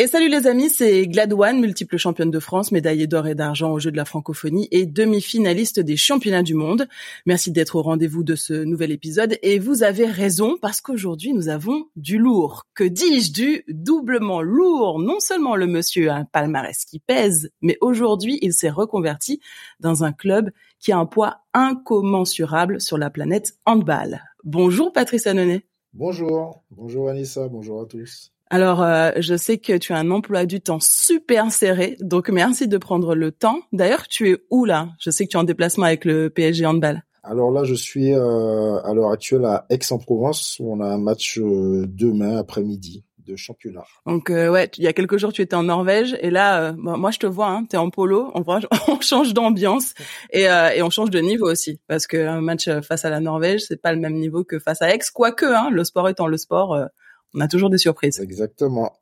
Et salut les amis, c'est Gladouane, multiple championne de France, médaillée d'or et d'argent aux Jeux de la francophonie et demi-finaliste des championnats du monde. Merci d'être au rendez-vous de ce nouvel épisode et vous avez raison parce qu'aujourd'hui nous avons du lourd. Que dis-je du doublement lourd? Non seulement le monsieur a un palmarès qui pèse, mais aujourd'hui il s'est reconverti dans un club qui a un poids incommensurable sur la planète handball. Bonjour Patrice Annonay. Bonjour, bonjour Anissa, bonjour à tous. Alors, euh, je sais que tu as un emploi du temps super serré, donc merci de prendre le temps. D'ailleurs, tu es où là? Je sais que tu es en déplacement avec le PSG Handball. Alors là, je suis euh, à l'heure actuelle à Aix-en-Provence, où on a un match euh, demain après-midi de championnat. Donc ouais, il y a quelques jours tu étais en Norvège et là, moi je te vois, hein, tu es en polo, on, on change d'ambiance et, et, on change de niveau aussi parce qu'un match face à la Norvège c'est pas le même niveau que face à Aix, quoique hein, le sport étant le sport on a toujours des surprises. Exactement.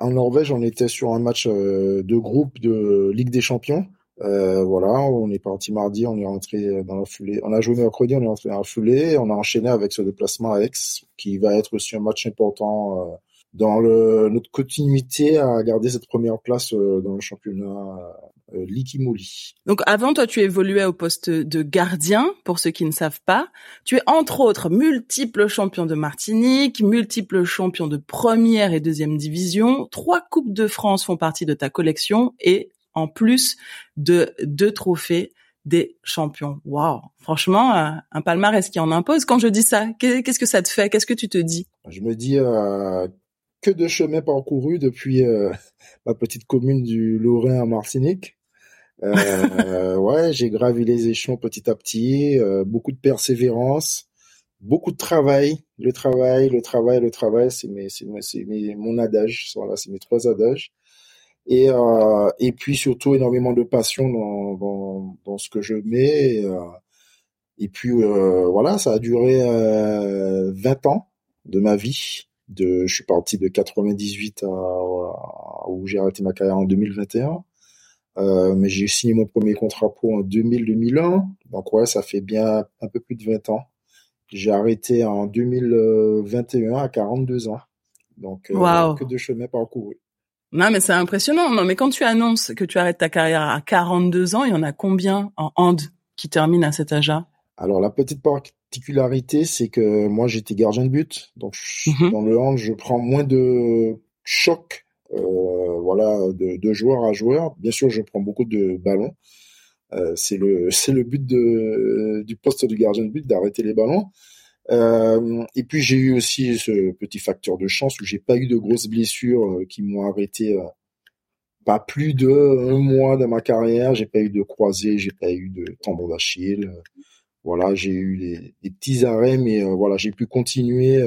en Norvège, on était sur un match euh, de groupe de Ligue des Champions. Euh, voilà, on est parti mardi, on est rentré dans la foulée. On a joué mercredi, on est rentré dans la foulée. On a enchaîné avec ce déplacement à Aix, qui va être aussi un match important euh, dans le, notre continuité à garder cette première place euh, dans le championnat euh, Likimoli. Donc avant, toi, tu évoluais au poste de gardien, pour ceux qui ne savent pas. Tu es entre autres multiple champion de Martinique, multiple champion de première et deuxième division. Trois coupes de France font partie de ta collection et en plus de deux trophées des champions. Waouh, franchement, euh, un palmarès qui en impose. Quand je dis ça, qu'est-ce que ça te fait? Qu'est-ce que tu te dis? Je me dis euh, que de chemin parcouru depuis euh, ma petite commune du Lorrain à Martinique. Euh, ouais, j'ai gravi les échelons petit à petit, euh, beaucoup de persévérance, beaucoup de travail. Le travail, le travail, le travail, c'est mes, c'est mon adage. Voilà, c'est mes trois adages. Et euh, et puis surtout énormément de passion dans dans, dans ce que je mets. Et, euh, et puis voilà, ça a duré 20 ans de ma vie. De, je suis parti de 98 à, où j'ai arrêté ma carrière en 2021. Euh, mais j'ai signé mon premier contrat pro en 2000-2001. Donc ouais, ça fait bien un peu plus de 20 ans. J'ai arrêté en 2021 à 42 ans. Donc euh, que de chemin parcouru. Non, mais c'est impressionnant. Non, mais quand tu annonces que tu arrêtes ta carrière à 42 ans, il y en a combien en hand qui terminent à cet âge-là? Alors la petite particularité, c'est que moi j'étais gardien de but, donc mhm. dans le hand, je prends moins de chocs euh, voilà, de, de, joueur à joueur. Bien sûr, je prends beaucoup de ballons. Euh, c'est le but de, du poste du gardien de but d'arrêter les ballons. Euh, et puis j'ai eu aussi ce petit facteur de chance où j'ai pas eu de grosses blessures euh, qui m'ont arrêté pas plus de un mois dans ma carrière. J'ai pas eu de croisé, j'ai pas eu de tendon d'Achille. voilà, j'ai eu des, des, petits arrêts, mais voilà, j'ai pu continuer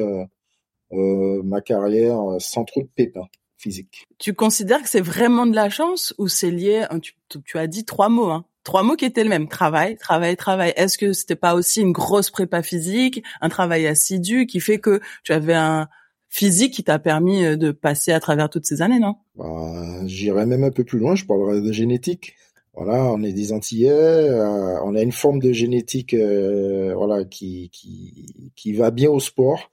ma carrière sans trop de pépins physique. Tu considères que c'est vraiment de la chance ou c'est lié hein, tu, tu, as dit trois mots, hein, trois mots qui étaient le même travail, travail, travail. Est-ce que c'était pas aussi une grosse prépa physique, un travail assidu qui fait que tu avais un physique qui t'a permis euh, de passer à travers toutes ces années, non? Bah, J'irais même un peu plus loin. Je parlerais de génétique. Voilà, on est des Antillais, euh, on a une forme de génétique, euh, voilà, qui, qui qui va bien au sport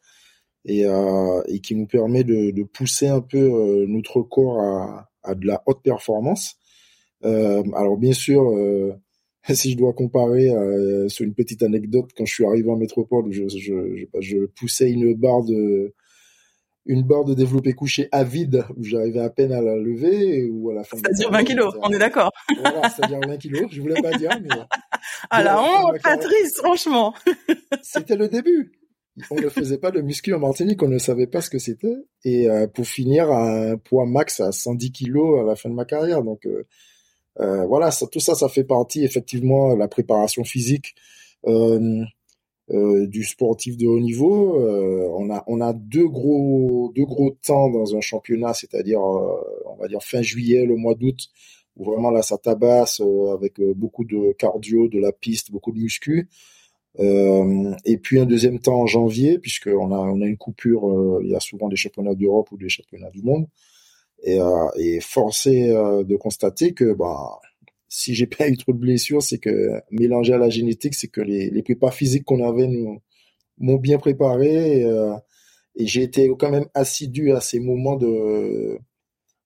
et, euh, et qui nous permet de, de pousser un peu euh, notre corps à, à, de la haute performance. Euh, alors bien sûr, si je dois comparer euh, sur une petite anecdote, quand je suis arrivé en métropole, je, je, je, je poussais une barre de une barre de développé couché à vide où j'arrivais à peine à la lever ou à la fin. C'est-à-dire 20 kilos, on est d'accord. Voilà, c'est-à-dire 20 kilos. Je voulais pas dire, mais. À la honte, Patrice, franchement. C'était le début on ne faisait pas de muscu en Martinique, on ne savait pas ce que c'était. Et euh, pour finir à un poids max à 110 kilos à la fin de ma carrière. Donc euh, euh, voilà, tout ça, ça fait partie effectivement de la préparation physique du sportif de haut niveau. on a on deux gros deux gros temps dans un championnat, c'est-à-dire on va dire fin juillet, le mois d'août, où vraiment là ça tabasse avec beaucoup de cardio, de la piste, beaucoup de muscu. Euh, et puis un deuxième temps en janvier, puisqu'on a, on a une coupure, euh, il y a souvent des championnats d'Europe ou des championnats du monde. Et, euh, et forcé euh, de constater que bah, si j'ai pas eu trop de blessures, c'est que mélangé à la génétique, c'est que les, les prépas physiques qu'on avait nous m'ont bien préparé. Et, j'ai été quand même assidu à ces moments de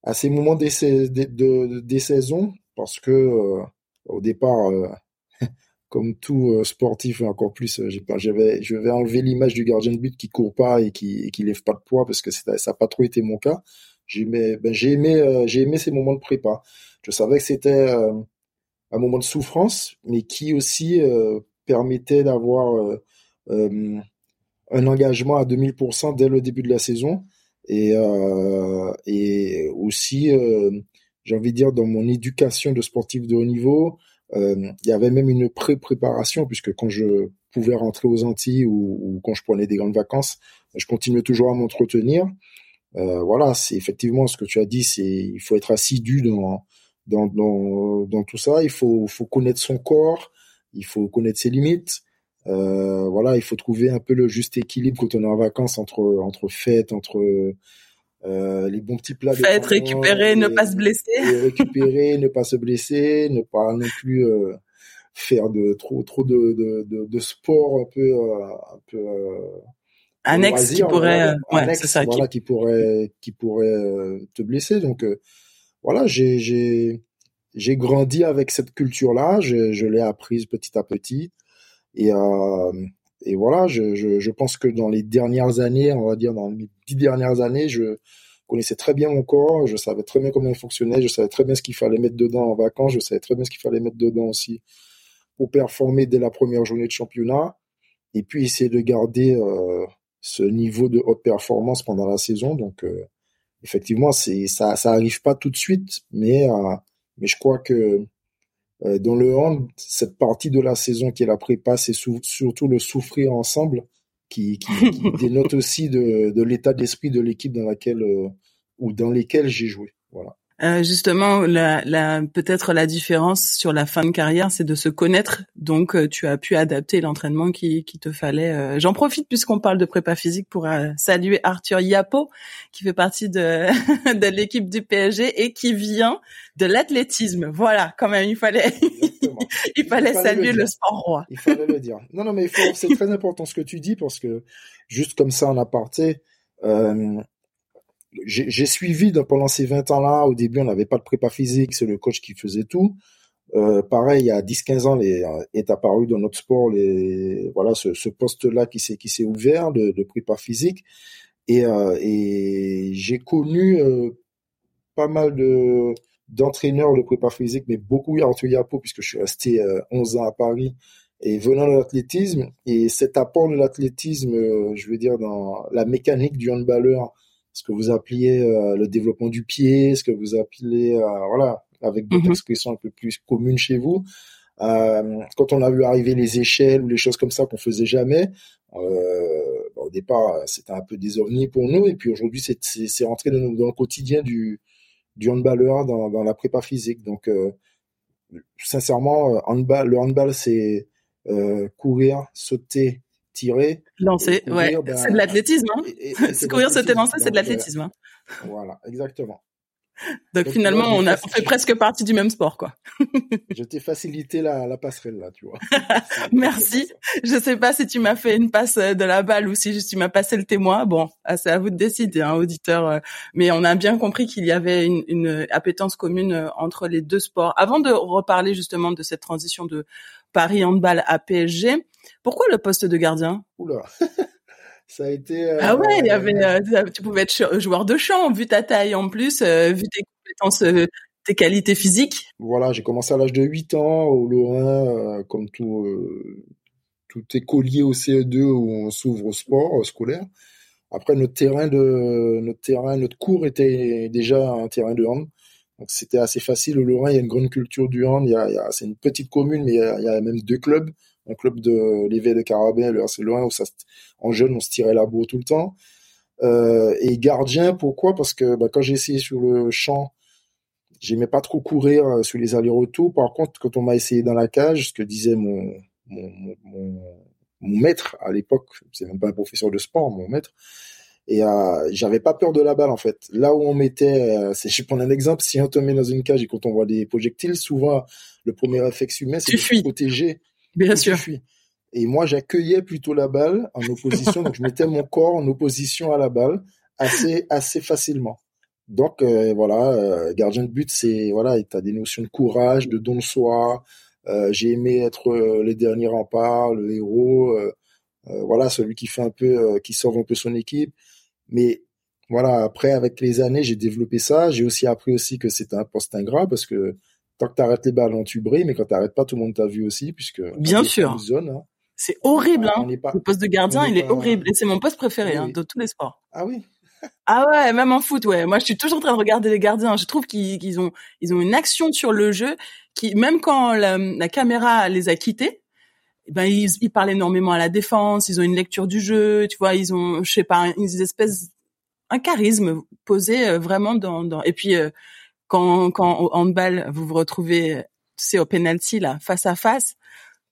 à ces moments des, de, des saisons, parce que au départ, comme tout euh, sportif et encore plus, j'avais, je vais enlever l'image du gardien de but qui court pas et qui, et lève pas de poids parce que ça n'a pas trop été mon cas. Ben, aimé, j'ai aimé ces moments de prépa. Je savais que c'était un moment de souffrance, mais qui aussi permettait d'avoir un engagement à 2000% dès le début de la saison et, euh, aussi, euh, j'ai envie de dire, dans mon éducation de sportif de haut niveau, euh, il y avait même une pré-préparation, puisque quand je pouvais rentrer aux Antilles ou, ou, quand je prenais des grandes vacances, je continuais toujours à m'entretenir. Euh, voilà, c'est effectivement ce que tu as dit, c'est il faut être assidu dans, dans, dans, dans tout ça, il faut, faut connaître son corps, il faut connaître ses limites, euh, voilà, il faut trouver un peu le juste équilibre quand on est en vacances entre entre fêtes, entre euh, les bons petits plats. Fêtes, récupérer, ne pas se blesser. récupérer, ne pas se blesser, ne pas non plus euh, faire de trop trop de de, de, de sport un peu euh, un peu euh, annexe qui pourrait ouais, c'est ça voilà, qui... qui pourrait qui pourrait te blesser donc voilà j'ai j'ai j'ai grandi avec cette culture là je, je l'ai apprise petit à petit et, euh, et voilà, je, je, je, pense que dans les dernières années, on va dire dans les dix dernières années, je connaissais très bien mon corps, je savais très bien comment il fonctionnait, je savais très bien ce qu'il fallait mettre dedans en vacances, je savais très bien ce qu'il fallait mettre dedans aussi pour performer dès la première journée de championnat, et puis essayer de garder euh, ce niveau de haute performance pendant la saison. Donc euh, effectivement, c'est ça, ça arrive pas tout de suite, mais euh, mais je crois que dans le hand, cette partie de la saison qui est la prépa, c'est surtout le souffrir ensemble qui, qui, qui dénote aussi de, de l'état d'esprit de l'équipe dans laquelle euh, ou dans lesquelles j'ai joué. Voilà. Euh, justement, la, la, peut-être la différence sur la fin de carrière, c'est de se connaître. Donc, euh, tu as pu adapter l'entraînement qui, qui te fallait. Euh, j'en profite puisqu'on parle de prépa physique pour saluer Arthur Yapo, qui fait partie de, de l'équipe du PSG et qui vient de l'athlétisme. Voilà, quand même, il fallait, il, fallait saluer le, sport roi. Il fallait le dire. Non, non, mais c'est très important ce que tu dis parce que juste comme ça en aparté, euh, j'ai suivi pendant ces 20 ans-là. Au début, on n'avait pas de prépa physique, c'est le coach qui faisait tout. Euh, pareil, il y a 10-15 ans, est apparu dans notre sport voilà, ce, poste-là qui s'est ouvert de, de, prépa physique. Et, euh, j'ai connu euh, pas mal de d'entraîneurs de prépa physique, mais beaucoup Arthur Yapo, puisque je suis resté 11 euh, ans à Paris et venant de l'athlétisme. Et cet apport de l'athlétisme, je veux dire, dans la mécanique du handballeur, ce que vous appeliez euh, le développement du pied, ce que vous appelez, euh, voilà, avec d'autres mhm. expressions un peu plus communes chez vous. Euh, quand on a vu arriver les échelles ou les choses comme ça qu'on faisait jamais, au départ c'était un peu des ovnis pour nous, et puis aujourd'hui c'est rentré dans, dans, le quotidien du, du handballeur dans, dans la prépa physique. Donc sincèrement, handball, le handball c'est courir, sauter, tirer. Lancer, ouais. Ben, c'est de l'athlétisme. Hein. courir, sauter, lancer, c'est de l'athlétisme. Voilà, exactement. Donc, finalement, on, a, fait presque partie du même sport, quoi. je t'ai facilité la, la, passerelle là, tu vois. Merci. Je sais pas si tu m'as fait une passe euh, de la balle ou si tu m'as passé le témoin. Bon, ah, c'est à vous de décider, hein, auditeur. Euh. Mais on a bien compris qu'il y avait une, une appétence commune euh, entre les deux sports. Avant de reparler justement de cette transition de Paris handball à PSG, pourquoi le poste de gardien? Oula. ça a été. Ah ouais, il y avait, euh, tu pouvais être joueur de champ vu ta taille en plus, euh, vu tes compétences, euh, tes qualités physiques. Voilà, j'ai commencé à l'âge de 8 ans au Lorrain, comme tout tout écolier au CE2 où on s'ouvre au sport scolaire. Après notre terrain de notre terrain, notre cours était déjà un terrain de hand. Donc c'était assez facile. Au Lorrain, il y a une grande culture du hand. Il y a, il y a c'est une petite commune, mais il y, a, il y a même deux clubs un club de l'éveil de Carabin, le RC Lorrain, où ça, en jeune, on se tirait la bourre tout le temps. Euh, et gardien, pourquoi? Parce que bah, quand j'ai essayé sur le champ, j'aimais pas trop courir euh, sur les allers-retours. Par contre, quand on m'a essayé dans la cage, ce que disait mon, mon, mon, mon maître à l'époque, c'est même pas un professeur de sport, mon maître, et euh, j'avais pas peur de la balle en fait. Là où on mettait, euh, c'est je prends un exemple, si on te met dans une cage et quand on voit des projectiles, souvent le premier réflexe humain c'est de se protéger Bien sûr. Et moi, j'accueillais plutôt la balle en opposition, donc je mettais mon corps en opposition à la balle assez assez facilement. Donc euh, voilà, euh, gardien de but, c'est voilà, tu as des notions de courage, de don de soi. Euh, j'ai aimé être le dernier rempart, le héros, voilà, celui qui fait un peu, qui sauve un peu son équipe. Mais voilà, après avec les années, j'ai développé ça. J'ai aussi appris aussi que c'était un poste ingrat parce que tant que t'arrêtes les ballons, tu brilles, mais quand t'arrêtes pas, tout le monde t'a vu aussi, puisque bien sûr. Zone, hein. C'est horrible, hein. le poste de gardien, il est horrible, et c'est mon poste préféré hein, de tous les sports. Ah oui. Ah ouais, même en foot, ouais. Moi, je suis toujours en train de regarder les gardiens. Je trouve qu'ils ont, ils ont une action sur le jeu qui, même quand la, caméra les a quittés, eh ben ils, ils, parlent énormément à la défense. Ils ont une lecture du jeu, tu vois. Ils ont, je sais pas, une espèce, un charisme posé euh, vraiment dans. dans... Et puis euh, quand, quand au handball, vous vous retrouvez, c'est au penalty là, face à face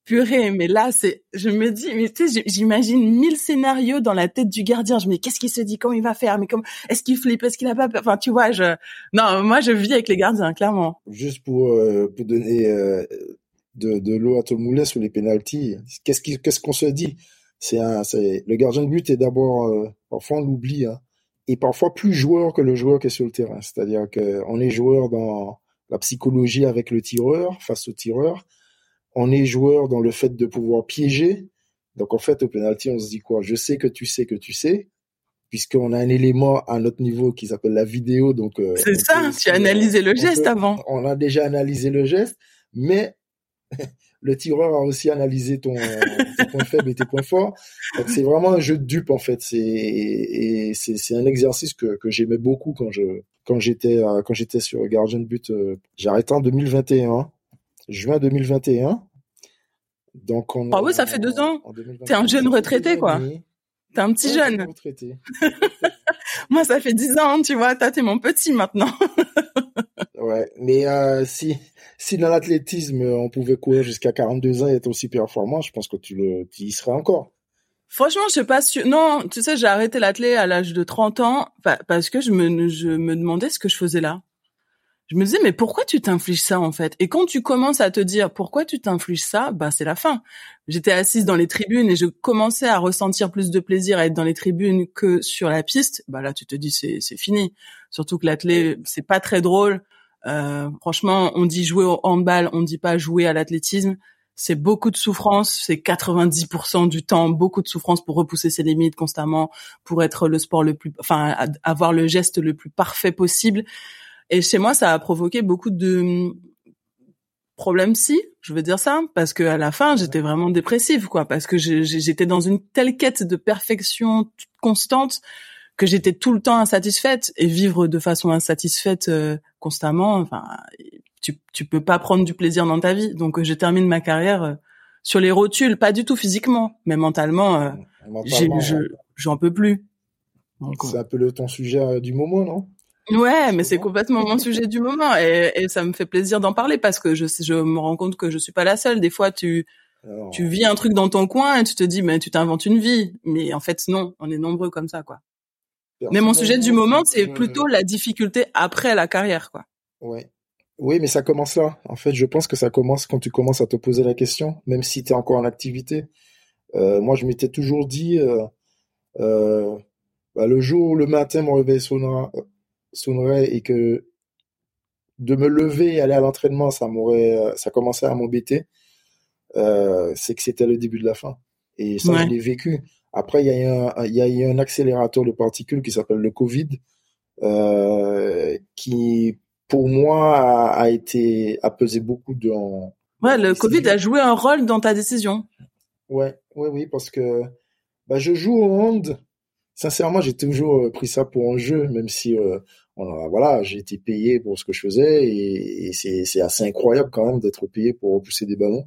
purée, mais là, c'est, je me dis, mais tu sais, j'imagine mille scénarios dans la tête du gardien. Je me dis, qu'est-ce qu'il se dit, comment il va faire, mais comme, est-ce qu'il flippe, est-ce qu'il a pas peur? Enfin, tu vois, je, non, moi, je vis avec les gardiens, clairement. Juste pour, euh, pour donner euh, de, de l'eau à tout le moulin sur les pénalties, qu'est-ce qui, qu'est-ce qu'on se dit? C'est un, c'est le gardien de but est d'abord, euh, parfois on l'oublie, hein, et parfois plus joueur que le joueur qui est sur le terrain. C'est-à-dire qu'on est joueur dans la psychologie avec le tireur face au tireur on est joueur dans le fait de pouvoir piéger. Donc en fait, au penalty, on se dit quoi? Je sais que tu sais que tu sais, puisqu'on a un élément à notre niveau qui s'appelle la vidéo. Donc euh, c'est ça. tu as analysé le geste avant. On a déjà analysé le geste, mais le tireur a aussi analysé ton, tes points faibles et tes points forts. Donc c'est vraiment un jeu de dupe en fait. C'est et c'est un exercice que, que j'aimais beaucoup quand je quand j'étais euh, quand j'étais sur Guardian But. Euh, j'ai arrêté en 2021 juin 2021. Donc on ah oui, ça fait deux ans. T'es un jeune retraité, quoi. T'es un petit jeune. Retraité. Moi, ça fait dix ans, tu vois. Toi, t'es mon petit maintenant. ouais, mais euh, si si dans l'athlétisme on pouvait courir jusqu'à 42 ans et être aussi performant, je pense que tu le tu y serais encore. Franchement, je sais pas si non, tu sais, j'ai arrêté l'athlé à l'âge de 30 ans parce que je me je me demandais ce que je faisais là je me disais mais pourquoi tu t'infliges ça en fait? Et quand tu commences à te dire pourquoi tu t'infliges ça, bah c'est la fin. J'étais assise dans les tribunes et je commençais à ressentir plus de plaisir à être dans les tribunes que sur la piste. Bah là tu te dis c'est c'est fini. Surtout que l'athlé c'est pas très drôle. Euh, franchement, on dit jouer au handball, on dit pas jouer à l'athlétisme. C'est beaucoup de souffrance, c'est 90% du temps beaucoup de souffrance pour repousser ses limites constamment, pour être le sport le plus, enfin avoir le geste le plus parfait possible. Et chez moi, ça a provoqué beaucoup de hum, problèmes si, je veux dire ça, parce que à la fin, j'étais vraiment dépressive, quoi, parce que j'étais dans une telle quête de perfection constante que j'étais tout le temps insatisfaite. Et vivre de façon insatisfaite euh, constamment, enfin, tu tu peux pas prendre du plaisir dans ta vie. Donc, je termine ma carrière euh, sur les rotules, pas du tout physiquement, mais mentalement, euh, j'en peux plus. C'est un peu le ton sujet du moment, non? Ouais, mais c'est complètement mon sujet du moment et, et ça me fait plaisir d'en parler parce que je, je me rends compte que je suis pas la seule. Des fois, tu tu vis un truc dans ton coin et tu te dis mais tu t'inventes une vie, mais en fait non, on est nombreux comme ça quoi. Mais mon sujet du moment, c'est plutôt la difficulté après la carrière quoi. Ouais. Oui, mais ça commence là. En fait, je pense que ça commence quand tu commences à te poser la question, même si tu es encore en activité. Euh, moi, je m'étais toujours dit, euh, euh, bah, le jour où le matin mon réveil sonnera, sonnerait et que de me lever et aller à l'entraînement, ça m'aurait, euh, ça commençait à m'embêter, euh, c'est que c'était le début de la fin. Et ça, je l'ai vécu. Après, il y a eu un, il y a eu un accélérateur de particules qui s'appelle le Covid, euh, qui, pour moi, a, a, été, a pesé beaucoup dans. Ouais, le Covid a joué un rôle dans ta décision. Ouais, ouais, oui, parce que, bah, je joue au hand. Sincèrement, j'ai toujours pris ça pour un jeu, même si euh, voilà, j'ai été payé pour ce que je faisais et, c'est assez incroyable quand même d'être payé pour repousser des ballons.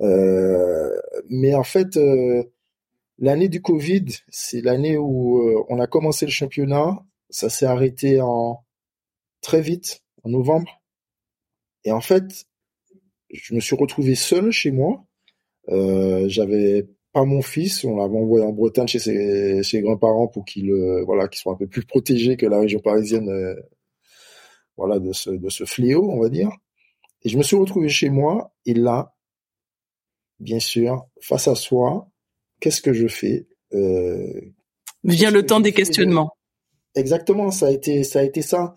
Euh, mais en fait, euh, l'année du Covid, c'est l'année où euh, on a commencé le championnat. Ça s'est arrêté en très vite, en novembre. Et en fait, je me suis retrouvé seul chez moi. J'avais pas mon fils, on l'avait envoyé en Bretagne chez ses, grands-parents pour qu'il euh, voilà, qu'ils soient un peu plus protégés que la région parisienne euh, voilà de ce de ce fléau, on va dire. Et je me suis retrouvé chez moi et là bien sûr, face à soi, qu'est-ce que je fais euh, Vient le temps des questionnements. Exactement, ça a été ça a été ça.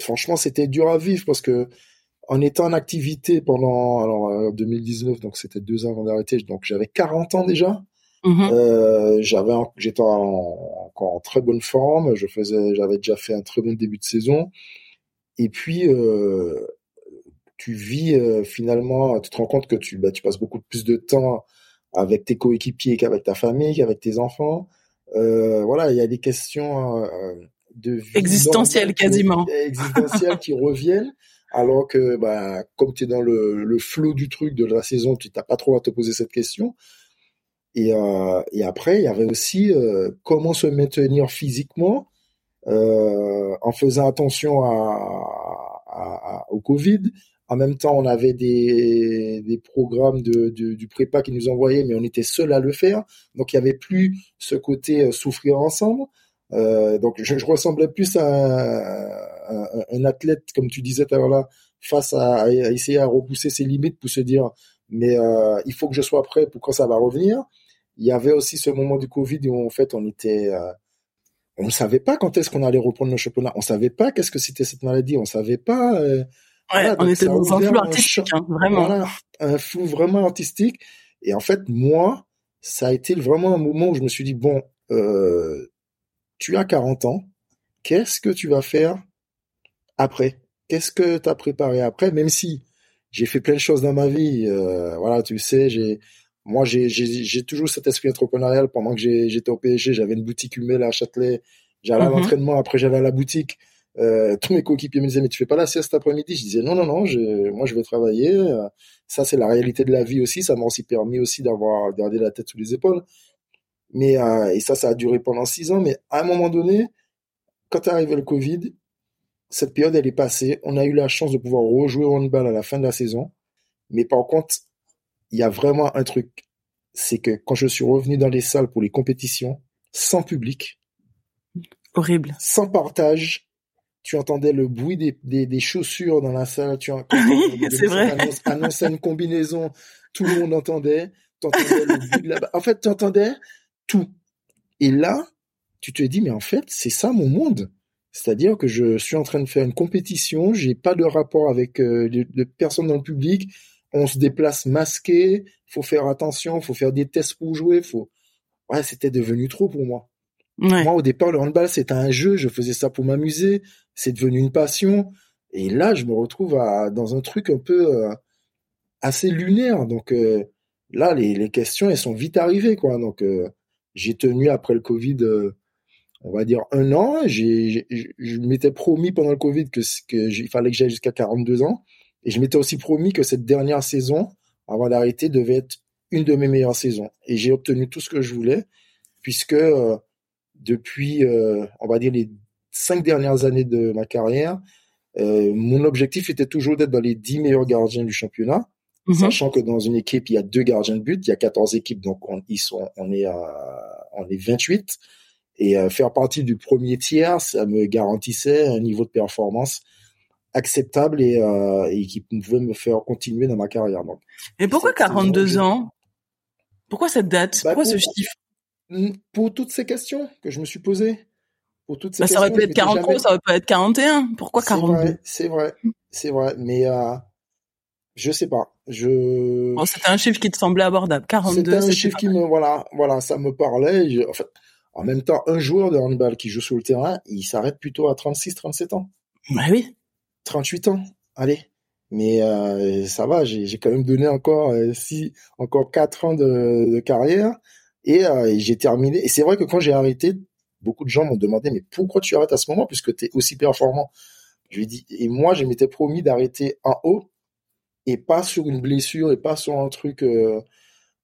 Franchement, c'était dur à vivre parce que en étant en activité pendant alors 2019, donc c'était deux ans avant d'arrêter, donc j'avais 40 ans déjà. Mm-hmm. Euh, j'avais j'étais encore en très bonne forme, je faisais j'avais déjà fait un très bon début de saison. Et puis euh, tu vis euh, finalement, tu te rends compte que tu bah, tu passes beaucoup plus de temps avec tes coéquipiers qu'avec ta famille, qu'avec tes enfants. Euh, voilà, il y a des questions euh, de vie existentielles quasiment, existentielles qui reviennent. Alors que, bah, comme tu es dans le, le flot du truc de la saison, tu t'as pas trop à te poser cette question. Et, euh, après, il y avait aussi euh, comment se maintenir physiquement euh, en faisant attention au Covid. En même temps, on avait des, programmes de, du prépa qui nous envoyaient, mais on était seul à le faire. Donc, il y avait plus ce côté souffrir ensemble. Euh, donc, je, je, ressemblais plus à, un, un, athlète, comme tu disais tout à l'heure face à, à, essayer à repousser ses limites pour se dire, mais euh, il faut que je sois prêt pour quand ça va revenir. Il y avait aussi ce moment du Covid où en fait on était, euh, on ne savait pas quand est-ce qu'on allait reprendre le championnat. On savait pas qu'est-ce que c'était cette maladie. On savait pas. Euh, ouais, on était dans un flou artistique, hein, vraiment. Voilà, un flou vraiment artistique. Et en fait, moi, ça a été vraiment un moment où je me suis dit bon, euh, tu as 40 ans, qu'est-ce que tu vas faire après? Qu'est-ce que tu as préparé après? Même si j'ai fait plein de choses dans ma vie, euh, voilà, tu sais, j'ai moi, j'ai toujours cet esprit entrepreneurial. Pendant que j'étais au PSG, j'avais une boutique humaine à Châtelet. J'allais à mhm. l'entraînement, après j'allais à la boutique. Euh, tous mes coéquipiers me disaient, mais tu fais pas la sieste après-midi? Je disais, non, non, non, je, moi je vais travailler. Ça, c'est la réalité de la vie aussi. Ça m'a aussi permis aussi d'avoir gardé la tête sous les épaules. Mais euh, et ça, ça a duré pendant six ans. Mais à un moment donné, quand est arrivé le Covid, cette période, elle est passée. On a eu la chance de pouvoir rejouer au handball à la fin de la saison. Mais par contre, il y a vraiment un truc, c'est que quand je suis revenu dans les salles pour les compétitions, sans public, horrible, sans partage, tu entendais le bruit des, des, des chaussures dans la salle, tu entendais c'est vrai. Annoncer, une combinaison, tout le monde entendait, entendais le bruit de la... En fait, tu entendais tout. Et là, tu te dis, mais en fait, c'est ça mon monde. C'est-à-dire que je suis en train de faire une compétition, j'ai pas de rapport avec euh, de personnes dans le public, on se déplace masqué, faut faire attention, faut faire des tests pour jouer, faut ouais, c'était devenu trop pour moi. Moi au départ le handball c'était un jeu, je faisais ça pour m'amuser, c'est devenu une passion et là je me retrouve à, dans un truc un peu euh, assez lunaire donc euh, là les, les, questions elles sont vite arrivées quoi donc euh, j'ai tenu après le Covid on va dire un an, j'ai je m'étais promis pendant le Covid que qu'il fallait que j'aille jusqu'à 42 ans. Et je m'étais aussi promis que cette dernière saison, avant d'arrêter, devait être une de mes meilleures saisons. Et j'ai obtenu tout ce que je voulais, puisque euh, depuis, euh, on va dire, les cinq dernières années de ma carrière, euh, mon objectif était toujours d'être dans les dix meilleurs gardiens du championnat, mhm. sachant que dans une équipe, il y a deux gardiens de but, il y a 14 équipes, donc on, ils sont, on est à, on est 28. Et faire partie du premier tiers, ça me garantissait un niveau de performance acceptable et, euh, et qui pouvait me faire continuer dans ma carrière. Donc, et pourquoi 42 ans? Pourquoi cette date? Bah, Pourquoi ce chiffre? Pour toutes ces questions que je me suis posées. Pour toutes ces bah, ça aurait pu être 43, ça aurait pu être 41. Pourquoi 42 C'est vrai, c'est vrai, mais euh, je sais pas. Je. Bon, c'était un chiffre qui te semblait abordable. 42. C'était un chiffre qui me, voilà, voilà, ça me parlait. en fait, en même temps, un joueur de handball qui joue sur le terrain, il s'arrête plutôt à 36, 37 ans. Bah oui. 38 ans, allez. Mais euh, ça va, j'ai quand même donné encore euh, six, encore quatre ans de, de carrière et, euh, et j'ai terminé. Et c'est vrai que quand j'ai arrêté, beaucoup de gens m'ont demandé mais pourquoi tu arrêtes à ce moment puisque tu es aussi performant? Je lui ai dit et moi je m'étais promis d'arrêter en haut et pas sur une blessure et pas sur un truc euh,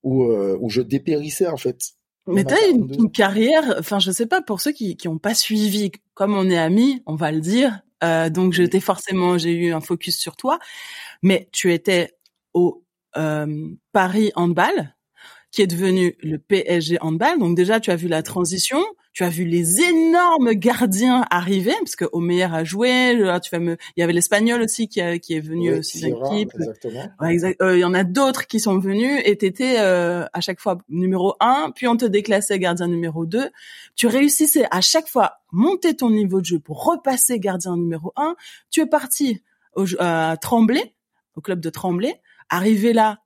où euh, où je dépérissais en fait. Mais t'as une, une, carrière, enfin je sais pas pour ceux qui qui ont pas suivi, comme on est amis, on va le dire, euh, donc j'étais forcément, j'ai eu un focus sur toi, mais tu étais au euh, Paris Handball, qui est devenu le PSG Handball. Donc déjà, tu as vu la transition. Tu as vu les énormes gardiens arriver, parce que Omeyer a joué, tu vas me, il y avait l'espagnol aussi qui, qui est venu aussi dans l'équipe. Euh, il y en a d'autres qui sont venus et t'étais euh, à chaque fois numéro un, puis on te déclassait gardien numéro deux. Tu réussissais à chaque fois monter ton niveau de jeu pour repasser gardien numéro un. Tu es parti au, à Tremblay, au club de Tremblay, arrivé là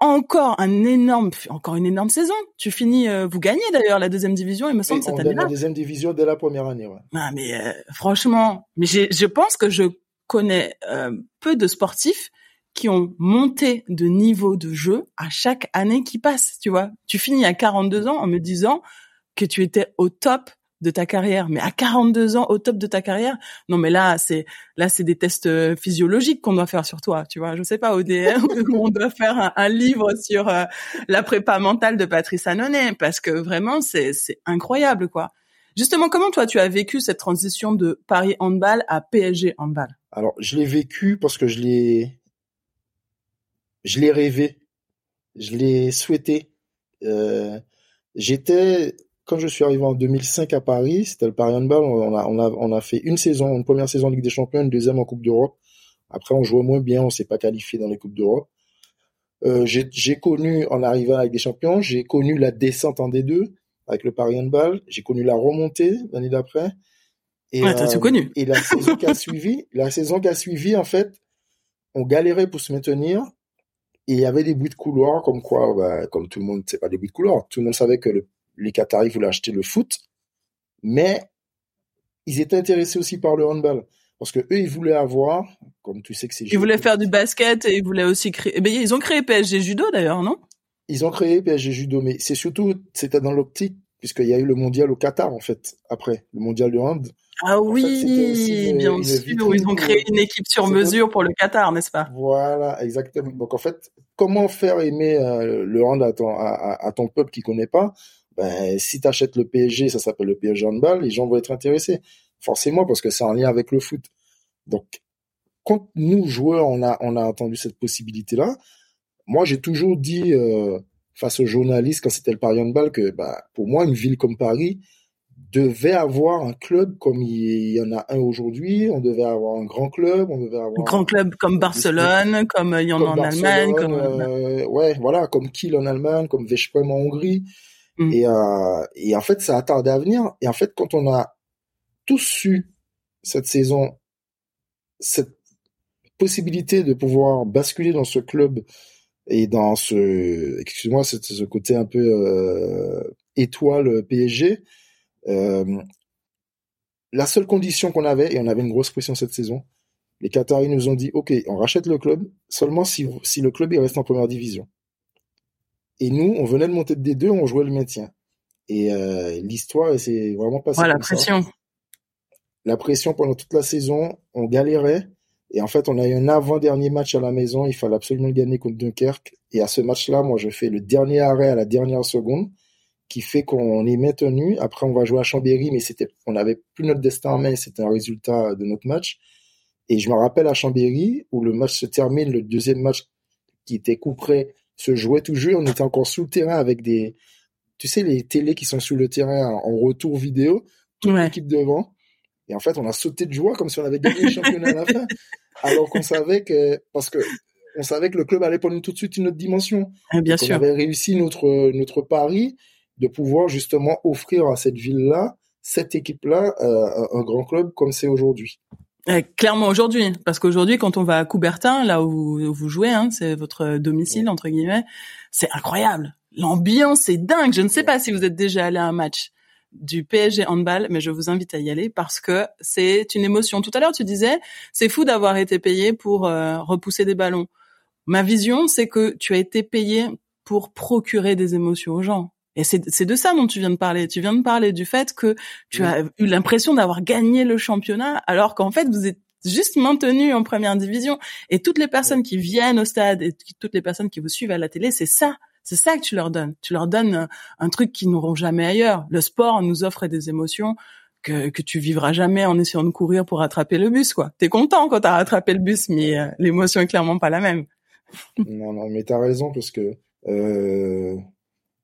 encore un énorme, encore une énorme saison. Tu finis, euh, vous gagnez d'ailleurs la deuxième division, il me semble cette année-là. La deuxième division dès la première année, ouais. Ah mais euh, franchement, mais je pense que je connais euh, peu de sportifs qui ont monté de niveau de jeu à chaque année qui passe. Tu vois, tu finis à 42 ans en me disant que tu étais au top de ta carrière, mais à 42 ans au top de ta carrière, non mais là c'est là c'est des tests euh, physiologiques qu'on doit faire sur toi, tu vois. Je sais pas ODR on doit faire un, livre sur euh, la prépa mentale de Patrice Annonay parce que vraiment c'est c'est incroyable quoi. Justement, comment toi tu as vécu cette transition de Paris handball à PSG handball? Alors je l'ai vécu parce que je l'ai je l'ai rêvé, je l'ai souhaité. Euh, j'étais quand je suis arrivé en 2005 à Paris, c'était le Paris Handball, on a, on a, on a fait une saison, une première saison en Ligue des Champions, une deuxième en Coupe d'Europe. Après, on jouait moins bien, on s'est pas qualifié dans les Coupes d'Europe. Euh, j'ai connu, en arrivant avec des champions, j'ai connu la descente en D2 avec le Paris Handball. J'ai connu la remontée l'année d'après. Et, ouais, euh, connu. Et la saison qui a suivi, la saison qui a suivi, en fait, on galérait pour se maintenir. Et il y avait des bruits de couloir, comme quoi, bah, comme tout le monde, c'est pas des bruits de couloir. Tout le monde savait que le les Qataris voulaient acheter le foot, mais ils étaient intéressés aussi par le handball. Parce que eux, ils voulaient avoir, comme tu sais que c'est. Ils voulaient faire du basket et ils voulaient aussi créer. Eh ben, ils ont créé PSG Judo d'ailleurs, non? Ils ont créé PSG Judo, mais c'est surtout, c'était dans l'optique, puisqu'il y a eu le mondial au Qatar en fait, après le mondial de hand. Ah oui, bien sûr, ils ont créé une équipe sur mesure pour le Qatar, n'est-ce pas? Voilà, exactement. Donc en fait, comment faire aimer euh, le hand à ton, à, à ton peuple qui connaît pas? Ben, si tu achètes le PSG, ça s'appelle le PSG handball, les gens vont être intéressés. Forcément, parce que c'est en lien avec le foot. Donc, quand nous, joueurs, on a, on a entendu cette possibilité-là, moi, j'ai toujours dit, euh, face aux journalistes, quand c'était le Paris handball, que bah, pour moi, une ville comme Paris devait avoir un club comme il y en a un aujourd'hui. On devait avoir un grand club, on devait avoir un grand club comme Barcelone, comme il y en a en Allemagne, comme euh, ouais, voilà, comme Kiel en Allemagne, comme Veszprém en Hongrie. Mm. Et, euh, et en fait, ça a tardé à venir. Et en fait, quand on a tous su cette saison, cette possibilité de pouvoir basculer dans ce club et dans ce, excuse-moi, ce, ce côté un peu euh, étoile PSG, euh, la seule condition qu'on avait, et on avait une grosse pression cette saison, les Qataris nous ont dit, OK, on rachète le club seulement si, si le club il reste en première division. Et nous, on venait de monter de D2, on jouait le maintien. Et euh, l'histoire, c'est vraiment passé ouais, la pression. La pression pendant toute la saison, on galérait. Et en fait, on a eu un avant-dernier match à la maison. Il fallait absolument gagner contre Dunkerque. Et à ce match-là, moi, je fais le dernier arrêt à la dernière seconde, qui fait qu'on est maintenu. Après, on va jouer à Chambéry, mais c'était, on n'avait plus notre destin en main. C'était un résultat de notre match. Et je me rappelle à Chambéry, où le match se termine, le deuxième match qui était couperé se jouait toujours. On était encore sous le terrain avec des, tu sais, les télés qui sont sous le terrain en retour vidéo, toute l'équipe devant. Et en fait, on a sauté de joie comme si on avait gagné le championnat à la fin. Alors qu'on savait que, parce que, on savait que le club allait prendre tout de suite une autre dimension. Ah, bien sûr. On avait réussi notre, notre pari de pouvoir justement offrir à cette ville-là, cette équipe-là, euh, un grand club comme c'est aujourd'hui. Eh, clairement aujourd'hui, parce qu'aujourd'hui, quand on va à Coubertin, là où vous jouez, hein, c'est votre domicile entre guillemets, c'est incroyable. L'ambiance est dingue. Je ne sais pas si vous êtes déjà allé à un match du PSG handball, mais je vous invite à y aller parce que c'est une émotion. Tout à l'heure, tu disais, c'est fou d'avoir été payé pour euh, repousser des ballons. Ma vision, c'est que tu as été payé pour procurer des émotions aux gens. Et c'est de ça dont tu viens de parler. Tu viens de parler du fait que tu as eu l'impression d'avoir gagné le championnat, alors qu'en fait, vous êtes juste maintenu en première division. Et toutes les personnes qui viennent au stade et toutes les personnes qui vous suivent à la télé, c'est ça. C'est ça que tu leur donnes. Tu leur donnes un, truc qu'ils n'auront jamais ailleurs. Le sport nous offre des émotions que, que tu vivras jamais en essayant de courir pour attraper le bus, quoi. T'es content quand t'as rattrapé le bus, mais euh, l'émotion est clairement pas la même. non, non, mais t'as raison parce que euh,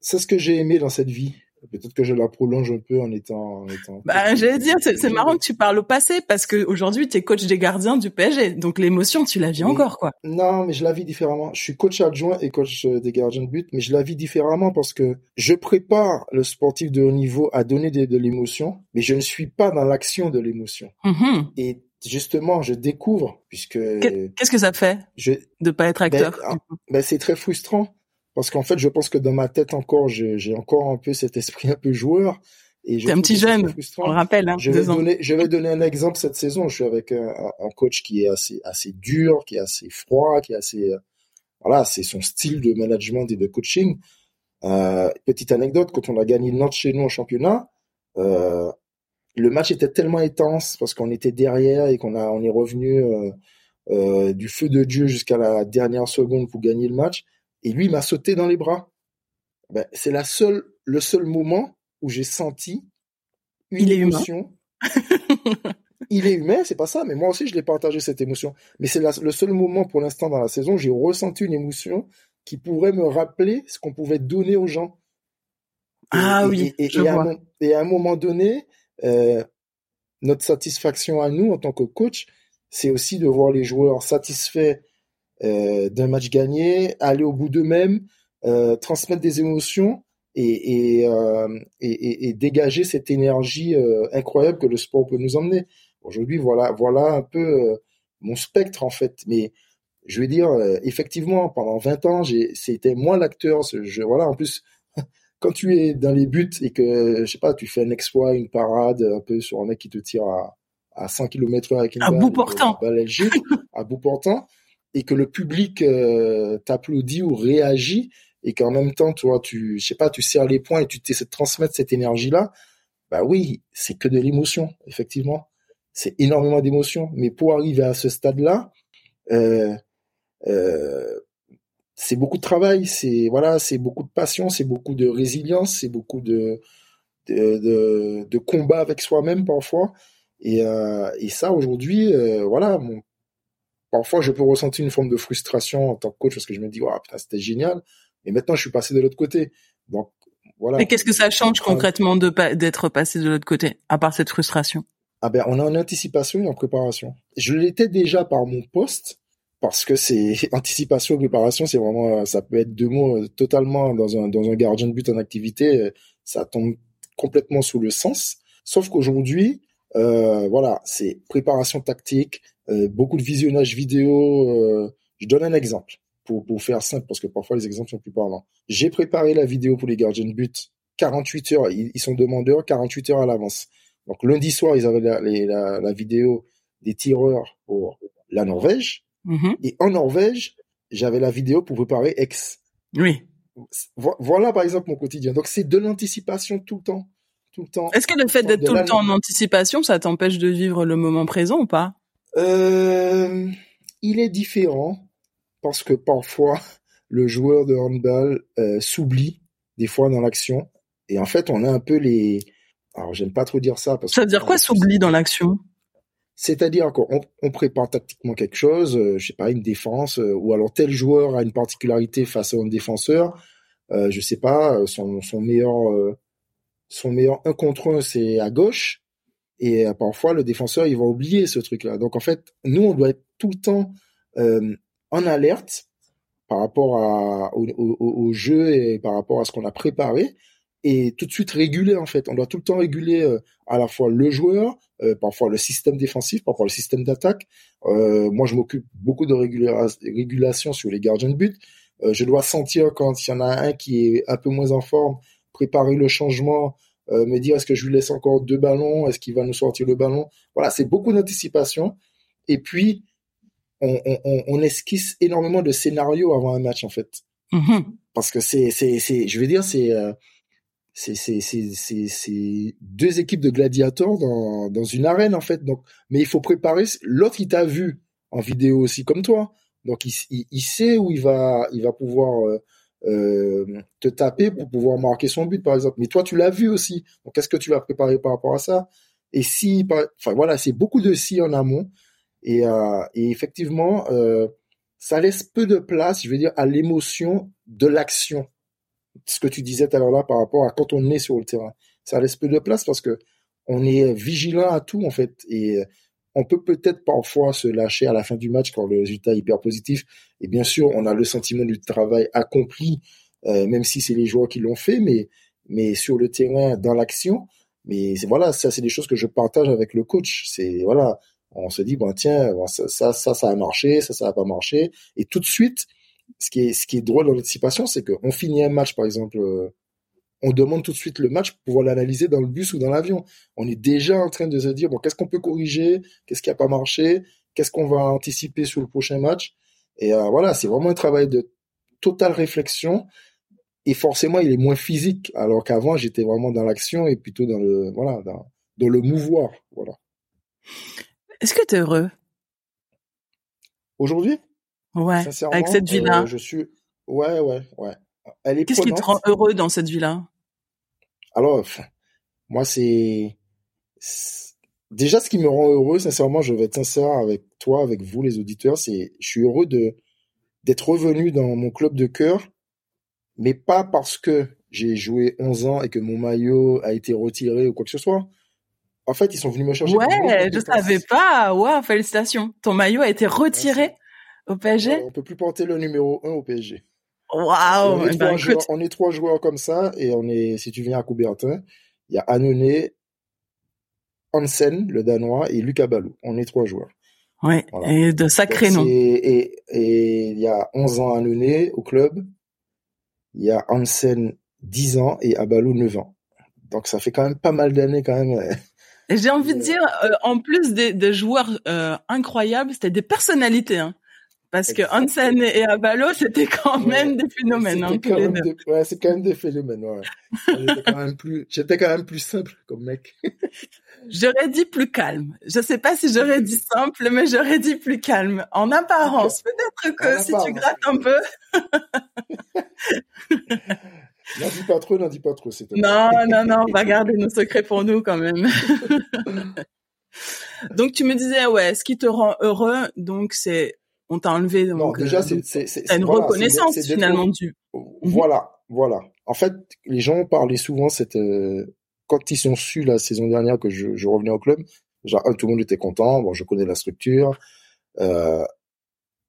c'est ce que j'ai aimé dans cette vie. Peut-être que je la prolonge un peu en étant. En étant bah, j'allais dire, c'est marrant que tu parles au passé parce que aujourd'hui, tu es coach des gardiens du PSG. Donc l'émotion, tu la vis encore, quoi. Non, mais je la vis différemment. Je suis coach adjoint et coach euh, des gardiens de but, mais je la vis différemment parce que je prépare le sportif de haut niveau à donner de, l'émotion, mais je ne suis pas dans l'action de l'émotion. Mm-hmm. Et justement, je découvre puisque. Qu'est-ce que ça fait je... de pas être acteur? ben, ben, c'est très frustrant parce qu'en fait, je pense que dans ma tête encore, j'ai encore un peu cet esprit un peu joueur. T'es un petit jeune, on le rappelle. Hein, je, vais donner, je vais donner un exemple cette saison. Je suis avec un, un, coach qui est assez, assez dur, qui est assez froid, qui est assez... Voilà, c'est son style de management et de coaching. Euh, petite anecdote, quand on a gagné Nantes chez nous en championnat, euh, le match était tellement intense parce qu'on était derrière et qu'on a on est revenu euh, euh du feu de Dieu jusqu'à la dernière seconde pour gagner le match et lui m'a sauté dans les bras. Ben, c'est la seule, le seul moment où j'ai senti une Il émotion. il est humain, c'est pas ça, mais moi aussi je l'ai partagé cette émotion. Mais c'est le seul moment pour l'instant dans la saison où j'ai ressenti une émotion qui pourrait me rappeler ce qu'on pouvait donner aux gens. ah oui, et, À un, moment donné, euh, notre satisfaction à nous en tant que coach, c'est aussi de voir les joueurs satisfaits d'un match gagné, aller au bout d'eux-mêmes, euh, transmettre des émotions et, et, euh, et, et, dégager cette énergie euh, incroyable que le sport peut nous emmener. Aujourd'hui, voilà, voilà un peu euh, mon spectre en fait. Mais je veux dire, effectivement, pendant 20 ans, c'était moi l'acteur. Je, voilà, en plus, quand tu es dans les buts et que, je sais pas, tu fais un exploit, une parade, un peu sur un mec qui te tire à, à 100 km heure avec une à bout portant. à bout portant et que le public euh, t'applaudit ou réagit et qu'en même temps toi tu je sais pas tu serres les poings et tu essaies de transmettre cette énergie là bah oui c'est que de l'émotion effectivement. C'est énormément d'émotion. Mais pour arriver à ce stade là euh, euh, c'est beaucoup de travail c'est voilà c'est beaucoup de passion c'est beaucoup de résilience c'est beaucoup de de, de, combat avec soi-même parfois. Et, euh, et ça aujourd'hui euh, voilà parfois je peux ressentir une forme de frustration en tant que coach parce que je me dis, ouais, putain, c'était génial. Mais maintenant, je suis passé de l'autre côté. Donc, voilà. Mais qu'est-ce que ça change concrètement de d'être passé de l'autre côté, à part cette frustration? Ah ben, on est en anticipation et en préparation. Je l'étais déjà par mon poste, parce que c'est anticipation et préparation, c'est vraiment, ça peut être deux mots euh, totalement dans un, dans un gardien de but en activité, euh, ça tombe complètement sous le sens. Sauf qu'aujourd'hui, euh, voilà, c'est préparation tactique, beaucoup de visionnage vidéo. Euh, je donne un exemple pour, pour faire simple parce que parfois les exemples sont plus parlants. J'ai préparé la vidéo pour les gardiens de but 48 heures. Ils, sont demandeurs 48 heures à l'avance. Donc lundi soir, ils avaient la, la, la, vidéo des tireurs pour la Norvège. Mm-hmm. Et en Norvège, j'avais la vidéo pour préparer Aix. Oui. Voilà par exemple mon quotidien. Donc c'est de l'anticipation tout le temps. Tout le temps. Est-ce que le fait d'être tout le temps en anticipation, ça t'empêche de vivre le moment présent ou pas? Euh, il est différent parce que parfois le joueur de handball euh, s'oublie des fois dans l'action. Et en fait on a un peu les alors j'aime pas trop dire ça parce ça veut dire quoi s'oublie dans l'action? C'est-à-dire qu'on on prépare tactiquement quelque chose, euh, je sais pas une défense euh, ou alors tel joueur a une particularité face à un défenseur, euh, je sais pas son, son meilleur son meilleur un contre un c'est à gauche et euh, parfois, le défenseur, il va oublier ce truc-là. Donc, en fait, nous, on doit être tout le temps euh, en alerte par rapport à, au, au, jeu et par rapport à ce qu'on a préparé et tout de suite réguler en fait. On doit tout le temps réguler euh, à la fois le joueur, euh, parfois le système défensif, parfois le système d'attaque. Euh, moi, je m'occupe beaucoup de régulation sur les gardiens de but. je dois sentir quand il y en a un qui est un peu moins en forme, préparer le changement, euh, me dire est-ce que je lui laisse encore deux ballons, est-ce qu'il va nous sortir le ballon? Voilà, c'est beaucoup d'anticipation. Et puis, on, on, on, esquisse énormément de scénarios avant un match en fait, mm-hmm. parce que c'est, c'est, c'est, je veux dire, c'est, euh, c'est, c'est, c'est, c'est, deux équipes de gladiateurs dans, dans une arène en fait. Donc, mais il faut préparer. L'autre, il t'a vu en vidéo aussi comme toi, donc il, il, sait où il va, il va pouvoir euh, euh, te taper pour pouvoir marquer son but, par exemple. Mais toi, tu l'as vu aussi. Donc, qu'est-ce que tu vas préparer par rapport à ça? Et si, enfin voilà, c'est beaucoup de si en amont. Et, euh, effectivement, euh, ça laisse peu de place, je veux dire, à l'émotion de l'action. ce que tu disais tout à l'heure là par rapport à quand on est sur le terrain. Ça laisse peu de place parce que on est vigilant à tout en fait et on peut peut-être parfois se lâcher à la fin du match quand le résultat est hyper positif. Et bien sûr, on a le sentiment du travail accompli, euh, même si c'est les joueurs qui l'ont fait, mais mais sur le terrain, dans l'action. Mais voilà, ça c'est des choses que je partage avec le coach. C'est voilà, on se dit bon tiens, ça, ça ça ça a marché, ça ça a pas marché, et tout de suite, ce qui est ce qui est drôle dans l'anticipation, c'est qu'on finit un match par exemple euh, on demande tout de suite le match pour pouvoir l'analyser dans le bus ou dans l'avion. On est déjà en train de se dire, bon, qu'est-ce qu'on peut corriger, qu'est-ce qui a pas marché, qu'est-ce qu'on va anticiper sur le prochain match? Et euh, voilà, c'est vraiment un travail de totale réflexion. Et forcément, il est moins physique, alors qu'avant, j'étais vraiment dans l'action et plutôt dans le, voilà, dans, le mouvoir, voilà. Est-ce que tu es heureux? Aujourd'hui? Ouais, avec cette vie-là. Euh, je suis, ouais, ouais, ouais. Qu'est-ce qui te rend heureux dans cette vie-là? Alors, moi, c'est déjà ce qui me rend heureux. Sincèrement, je vais être sincère avec toi, avec vous, les auditeurs. C'est, je suis heureux de d'être revenu dans mon club de cœur, mais pas parce que j'ai joué 11 ans et que mon maillot a été retiré ou quoi que ce soit. En fait, ils sont venus me chercher. Ouais, je savais pas. Waouh, félicitations. Ton maillot a été retiré au PSG. On on peut plus porter le numéro 1 au PSG. Waouh on, ben, on, est trois joueurs comme ça et on est, si tu viens à Coubertin, il y a Annone, Hansen, le Danois, et Lucas Balou. On est trois joueurs. Ouais, et de sacrés noms. Et, et, il y a 11 ans Annone au club, il y a Hansen 10 ans et Abalou 9 ans. Donc ça fait quand même pas mal d'années quand même. J'ai envie de dire, euh, en plus des, joueurs euh, incroyables, c'était des personnalités. Hein. Parce que Hansen et Abalo, c'était quand même des phénomènes. Hein, ouais, c'est quand même des phénomènes. Ouais. j'étais quand même plus, j'étais quand même plus simple comme mec. j'aurais dit plus calme. Je sais pas si j'aurais dit simple, mais j'aurais dit plus calme. En apparence, peut-être que si tu grattes un peu. n'en dis pas trop, n'en dis pas trop. Non, non, non, on va garder nos secrets pour nous quand même. donc tu me disais, ouais, ce qui te rend heureux, donc c'est on t'a enlevé. Donc, non, déjà, euh, c'est une reconnaissance finalement du. Voilà, voilà. En fait, les gens parlaient souvent cette euh, quand ils sont su la saison dernière que je, je revenais au club. Genre, tout le monde était content. Bon, je connais la structure. Euh,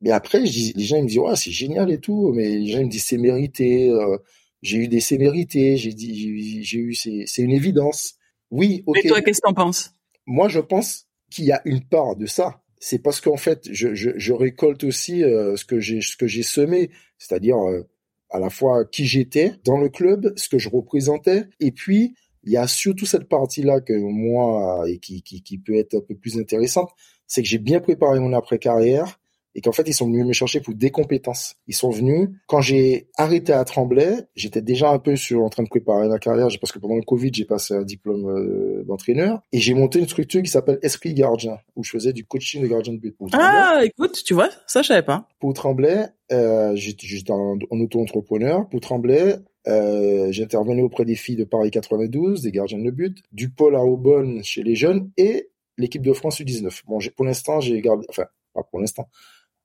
mais après, les gens ils me disent ouais, c'est génial et tout. Mais les gens ils me disent c'est mérité. Euh, j'ai eu des sévérités. J'ai dit j'ai eu c'est une évidence. Oui, ok. Et toi, qu'est-ce que t'en penses? Moi, je pense qu'il y a une part de ça c'est parce qu'en fait, je, je, je, récolte aussi euh, ce que j'ai ce que j'ai semé, c'est-à-dire euh, à la fois qui j'étais dans le club, ce que je représentais, et puis il y a surtout cette partie-là que moi et qui, qui, qui peut être un peu plus intéressante, c'est que j'ai bien préparé mon après-carrière et qu'en fait ils sont venus me chercher pour des compétences. Ils sont venus quand j'ai arrêté à Tremblay, j'étais déjà un peu sur en train de préparer ma carrière parce que pendant le Covid j'ai passé un diplôme euh, d'entraîneur et j'ai monté une structure qui s'appelle Esprit Gardien où je faisais du coaching de gardien de but. ah écoute, tu vois, ça je savais pas. Pour Tremblay, euh, j'étais en, en auto-entrepreneur. Pour Tremblay, euh, j'intervenais auprès des filles de Paris 92, des gardiens de but, du pôle à Aubonne chez les jeunes et l'équipe de France U19. Bon, pour l'instant, j'ai gardé, enfin, pas pour l'instant,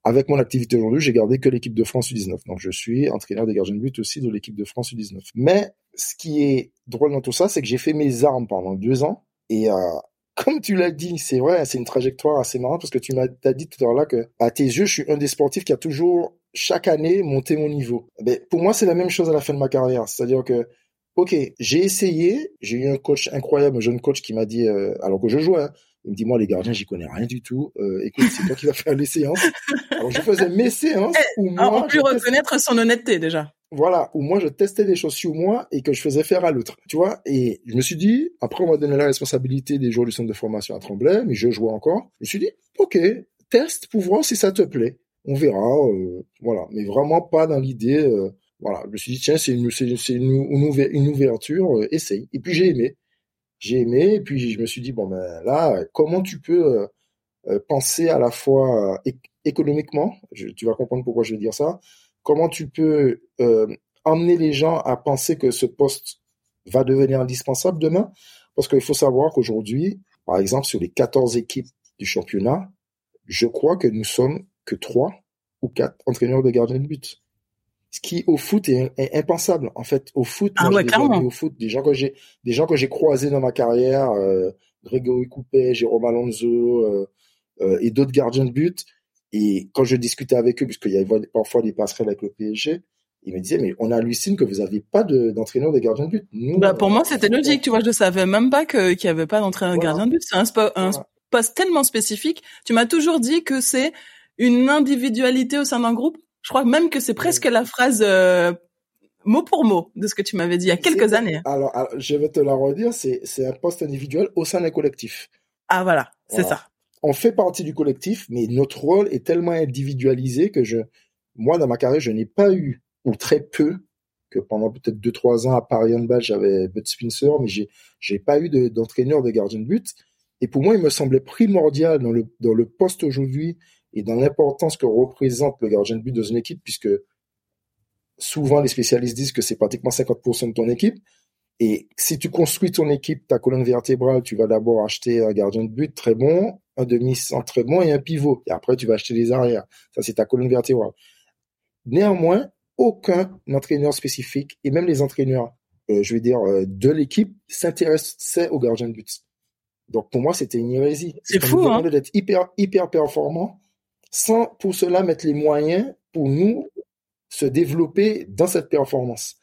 avec mon activité aujourd'hui, j'ai gardé que l'équipe de France U19. Donc je suis entraîneur des gardiens de but aussi de l'équipe de France U19. Mais ce qui est drôle dans tout ça, c'est que j'ai fait mes armes pendant deux ans. Et euh, comme tu l'as dit, c'est vrai, c'est une trajectoire assez marrante parce que tu m'as dit tout à l'heure là que à tes yeux, je suis un des sportifs qui a toujours chaque année monté mon niveau. Mais pour moi, c'est la même chose à la fin de ma carrière. C'est-à-dire que Ok, j'ai essayé, j'ai eu un coach incroyable, un jeune coach qui m'a dit, euh, alors que je jouais, hein, il me dit, moi, les gardiens, j'y connais rien du tout. Euh, écoute, c'est toi qui vas faire les séances. Alors, je faisais mes séances. Eh, où moi, on peut reconnaître son honnêteté, déjà. Voilà, où moi, je testais des choses sur moi et que je faisais faire à l'autre. Tu vois, et je me suis dit, après, on m'a donné la responsabilité des jours du centre de formation à Tremblay, mais je jouais encore. Je me suis dit, OK, teste pour voir si ça te plaît. On verra, euh, voilà. Mais vraiment pas dans l'idée, euh, voilà. Je me suis dit, tiens, c'est une, c'est, une, une, ouverture, essaye. Et puis, j'ai aimé j'ai aimé. Et puis je me suis dit bon ben là, comment tu peux euh, euh, penser à la fois euh, économiquement, tu vas comprendre pourquoi je veux dire ça. Comment tu peux emmener les gens à penser que ce poste va devenir indispensable demain? Parce qu'il faut savoir qu'aujourd'hui, par exemple, sur les 14 équipes du championnat, je crois que nous sommes que trois ou quatre entraîneurs de gardiens de but. Ce qui au foot est, impensable. En fait, au foot, ah ouais, au foot, des gens que j'ai, des gens que j'ai croisés dans ma carrière, euh, Grégory Coupet, Jérôme Alonso euh, euh, et d'autres gardiens de but. Et quand je discutais avec eux, puisqu'il y avait parfois des passerelles avec le PSG, ils me disaient mais on hallucine que vous n'aviez pas d'entraîneur de, gardien de but. bah pour moi c'était logique, tu vois, je savais même pas qu'il n'y avait pas d'entraîneur de gardien de but. C'est un, un poste tellement spécifique. Tu m'as toujours dit que c'est une individualité au sein d'un groupe. Je crois même que c'est presque la phrase euh, mot pour mot de ce que tu m'avais dit il y a quelques années. Alors, je vais te la redire, c'est un poste individuel au sein d'un collectif. Ah voilà, c'est ça. On fait partie du collectif, mais notre rôle est tellement individualisé que je, moi dans ma carrière, je n'ai pas eu ou très peu que pendant peut-être deux trois ans à Paris Handball, j'avais Bud Spencer, mais j'ai j'ai pas eu d'entraîneur de, gardien de but. Et pour moi, il me semblait primordial dans le dans le poste aujourd'hui et dans l'importance que représente le gardien de but dans une équipe, puisque souvent les spécialistes disent que c'est pratiquement 50% de ton équipe. Et si tu construis ton équipe, ta colonne vertébrale, tu vas d'abord acheter un gardien de but très bon, un demi-centre très bon et un pivot. Et après, tu vas acheter les arrières. Ça, c'est ta colonne vertébrale. Néanmoins, aucun entraîneur spécifique, et même les entraîneurs, euh, je veux dire, euh, de l'équipe, s'intéressaient au gardien de but. Donc, pour moi, c'était une hérésie. C'est fou, hein? d'être hyper, hyper performant sans pour cela mettre les moyens pour nous se développer dans cette performance.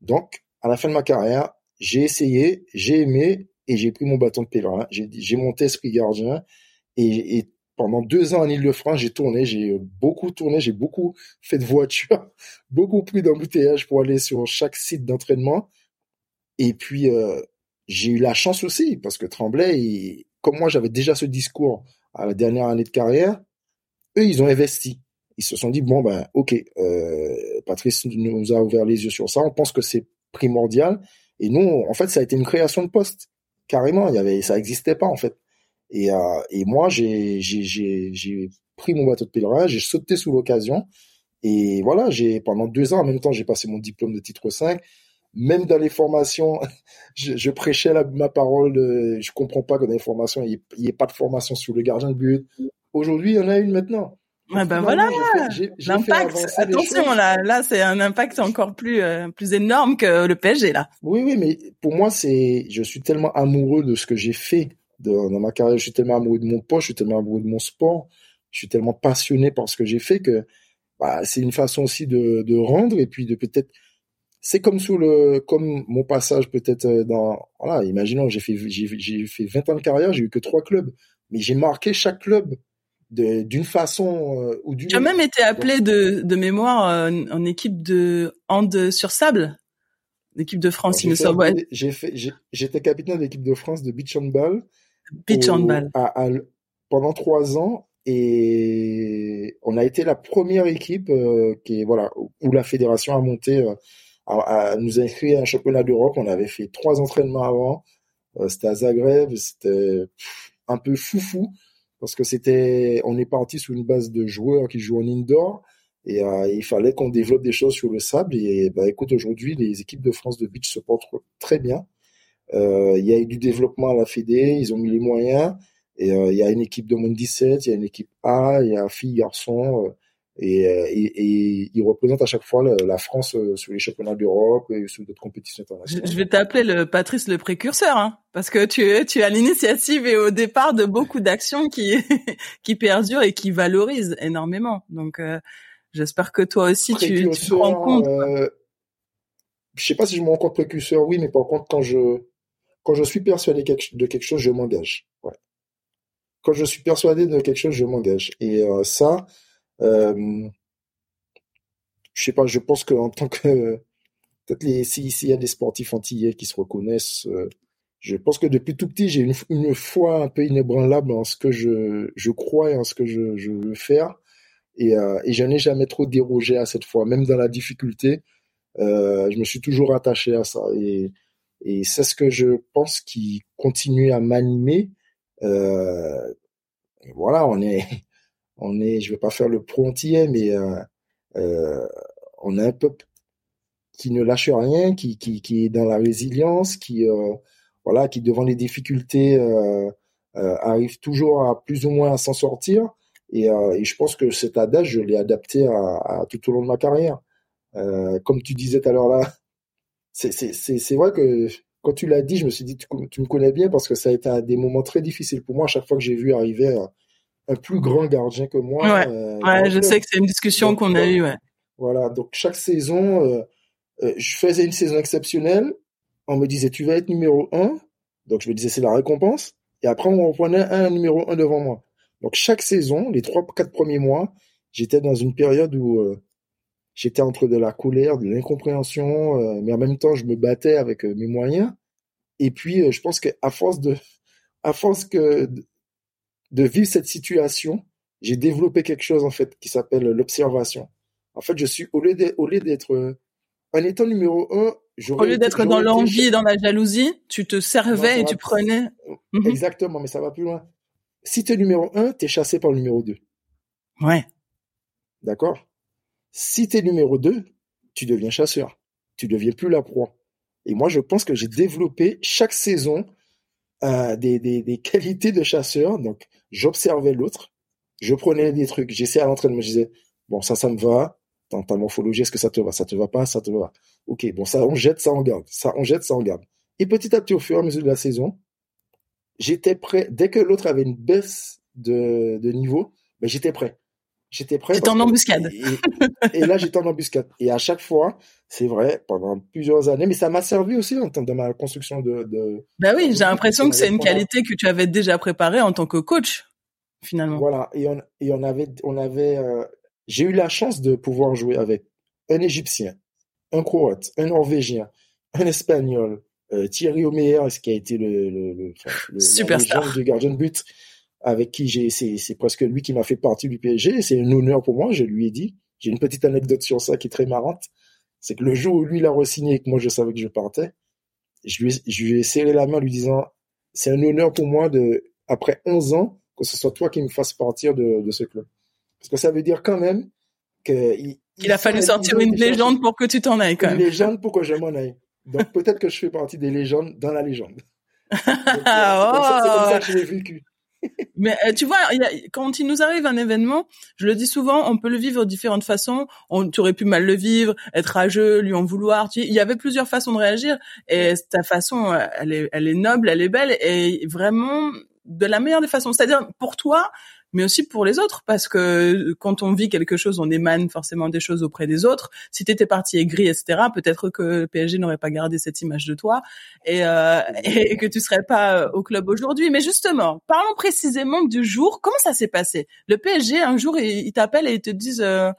Donc, à la fin de ma carrière, j'ai essayé, j'ai aimé et j'ai pris mon bâton de pèlerin. J'ai monté Esprit Gardien et, et, pendant deux ans en Ile-de-France, j'ai tourné, j'ai beaucoup tourné, j'ai beaucoup fait de voiture, beaucoup pris d'embouteillage pour aller sur chaque site d'entraînement. Et puis, euh, j'ai eu la chance aussi, parce que Tremblay, comme moi j'avais déjà ce discours à la dernière année de carrière, eux, ils ont investi. Ils se sont dit, bon, ben, ok, euh, Patrice nous a ouvert les yeux sur ça, on pense que c'est primordial. Et nous, en fait, ça a été une création de poste. Carrément, il y avait, ça n'existait pas, en fait. Et, euh, et moi, j'ai, pris mon bateau de pèlerin, j'ai sauté sous l'occasion. Et voilà, j'ai, pendant deux ans, en même temps, j'ai passé mon diplôme de titre 5 même dans les formations, je, je prêchais la, ma parole. De, je comprends pas que dans les formations, il n'y ait, pas de formation sur le gardien de but, Aujourd'hui, il y en a une maintenant. Ah ben voilà, l'impact. Attention là, là c'est un impact encore plus euh, plus énorme que le PSG là. Oui oui, mais pour moi c'est, je suis tellement amoureux de ce que j'ai fait dans ma carrière, je suis tellement amoureux de mon poste, je suis tellement amoureux de mon sport, je suis tellement passionné par ce que j'ai fait que bah, c'est une façon aussi de, de rendre et puis de peut-être c'est comme sous le comme mon passage peut-être euh, dans voilà imaginons j'ai fait j'ai fait 20 ans de carrière j'ai eu que trois clubs mais j'ai marqué chaque club d'une façon euh, ou d'une Tu as même été appelé de, de mémoire euh, en équipe de hand sur sable, l'équipe de France, il me semble. J'ai fait, j'étais capitaine de l'équipe de France de beach handball. Beach handball. pendant trois ans et on a été la première équipe euh, qui voilà où la fédération a monté à, nous inscrit à un championnat d'Europe. On avait fait trois entraînements avant. c'était à Zagreb, c'était un peu foufou parce que c'était, on est parti sur une base de joueurs qui jouent en indoor et euh, il fallait qu'on développe des choses sur le sable. Et bah, écoute, aujourd'hui, les équipes de France de beach se portent très bien. Euh, il y a eu du développement à la Fédé, ils ont mis les moyens. Et euh, il y a une équipe de monde 17, il y a une équipe A, il y a filles, garçons. Euh, et, et, il représente à chaque fois la France euh, sur les championnats d'Europe et sur d'autres compétitions internationales. Je vais t'appeler le Patrice le précurseur, hein, parce que tu tu as l'initiative et au départ de beaucoup d'actions qui qui perdurent et qui valorisent énormément. Donc euh, j'espère que toi aussi tu, tu te rends compte. Euh, je sais pas si je me rends compte précurseur, oui, mais par contre quand je quand je suis persuadé de quelque chose, je m'engage. Ouais. Quand je suis persuadé de quelque chose, je m'engage. Et ça, euh, je sais pas, je pense qu'en tant que peut-être s'il y a des sportifs antillais qui se reconnaissent, euh, je pense que depuis tout petit j'ai une, foi un peu inébranlable en ce que je je crois et en ce que je, je veux faire et, euh, et je n'ai jamais trop dérogé à cette foi, même dans la difficulté. Je me suis toujours attaché à ça et, et c'est ce que je pense qui continue à m'animer. Voilà, on est on est, je vais pas faire le pro antillais, mais euh, euh, on a un peuple qui ne lâche rien, qui, est dans la résilience, qui euh, voilà, qui devant les difficultés arrive toujours à plus ou moins à s'en sortir. Et, je pense que cet adage, je l'ai adapté tout au long de ma carrière. Comme tu disais tout à l'heure là, c'est c'est vrai que quand tu l'as dit, je me suis dit tu, tu, me connais bien parce que ça a été un des moments très difficiles pour moi à chaque fois que j'ai vu arriver un, plus grand gardien que moi. Ouais, euh, ouais je sais que c'est une discussion qu'on a eue. Ouais. Voilà, donc chaque saison, euh, euh, je faisais une saison exceptionnelle. On me disait tu vas être numéro un, donc je me disais c'est la récompense. Et après on reprenait un numéro un devant moi. Donc chaque saison, les trois quatre premiers mois, j'étais dans une période où euh, j'étais entre de la colère, de l'incompréhension, euh, mais en même temps, je me battais avec euh, mes moyens. Et puis, je pense qu'à force de, à force que de vivre cette situation, j'ai développé quelque chose en fait qui s'appelle l'observation. En fait, je suis au lieu d'être en étant numéro un, au lieu d'être dans l'envie et dans la jalousie, tu te servais et tu prenais. Mhm. Exactement, mais ça va plus loin. Si tu es numéro un, tu es chassé par le numéro 2. Ouais. D'accord? Si tu es numéro 2, tu deviens chasseur. Tu deviens plus la proie. Et moi, je pense que j'ai développé chaque saison euh, des, des, des, qualités de chasseur. Donc, j'observais l'autre, je prenais des trucs, j'essayais à l'entraînement, je disais, bon, ça, ça me va. Dans ta morphologie, est-ce que ça te va? Ça te va pas? Ça te va? Ok, bon, ça, on jette, ça, on garde. Ça, on jette, ça, on garde. Et petit à petit, au fur et à mesure de la saison, j'étais prêt. Dès que l'autre avait une baisse de, de niveau, ben, j'étais prêt. J'étais prêt. J'étais en embuscade. Et, là, j'étais en embuscade. Et à chaque fois, c'est vrai, pendant plusieurs années, mais ça m'a servi aussi en dans ma construction de. de bah oui, j'ai l'impression que c'est une qualité que tu avais déjà préparée en tant que coach, finalement. Voilà. Et on, et on avait, on avait, euh, j'ai eu la chance de pouvoir jouer avec un Égyptien, un Croate, un Norvégien, un Espagnol, euh, Thierry Omeyer, ce qui a été le, le, le, le du gardien de but, avec qui j'ai, c'est, c'est presque lui qui m'a fait partie du PSG. C'est un honneur pour moi. Je lui ai dit. J'ai une petite anecdote sur ça qui est très marrante. C'est que le jour où lui l'a re-signé et que moi je savais que je partais, je lui, ai, je lui ai serré la main en lui disant, c'est un honneur pour moi de, après 11 ans, que ce soit toi qui me fasses partir de, de ce club. Parce que ça veut dire quand même que il, il a fallu sortir une légende pour que tu t'en ailles quand même. Une légende pour que je m'en aille. Donc peut-être que je fais partie des légendes dans la légende. Donc, euh, c'est comme ça que je l'ai vécu. Mais euh, tu vois, y a, quand il nous arrive un événement, je le dis souvent, on peut le vivre de différentes façons. On, tu aurais pu mal le vivre, être rageux, lui en vouloir. Tu, il y avait plusieurs façons de réagir, et ta façon, elle est, elle est noble, elle est belle, et vraiment de la meilleure des façons. C'est-à-dire pour toi, mais aussi pour les autres, parce que quand on vit quelque chose, on émane forcément des choses auprès des autres. Si tu étais parti aigri, etc., peut-être que le PSG n'aurait pas gardé cette image de toi et, euh, et que tu serais pas euh, au club aujourd'hui. Mais justement, parlons précisément du jour. Comment ça s'est passé? Le PSG, un jour, ils t'appellent et ils te disent... Euh,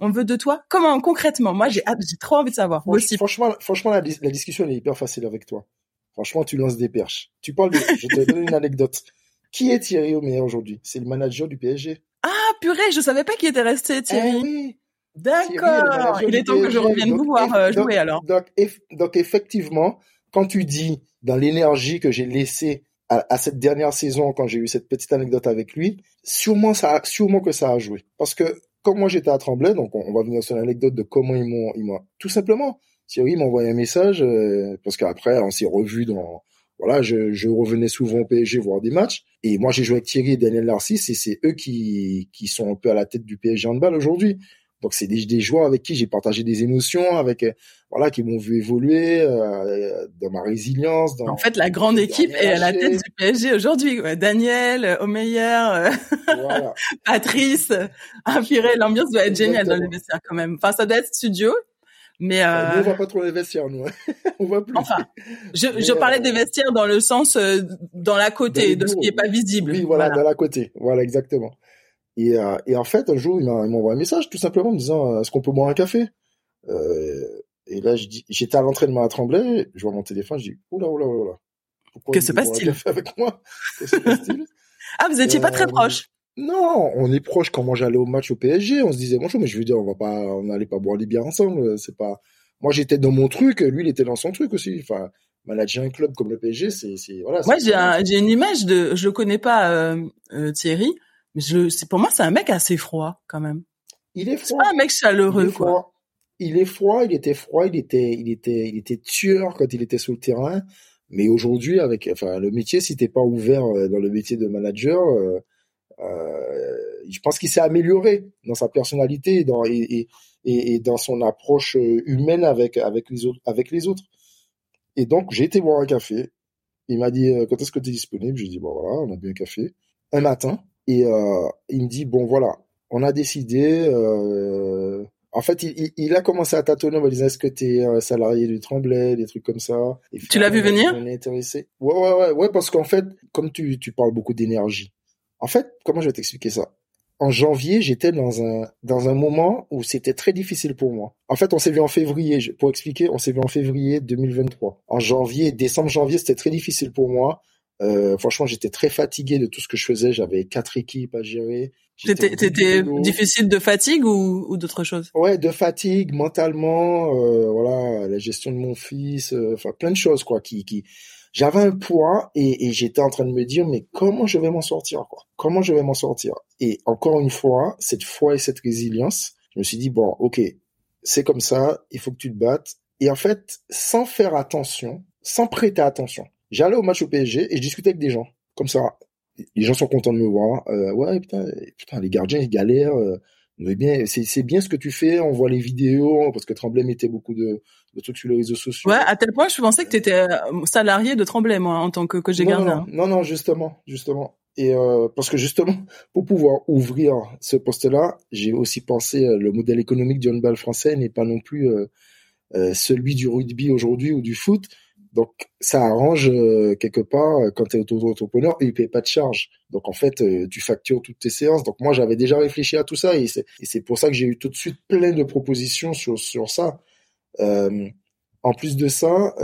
on veut de toi Comment concrètement? Moi, j'ai j'ai trop envie de savoir. aussi. Franchement, franchement, la, la, discussion est hyper facile avec toi. Franchement, tu lances des perches. Tu parles de, je te donne une anecdote. Qui est Thierry Omeyer aujourd'hui? C'est le manager du PSG. Ah purée, je savais pas qu'il était resté Thierry. Eh D'accord. Il est temps que je revienne vous voir euh, jouer alors. Donc, donc, effectivement, quand tu dis dans l'énergie que j'ai laissée à, cette dernière saison, quand j'ai eu cette petite anecdote avec lui, sûrement ça, sûrement que ça a joué. Parce que comme moi j'étais à Tremblay, donc on, va venir sur l'anecdote de comment ils m'ont, ils m'ont, tout simplement. Thierry m'a envoyé un message euh, parce qu'après on s'est revu dans voilà, je, je, revenais souvent au PSG voir des matchs. Et moi, j'ai joué avec Thierry et Daniel Narcisse, et c'est eux qui, qui sont un peu à la tête du PSG handball aujourd'hui. Donc, c'est des, des joueurs avec qui j'ai partagé des émotions, avec euh, voilà, qui m'ont vu évoluer euh, dans ma résilience. Dans, en fait, la grande équipe est à la tête du PSG aujourd'hui. Daniel, Omeyer, euh, voilà. Patrice, Infiré, l'ambiance doit être géniale dans les vestiaires quand même. Enfin, ça doit être studio. Mais euh... nous, on voit pas trop les vestiaires, nous. Hein. on voit plus. Enfin, je, je parlais des vestiaires dans le sens euh, dans la côté, de ce qui est pas visible. Oui, voilà, dans la côté. Voilà, exactement. Et, euh, et en fait, un jour, il m'a envoyé un message, tout simplement, me disant euh, Est-ce qu'on peut boire un café? Euh, Et là, je dis, j'étais à l'entraînement à Tremblay, je vois mon téléphone, je dis Oula, oula, oula. Pourquoi que se passe-t-il? avec moi? Que se passe-t-il? Ah, vous étiez pas très proche non, on est proche quand moi j'allais au match au PSG, on se disait bonjour, mais je veux dire, on va pas, on n'allait pas boire des bières ensemble, c'est pas. Moi j'étais dans mon truc, lui il était dans son truc aussi. Enfin, manager un club comme le PSG, c'est, voilà. Moi j'ai une image de, je connais pas euh, euh, Thierry, mais je, c'est pour moi c'est un mec assez froid quand même. Il est froid. C'est pas un mec chaleureux il quoi. Il est froid, il était froid, il était, il était, il était tueur quand il était sur le terrain. Mais aujourd'hui, avec, enfin, le métier, si t'es pas ouvert euh, dans le métier de manager, euh, je pense qu'il s'est amélioré dans sa personnalité dans, et, et, et, et, dans son approche humaine avec avec les autres avec les autres. Et donc j'ai été boire un café. Il m'a dit quand est-ce que tu es disponible? J'ai dit bon voilà, on a bu un café un matin et euh, il me dit bon voilà, on a décidé. Euh, en fait, il, il, a commencé à tâtonner en me disant est-ce que tu es un salarié du Tremblay, des trucs comme ça? tu l'as vu venir? On est intéressé. Ouais ouais ouais ouais parce qu'en fait, comme tu tu parles beaucoup d'énergie. En fait, comment je vais t'expliquer ça? En janvier, j'étais dans un dans un moment où c'était très difficile pour moi. En fait, on s'est vu en février. Pour expliquer, on s'est vu en février 2023. En janvier, décembre, janvier, c'était très difficile pour moi. Euh, franchement, j'étais très fatigué de tout ce que je faisais. J'avais quatre équipes à gérer. T'étais difficile de fatigue ou, ou d'autre chose Ouais, de fatigue, mentalement, euh, voilà, la gestion de mon fils, euh, enfin plein de choses quoi. Qui, qui, j'avais un poids et, et j'étais en train de me dire mais comment je vais m'en sortir quoi? Comment je vais m'en sortir? Et encore une fois, cette foi et cette résilience, je me suis dit bon, ok, c'est comme ça, il faut que tu te battes. Et en fait, sans faire attention, sans prêter attention, J'allais au match au PSG et je discutais avec des gens. Comme ça, les gens sont contents de me voir. Euh, ouais, putain, les gardiens, ils galèrent. Euh, bien, c'est bien ce que tu fais. On voit les vidéos parce que Tremblay mettait beaucoup de, de trucs sur les réseaux sociaux. Ouais, à tel point, je pensais que tu étais euh, salarié de Tremblay, moi, en tant que que j'ai gardien. Non, non, non, justement, justement. Et euh, parce que justement, pour pouvoir ouvrir ce poste-là, j'ai aussi pensé euh, le modèle économique du handball français n'est pas non plus euh, celui du rugby aujourd'hui ou du foot donc ça arrange euh, quelque part euh, quand tu es auto-entrepreneur, il paye pas de charge. Donc en fait, euh, tu factures toutes tes séances. Donc moi j'avais déjà réfléchi à tout ça et c'est pour ça que j'ai eu tout de suite plein de propositions sur sur ça. en plus de ça,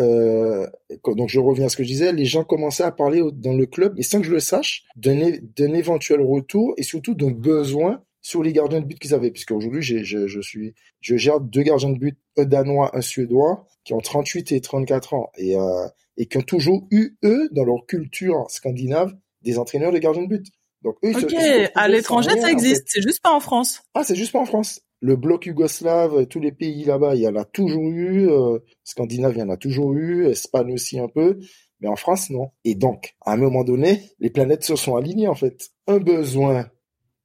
donc je reviens à ce que je disais, les gens commençaient à parler dans le club, mais sans que je le sache, d'un éventuel retour et surtout d'un besoin sur les gardiens de but qu'ils avaient, puisque aujourd'hui, je, je suis, je gère deux gardiens de but, un danois, un suédois, qui ont 38 et 34 ans, et, euh, et qui ont toujours eu, eux, dans leur culture scandinave, des entraîneurs de gardiens de but. Donc eux, ok, à l'étranger, ça existe, c'est juste pas en France. Ah, c'est juste pas en France. Le bloc yougoslave, tous les pays là-bas, il y en a toujours eu. Euh, Scandinave, il y en a toujours eu. Espagne aussi un peu. Mais en France, non. Et donc, à un moment donné, les planètes se sont alignées, en fait. Un besoin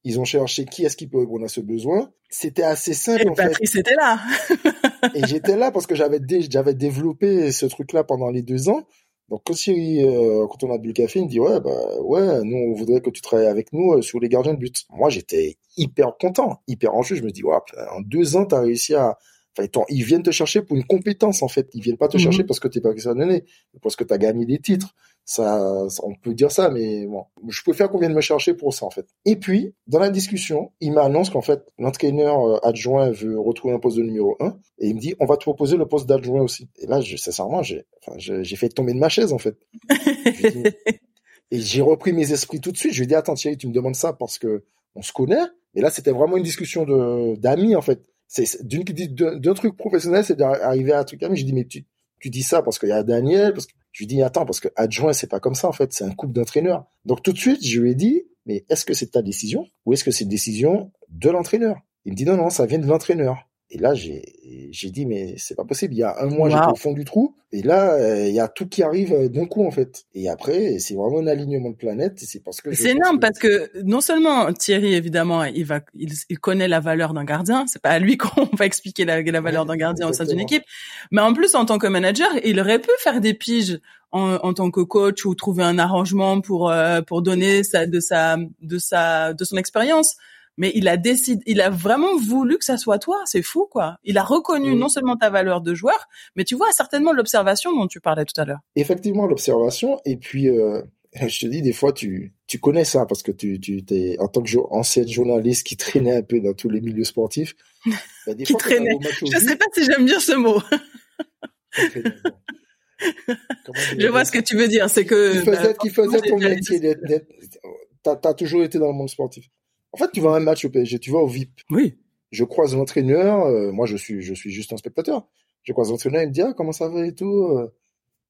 ils ont cherché qui est-ce qui peut répondre à ce besoin. C'était assez simple. Et en Patrice était là. et j'étais là parce que j'avais j'avais développé ce truc-là pendant les deux ans. Donc quand, euh, quand on a bu le café, il me dit ouais bah ouais nous on voudrait que tu travailles avec nous euh, sur les gardiens de but. Moi j'étais hyper content, hyper enjeu. Je me dis ouais en deux ans t'as réussi à Enfin, ils viennent te chercher pour une compétence en fait. Ils viennent pas te mhm. chercher parce que t'es pas donné, parce que tu as gagné des titres. Ça, on peut dire ça, mais bon, je préfère qu'on vienne me chercher pour ça en fait. Et puis, dans la discussion, il m'annonce qu'en fait, l'entraîneur euh, adjoint veut retrouver un poste de numéro 1 et il me dit, on va te proposer le poste d'adjoint aussi. Et là, je, sincèrement, j'ai, enfin, j'ai fait tomber de ma chaise en fait. et j'ai repris mes esprits tout de suite. Je lui ai dit, attends Thierry, tu me demandes ça parce que on se connaît. Et là, c'était vraiment une discussion de d'amis en fait. C'est d'un truc professionnel, c'est d'arriver à un truc. Mais je dis, mais tu, tu dis ça parce qu'il y a Daniel, parce que je lui dis attends parce que adjoint c'est pas comme ça en fait, c'est un couple d'entraîneurs. Donc tout de suite je lui ai dit mais est-ce que c'est ta décision ou est-ce que c'est une décision de l'entraîneur? Il me dit non non ça vient de l'entraîneur. Et là, j'ai, j'ai dit, mais c'est pas possible. Il y a un mois, j'étais au fond du trou. Et là, euh, il y a tout qui arrive euh, d'un coup, en fait. Et après, c'est vraiment un alignement de planète. C'est parce que. C'est énorme parce que non seulement Thierry, évidemment, il va, il, il connaît la valeur d'un gardien. C'est pas à lui qu'on va expliquer la, la valeur d'un gardien au sein d'une équipe. Mais en plus, en tant que manager, il aurait pu faire des piges en, en tant que coach ou trouver un arrangement pour, euh, pour donner sa, de sa, de sa, de son expérience mais il a décidé, il a vraiment voulu que ça soit toi. C'est fou, quoi. Il a reconnu non seulement ta valeur de joueur, mais tu vois certainement l'observation dont tu parlais tout à l'heure. Effectivement, l'observation. Et puis, euh, je te dis, des fois, tu, tu connais ça parce que tu, tu t'es, en tant que ancienne journaliste qui traînait un peu dans tous les milieux sportifs. Bah, qui traînait. Je sais pas si j'aime bien ce mot. je vois ce que tu veux dire. C'est que. Qui faisait, bah, qui faisait ton métier d'être, t'as, t'as toujours été dans le monde sportif. En fait, tu vas à un match au PSG, tu vas au VIP. Oui. Je croise l'entraîneur, euh, moi je suis je suis juste un spectateur. Je croise l'entraîneur, il me dit ah comment ça va et tout. Euh.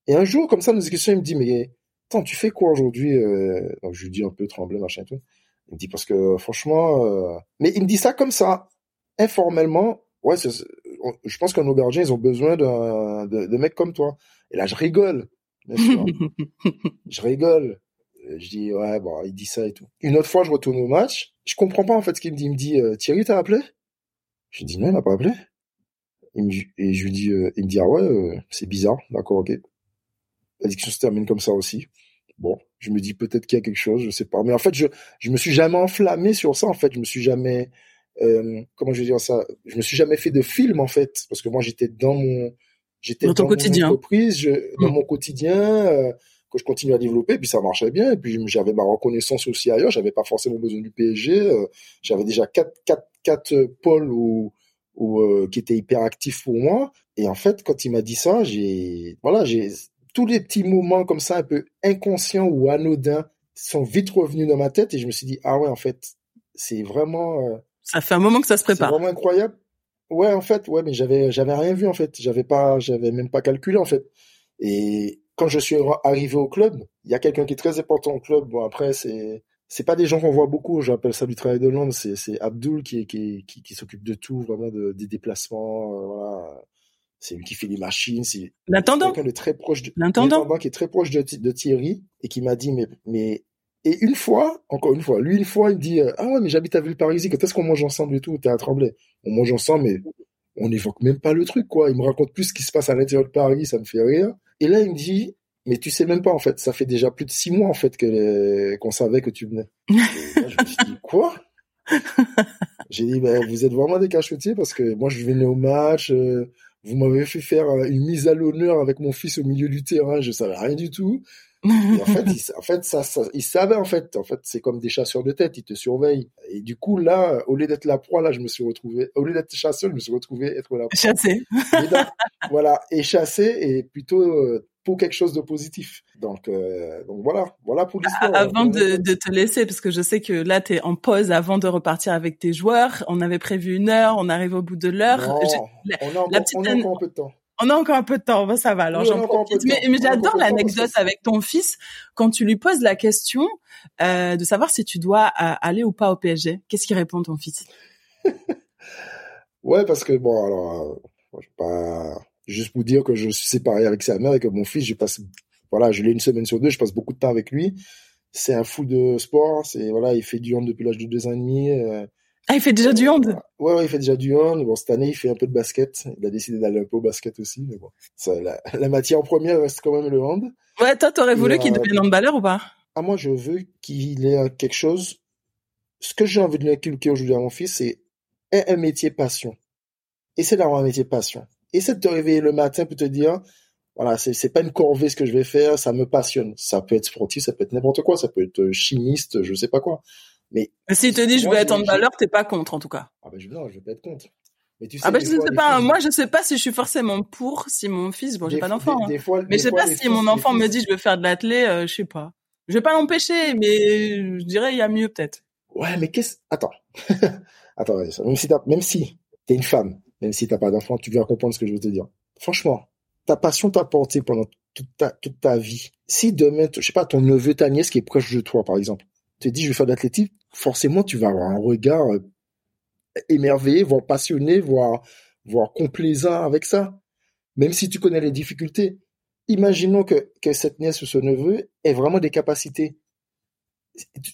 Et un jour comme ça, nos discussions, il me dit mais attends, tu fais quoi aujourd'hui euh? Donc je lui dis un peu tremblé machin et tout. Il me dit parce que franchement, mais il me dit ça comme ça, informellement. Ouais, je pense que nos gardiens ils ont besoin de, de mecs comme toi. Et là je rigole. Je rigole. Je dis ouais bon il dit ça et tout. Une autre fois je retourne au match, je comprends pas en fait ce qu'il me dit. Il me dit euh, Thierry t'as appelé? Je dis non, il m'a pas appelé. et je lui dis, euh, il me dit ah ouais, euh, c'est bizarre, d'accord, ok. L'addiction se termine comme ça aussi. Bon, je me dis peut-être qu'il y a quelque chose, je sais pas. Mais en fait, je je me suis jamais enflammé sur ça. En fait, je me suis jamais euh, comment je vais dire ça? Je me suis jamais fait de film en fait, parce que moi j'étais dans mon j'étais dans, ton quotidien. mon entreprise, je, dans mon quotidien. Euh, que je continue à développer, puis ça marchait bien, et puis j'avais ma reconnaissance aussi ailleurs, j'avais pas forcément besoin du PSG, euh, j'avais déjà quatre, quatre, quatre pôles où, où, euh, qui étaient hyper actifs pour moi, et en fait, quand il m'a dit ça, j'ai, voilà, j'ai, tous les petits moments comme ça, un peu inconscients ou anodins, sont vite revenus dans ma tête, et je me suis dit, ah ouais, en fait, c'est vraiment... Euh, ça fait un moment que ça se prépare. C'est vraiment incroyable. Ouais, en fait, ouais, mais j'avais, j'avais rien vu, en fait. J'avais pas, j'avais même pas calculé, en fait. Et quand je suis arrivé au club, il y a quelqu'un qui est très important au club. Bon, après, c'est, c'est pas des gens qu'on voit beaucoup. J'appelle ça du travail de l'ombre. C'est, c'est Abdul qui, qui, qui, qui s'occupe de tout, vraiment de, des déplacements. Euh, voilà. C'est lui qui fait les machines. C'est l'intendant. Quelqu'un de très proche de, l'intendant. qui est très proche de, de Thierry et qui m'a dit, mais, mais, et une fois, encore une fois, lui, une fois, il me dit, ah ouais, mais j'habite à Villeparisis. Quand est-ce qu'on mange ensemble et tout? T'es à Tremblay. On mange ensemble, mais on n'évoque même pas le truc, quoi. Il me raconte plus ce qui se passe à l'intérieur de Paris. Ça me fait rire. Et là, il me dit, mais tu sais même pas, en fait. Ça fait déjà plus de six mois, en fait, que qu'on savait que tu venais. je me suis dit, quoi? J'ai dit, ben, vous êtes vraiment des cachotiers parce que moi, je venais au match, euh, vous m'avez fait faire euh, une mise à l'honneur avec mon fils au milieu du terrain, je savais rien du tout. En fait, il, en fait, ça, ça, il savait en fait. En fait, c'est comme des chasseurs de tête, ils te surveillent. Et du coup, là, au lieu d'être la proie, là, je me suis retrouvé. Au lieu d'être chasseur, je me suis retrouvé être la proie. Chassé. voilà, et chassé et plutôt euh, pour quelque chose de positif. Donc, euh, donc voilà, voilà pour l'histoire. Avant de, de, te laisser, parce que je sais que là, tu es en pause avant de repartir avec tes joueurs. On avait prévu une heure, on arrive au bout de l'heure. On, a encore, on a encore un peu de temps. On a encore un peu de temps, ça va. Alors j'en profite. Mais, mais j'adore l'anecdote avec ton fils quand tu lui poses la question euh, de savoir si tu dois euh, aller ou pas au PSG. Qu'est-ce qu'il répond ton fils? Ouais, parce que bon, alors, euh, pas juste pour dire que je suis séparé avec sa mère et que mon fils, je passe, voilà, je l'ai une semaine sur deux, je passe beaucoup de temps avec lui. C'est un fou de sport. C'est voilà, il fait du hand depuis l'âge de deux ans et demi. Euh, ah, il fait déjà du hand. Ouais, ouais, il fait déjà du hand. Bon, cette année, il fait un peu de basket. Il a décidé d'aller un peu au basket aussi, mais bon, ça, la, matière première reste quand même le hand. Ouais, toi, t'aurais voulu qu'il devienne handballeur ou pas? Ah, moi, je veux qu'il ait quelque chose. Ce que j'ai envie de lui inculquer aujourd'hui à mon fils, c'est un métier passion. Essaie d'avoir un métier passion. Essaie de te réveiller le matin pour te dire, voilà, c'est pas une corvée ce que je vais faire, ça me passionne. Ça peut être sportif, ça peut être n'importe quoi, ça peut être chimiste, je sais pas quoi. Mais, s'il te dit je veux être en valeur, t'es pas contre en tout cas. Ah ben je, non, je vais pas être contre. Mais tu sais, ah ben je sais pas, moi je sais pas si je suis forcément pour si mon fils, bon j'ai pas d'enfant, hein. mais je sais pas si mon enfant me dit je veux faire de l'athlé, euh, je sais pas. Je vais pas l'empêcher, mais je dirais il y a mieux peut-être. Ouais, mais qu'est-ce Attends, attends, même si t'as, même si t'es une femme, même si t'as pas d'enfant, tu vas comprendre ce que je veux te dire. Franchement, ta passion t'a porté pendant toute ta toute ta vie. Si demain, je sais pas, ton neveu, ta nièce qui est proche de toi, par exemple, te dit je vais faire de l'athlétisme, forcément tu vas avoir un regard euh, émerveillé, voire passionné, voire, complaisant avec ça. Même si tu connais les difficultés. Imaginons que, cette nièce ou ce neveu ait vraiment des capacités.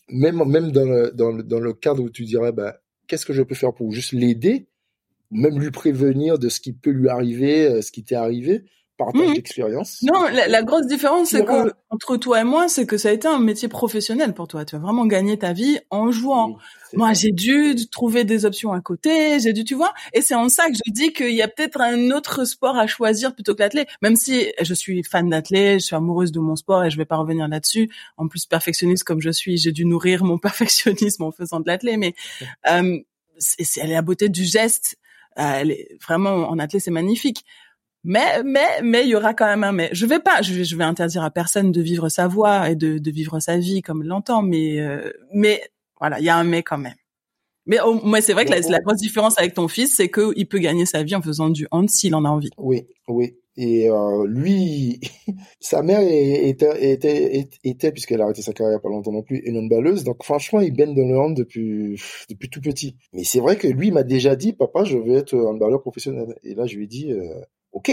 Même, dans le, dans cadre où tu dirais, bah, qu'est-ce que je peux faire pour juste l'aider, même lui prévenir de ce qui peut lui arriver, euh, ce qui t'est arrivé, partage mmh. d'expérience. Non, la, grosse différence, c'est que entre toi et moi, c'est que ça a été un métier professionnel pour toi. Tu as vraiment gagné ta vie en jouant. moi, j'ai dû trouver des options à côté. J'ai dû, tu vois. Et c'est en ça que je dis qu'il y a peut-être un autre sport à choisir plutôt que l'athlète. Même si je suis fan d'athlète, je suis amoureuse de mon sport et je vais pas revenir là-dessus. En plus, perfectionniste comme je suis, j'ai dû nourrir mon perfectionnisme en faisant de l'athlète. Mais euh, c'est, la beauté du geste. Euh, elle est, vraiment en athlète, c'est magnifique. Mais, mais, mais il y aura quand même un mais. Je vais pas, je vais, je vais interdire à personne de vivre sa voix et de, de vivre sa vie comme il l'entend, mais, euh, mais voilà, il y a un mais quand même. Mais moi, c'est vrai que la, la, grosse différence avec ton fils, c'est qu'il peut gagner sa vie en faisant du hand s'il en a envie. Oui, oui. Et euh, lui, sa mère était, était, était, puisqu'elle a arrêté sa carrière pas longtemps non plus, une handballeuse. Donc franchement, il baigne dans le hand depuis, depuis tout petit. Mais c'est vrai que lui m'a déjà dit, papa, je veux être handballeur professionnel. Et là, je lui ai dit, euh, ok,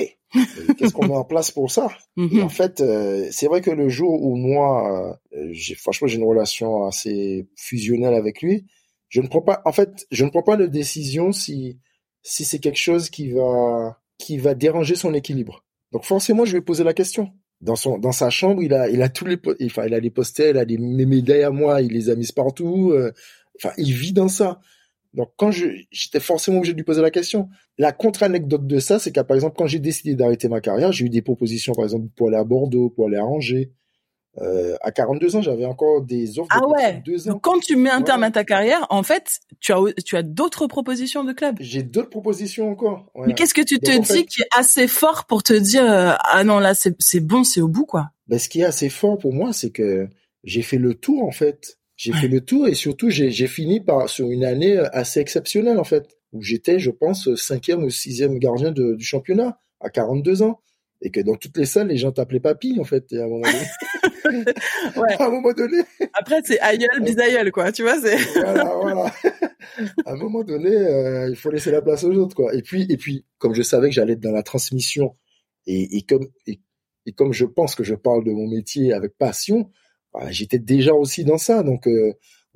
qu'est-ce qu'on met en place pour ça? Mhm. En fait, euh, c'est vrai que le jour où moi, euh, j'ai franchement j'ai une relation assez fusionnelle avec lui, je ne prends pas, en fait, je ne prends pas de décision si si c'est quelque chose qui va qui va déranger son équilibre. Donc forcément, je vais poser la question. Dans son dans sa chambre, il a il a tous les enfin il a les posters, il a des médailles à moi, il les a mises partout. Euh, enfin, il vit dans ça. Donc quand je j'étais forcément obligé de lui poser la question. La contre-anecdote de ça, c'est qu'à par exemple quand j'ai décidé d'arrêter ma carrière, j'ai eu des propositions par exemple pour aller à Bordeaux, pour aller à Angers. Euh, à 42 ans, j'avais encore des offres. Ah ouais. Ans. Donc quand tu mets un terme à ta carrière, en fait, tu as tu as d'autres propositions de club. J'ai d'autres propositions encore. Ouais. Mais qu'est-ce que tu te dis qui est assez fort pour te dire euh, ah non là c'est c'est bon, c'est au bout quoi? Ben, ce qui est assez fort pour moi, c'est que j'ai fait le tour en fait. J'ai fait le tour et surtout j'ai fini par sur une année assez exceptionnelle en fait où j'étais, je pense, cinquième ou sixième gardien de, du championnat à 42 ans et que dans toutes les salles, les gens t'appelaient papy, en fait, à un moment donné. ouais. À un moment donné. Après, c'est aïeul, bisaïeul, quoi, tu vois, c'est. voilà, voilà. à un moment donné, euh, il faut laisser la place aux autres, quoi. Et puis, et puis, comme je savais que j'allais être dans la transmission, et, et comme, et, comme je pense que je parle de mon métier avec passion, bah, j'étais déjà aussi dans ça, donc, euh,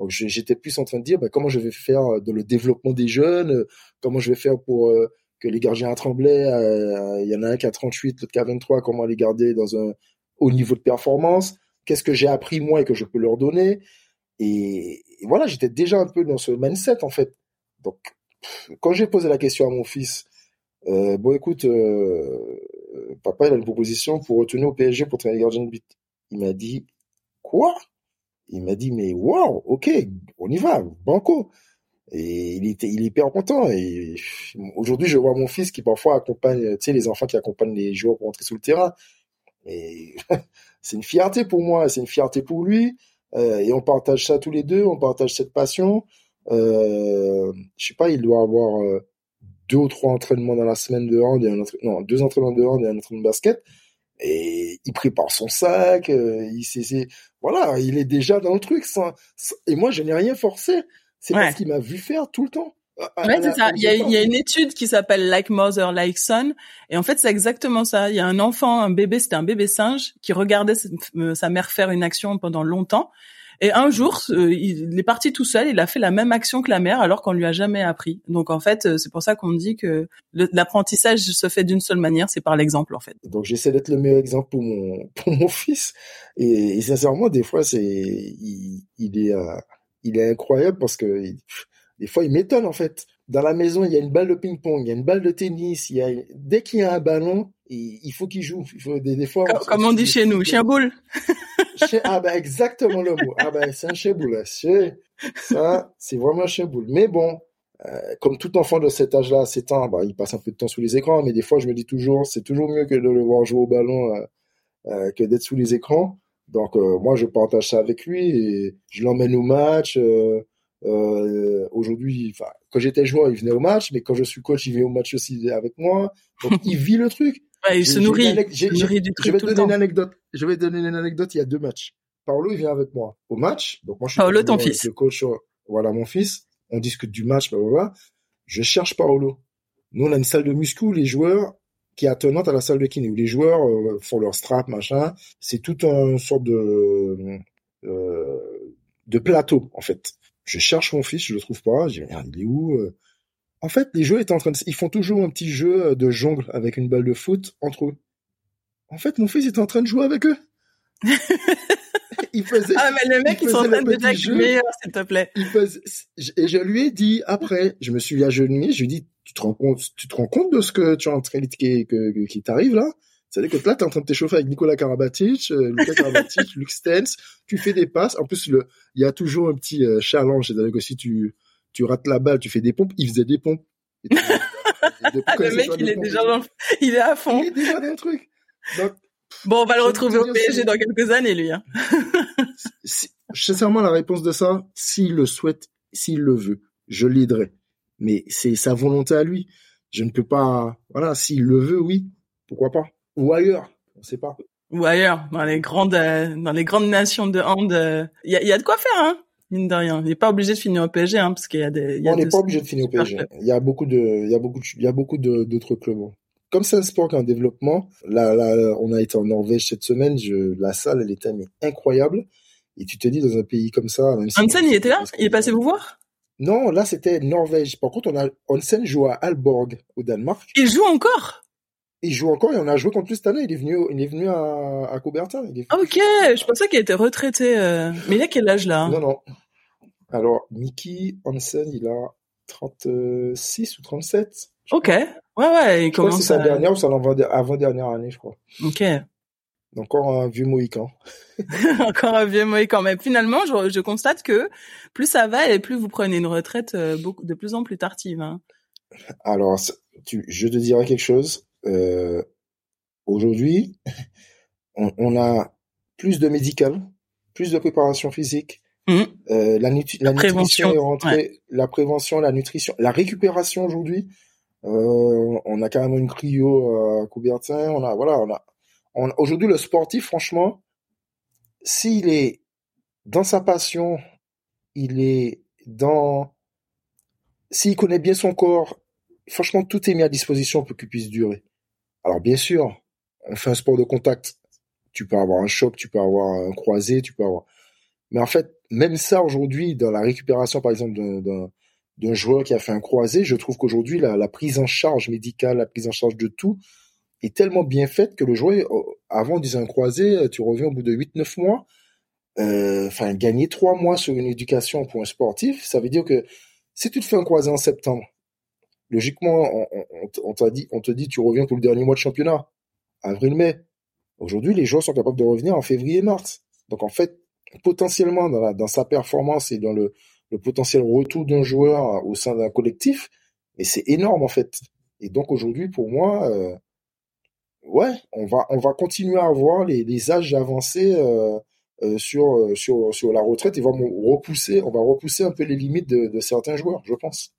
j'étais plus en train de dire, bah, comment je vais faire de le développement des jeunes, comment je vais faire pour, euh, que les gardiens à Tremblay, euh, il y en a un qui a 38, l'autre qui a 23, comment les garder dans un haut niveau de performance, qu'est-ce que j'ai appris moi et que je peux leur donner. Et, voilà, j'étais déjà un peu dans ce mindset en fait. Donc, quand j'ai posé la question à mon fils, euh, bon écoute, euh, papa il a une proposition pour retourner au PSG pour travailler gardien de but. Il m'a dit quoi? Il m'a dit mais waouh, ok, on y va, banco. Et il était, il est hyper content. Et aujourd'hui, je vois mon fils qui parfois accompagne, tu sais, les enfants qui accompagnent les joueurs pour entrer sur le terrain. Et c'est une fierté pour moi, c'est une fierté pour lui. Euh, et on partage ça tous les deux, on partage cette passion. Euh, je sais pas, il doit avoir euh, deux ou trois entraînements dans la semaine de deux entraînements de hand et un entraînement de basket. Et il prépare son sac, euh, il sait, voilà, il est déjà dans le truc. Sans, et moi, je n'ai rien forcé. C'est parce qu'il m'a vu faire tout le temps. Ouais, c'est ça. Il y, a, il y a, une étude qui s'appelle Like Mother, Like Son. Et en fait, c'est exactement ça. Il y a un enfant, un bébé, c'était un bébé singe, qui regardait euh, sa mère faire une action pendant longtemps. Et un jour, euh, il est parti tout seul, il a fait la même action que la mère alors qu'on lui a jamais appris. Donc en fait, euh, c'est pour ça qu'on dit que l'apprentissage se fait d'une seule manière, c'est par l'exemple en fait. Donc j'essaie d'être le meilleur exemple pour mon pour mon fils. Et, et sincèrement, des fois, c'est il, il est il est incroyable parce que des fois il m'étonne en fait. Dans la maison, il y a une balle de ping-pong, il y a une balle de tennis, il y a dès qu'il y a un ballon, il, faut qu'il joue. Il faut des, fois. Comme, on dit chez nous, chien boule. ah ben exactement le mot. Ah ben c'est un chien boule. Ça, c'est vraiment un chien boule. Mais bon, euh, comme tout enfant de cet âge-là, 7 ans, bah, il passe un peu de temps sous les écrans, mais des fois je me dis toujours, c'est toujours mieux que de le voir jouer au ballon euh, euh, que d'être sous les écrans. Donc euh, moi je partage ça avec lui et je l'emmène au match. Euh, euh, Aujourd'hui, quand j'étais joueur, il venait au match, mais quand je suis coach, il vient au match aussi avec moi. Donc il vit le truc. Ouais, il se nourrit. Je vais te donner une anecdote. Je vais donner une anecdote. Il y a deux matchs. Paolo, il vient avec moi au match. Donc moi je suis Paolo, ton fils. Le coach, voilà mon fils. On discute du match, blablabla. Je cherche Paolo. Nous on a une salle de muscu. Les joueurs, qui est attenante à la salle de kiné où les joueurs euh, font leur strap machin. C'est tout un sorte de euh, de plateau en fait. Je cherche mon fils, je le trouve pas. Je dis il est où euh? En fait, les joueurs étaient en train de, ils font toujours un petit jeu de jongle avec une balle de foot entre eux. En fait, mon fils était en train de jouer avec eux. il faisait. Ah mais le mec, ils sont en train de meilleur, s'il te plaît. Il faisait, et je lui ai dit après, je me suis agenouillé, je lui ai dit tu te rends compte, tu te rends compte de ce que tu es en train de qui, qui t'arrive là? C'est-à-dire que là, tu es en train de t'échauffer avec Nicolas Karabatic, euh, Lucas Karabatic, Luke Stens, tu fais des passes. En plus, le, il y a toujours un petit euh, challenge, c'est-à-dire que si tu, tu rates la balle, tu fais des pompes. Il faisait des pompes. ah, le mec, il est déjà dans, il est à fond. Il est déjà dans le truc. Donc, bon, on va le retrouver au PSG dans quelques années, lui. Hein. sincèrement, la réponse de ça, s'il le souhaite, s'il le veut, je l'aiderai mais c'est sa volonté à lui. Je ne peux pas, voilà, s'il le veut, oui, pourquoi pas? Ou ailleurs, on sait pas. Ou ailleurs, dans les grandes, euh, dans les grandes nations de hand, il euh, y, a, y a de quoi faire, hein, mine de rien. Il n'est pas obligé de finir au PSG, hein, parce qu'il y a des. Y a on n'est pas obligé de finir au PSG. Il y a beaucoup de, il y a beaucoup, il y a beaucoup d'autres clubs. Comme c'est un sport qui est en développement, là, là, on a été en Norvège cette semaine. Je, la salle, elle était incroyable. Et tu te dis dans un pays comme ça. Hansen, il était là? Il est passé vous voir? Non, là c'était Norvège. Par contre, on a Onsen joue à Alborg au Danemark. Il joue encore? Il joue encore et on a joué contre lui cette année. Il est venu, il est venu à, à Coubertin. Il est... Ah, ok, je pensais qu'il était retraité. euh. Mais il a quel âge là Non, non. Alors, Mickey Hansen, il a 36 ou 37. Ok, ouais, ouais, il Je commence c'est sa à... dernière ou sa avant-dernière année, je crois. Ok, Encore un vieux Mohican. encore un vieux Mohican. Mais finalement, je, je constate que plus ça va et plus vous prenez une retraite euh, beaucoup, de plus en plus tardive. Hein. Alors, tu, je te dirais quelque chose. Euh, Aujourd'hui, on, on a plus de médical, plus de préparation physique. Mhm. Euh, la, nutri- la nutrition prévention, est rentrée, la prévention, la nutrition, la récupération aujourd'hui. Euh, on a carrément une cryo à Coubertin. On a, voilà, on a, on, aujourd'hui le sportif, franchement, s'il est dans sa passion, il est dans, s'il connaît bien son corps, franchement, tout est mis à disposition pour qu'il puisse durer. Alors, bien sûr, on fait un sport de contact. Tu peux avoir un choc, tu peux avoir un croisé, tu peux avoir, mais en fait, même ça aujourd'hui, dans la récupération, par exemple, d'un, joueur qui a fait un croisé, je trouve qu'aujourd'hui, la, la prise en charge médicale, la prise en charge de tout, est tellement bien faite que le joueur, euh, avant, disait un croisé, tu reviens au bout de 8-9 mois, euh, enfin, gagner 3 mois sur une éducation pour un sportif, ça veut dire que si tu te fais un croisé en septembre, logiquement, on, te dit, tu reviens pour le dernier mois de championnat, avril-mai. Aujourd'hui, les joueurs sont capables de revenir en février-mars. Donc, en fait, potentiellement, dans, sa performance et dans le, potentiel retour d'un joueur au sein d'un collectif, c'est énorme, en fait. Et donc, aujourd'hui, pour moi, euh, ouais, on va, on va continuer à avoir les, âges avancés euh, euh, sur, la retraite et on va repousser un peu les limites de certains joueurs, je pense.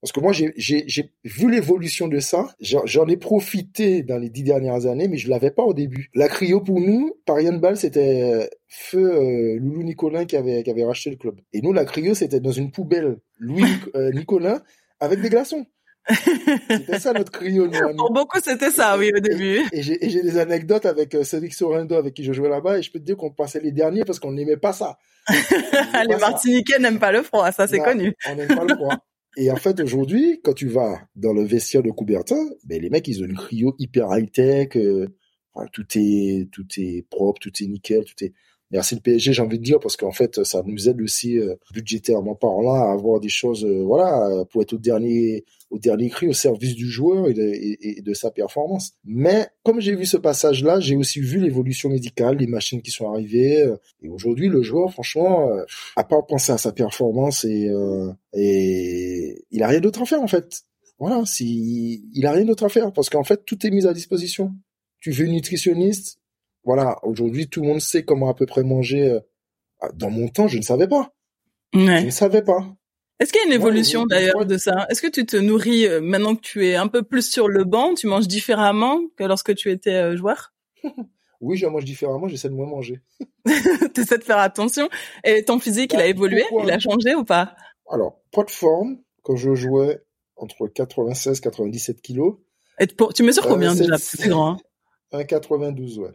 Parce que moi, j'ai vu l'évolution de ça. J'en ai profité dans les dix dernières années, mais je l'avais pas au début. La cryo pour nous, par Ball, c'était feu euh, Loulou Nicolin qui avait qui avait racheté le club. Et nous, la cryo, c'était dans une poubelle Louis euh, Nicolin avec des glaçons. C'était ça notre cryo. Nous, Pour beaucoup, c'était ça, oui, au début. Et, et j'ai des anecdotes avec euh, Cédric Sorendo, avec qui je jouais là-bas, et je peux te dire qu'on passait les derniers parce qu'on n'aimait pas ça. les Martiniquais n'aiment pas le froid, ça c'est connu. On n'aime pas le froid. Et en fait, aujourd'hui, quand tu vas dans le vestiaire de Coubertin, ben, les mecs, ils ont une cryo hyper high-tech, euh, tout est, tout est propre, tout est nickel, tout est, merci le PSG, j'ai envie de dire, parce qu'en fait, ça nous aide aussi, euh, budgétairement parlant, à avoir des choses, euh, voilà, pour être au dernier, au dernier cri, au service du joueur et de, sa performance. Mais, comme j'ai vu ce passage-là, j'ai aussi vu l'évolution médicale, les machines qui sont arrivées, euh, et aujourd'hui, le joueur, franchement, à part penser à sa performance et, il a rien d'autre à faire, en fait. Voilà, si, il a rien d'autre à faire, parce qu'en fait, tout est mis à disposition. Tu veux nutritionniste, voilà, aujourd'hui, tout le monde sait comment à peu près manger. Dans mon temps, je ne savais pas. Ouais. Je ne savais pas. Est-ce qu'il y a une évolution ouais, d'ailleurs de ça? Est-ce que tu te nourris maintenant que tu es un peu plus sur le banc, tu manges différemment que lorsque tu étais joueur? Oui, je mange différemment, j'essaie de moins manger. tu essaies de faire attention. Et ton physique, bah, il a évolué? pourquoi? Il a changé ou pas? Alors, pas de forme. Quand je jouais entre 96 et 97 kilos. Et pour, tu mesures combien euh, déjà C'est grand. Hein 1,92, ouais.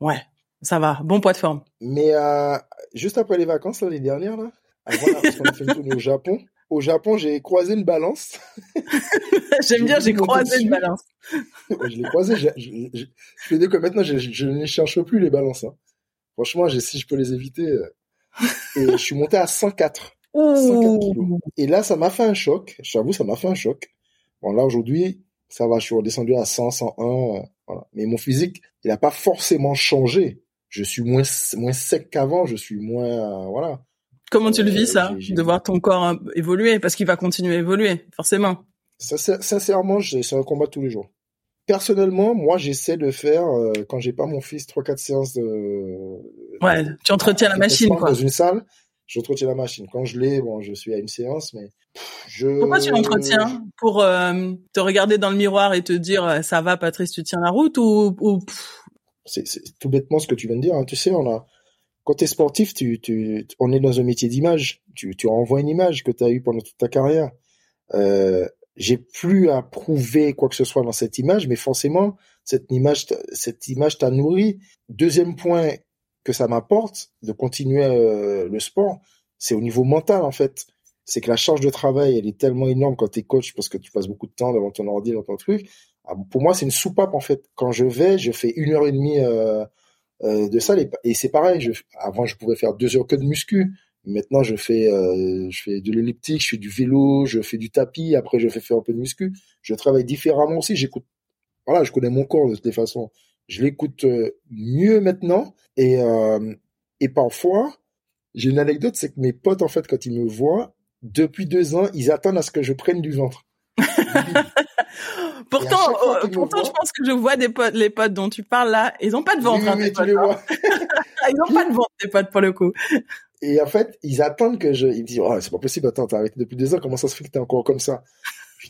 Ouais, ça va, bon poids de forme. Mais euh, juste après les vacances, l'année dernière, là, avant, là, parce qu'on a fait une tournée au Japon, au Japon, j'ai croisé une balance. J'aime bien, j'ai croisé dessus. une balance. je l'ai croisé, je, je, je, que maintenant, je, je, ne cherche plus les balances. Hein. Franchement, si je peux les éviter. euh, Et je suis monté à 104. 104 kilos. Et là, ça m'a fait un choc. J'avoue, ça m'a fait un choc. Bon, là, aujourd'hui, ça va, je suis redescendu à 100, 101. Voilà. Mais mon physique, il n'a pas forcément changé. Je suis moins, moins sec qu'avant, je suis moins, euh, voilà. Comment tu le vis, ça, euh, de voir ton corps évoluer, parce qu'il va continuer à évoluer, forcément. Sincèrement, c'est un combat tous les jours. Personnellement, moi, j'essaie de faire, euh, quand j'ai pas mon fils, trois, quatre séances de... Ouais, tu entretiens la machine, quoi. Dans une salle, j'entretiens la machine. Quand je l'ai, bon, je suis à une séance, mais je... Pourquoi tu l'entretiens Pour euh, te regarder dans le miroir et te dire, ça va, Patrice, tu tiens la route, ou... ou... C'est tout bêtement ce que tu viens de dire. Hein. Tu sais, on a quand tu es sportif, tu, tu, on est dans un métier d'image. Tu, tu renvoies une image que tu as eue pendant toute ta carrière. Euh, j'ai plus à prouver quoi que ce soit dans cette image, mais forcément, cette image, cette image t'a nourri. Deuxième point que ça m'apporte de continuer euh, le sport, c'est au niveau mental en fait. c'est que la charge de travail, elle est tellement énorme quand tu es coach parce que tu passes beaucoup de temps devant ton ordi, dans ton truc. Ah, pour moi, c'est une soupape en fait. Quand je vais, je fais une heure et demie euh, euh, de salle et, c'est pareil. Avant, je pouvais faire deux heures que de muscu. Maintenant, je fais, je fais de l'elliptique, je fais du vélo, je fais du tapis. Après, je fais faire un peu de muscu. Je travaille différemment aussi. J'écoute. Voilà, je connais mon corps de toute façon. Je l'écoute mieux maintenant et et parfois, j'ai une anecdote, c'est que mes potes en fait, quand ils me voient, depuis deux ans, ils attendent à ce que je prenne du ventre. pourtant, euh, pourtant, je pense que je vois des potes, les potes dont tu parles là, ils ont pas de ventre. Oui, hein, tu les hein. vois. ils ont pas de ventre, tes potes pour le coup. Et en fait, ils attendent que je, ils me disent, oh, c'est pas possible, attends, t'as arrêté depuis deux ans, comment ça se fait que t'es encore comme ça?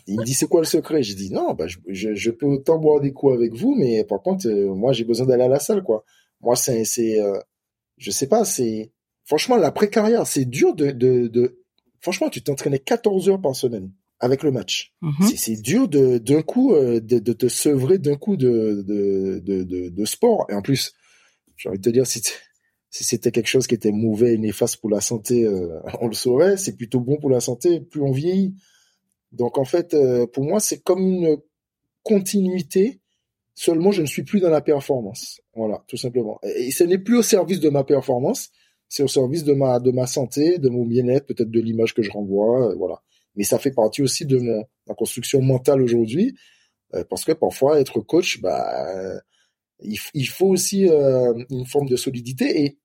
Il me dit, c'est quoi le secret? J'ai dit, non, bah, je, je, peux autant boire des coups avec vous, mais par contre, euh, moi, j'ai besoin d'aller à la salle, quoi. Moi, c'est, c'est, euh, je sais pas, c'est, franchement, la précarrière, c'est dur de, de, de, franchement, tu t'entraînais 14 heures par semaine avec le match. Mhm. C'est dur de d'un coup euh, de, de, te sevrer d'un coup de de, de, de, sport. Et en plus, j'ai envie de te dire, si, si c'était quelque chose qui était mauvais et néfaste pour la santé, euh, on le saurait. C'est plutôt bon pour la santé, plus on vieillit. Donc en fait, euh, pour moi, c'est comme une continuité. Seulement, je ne suis plus dans la performance. Voilà, tout simplement. Et ce n'est plus au service de ma performance, c'est au service de ma de ma santé, de mon bien-être, peut-être de l'image que je renvoie. Voilà mais ça fait partie aussi de mon, ma construction mentale aujourd'hui, euh, parce que parfois être coach, bah, il, faut aussi euh, une forme de solidité et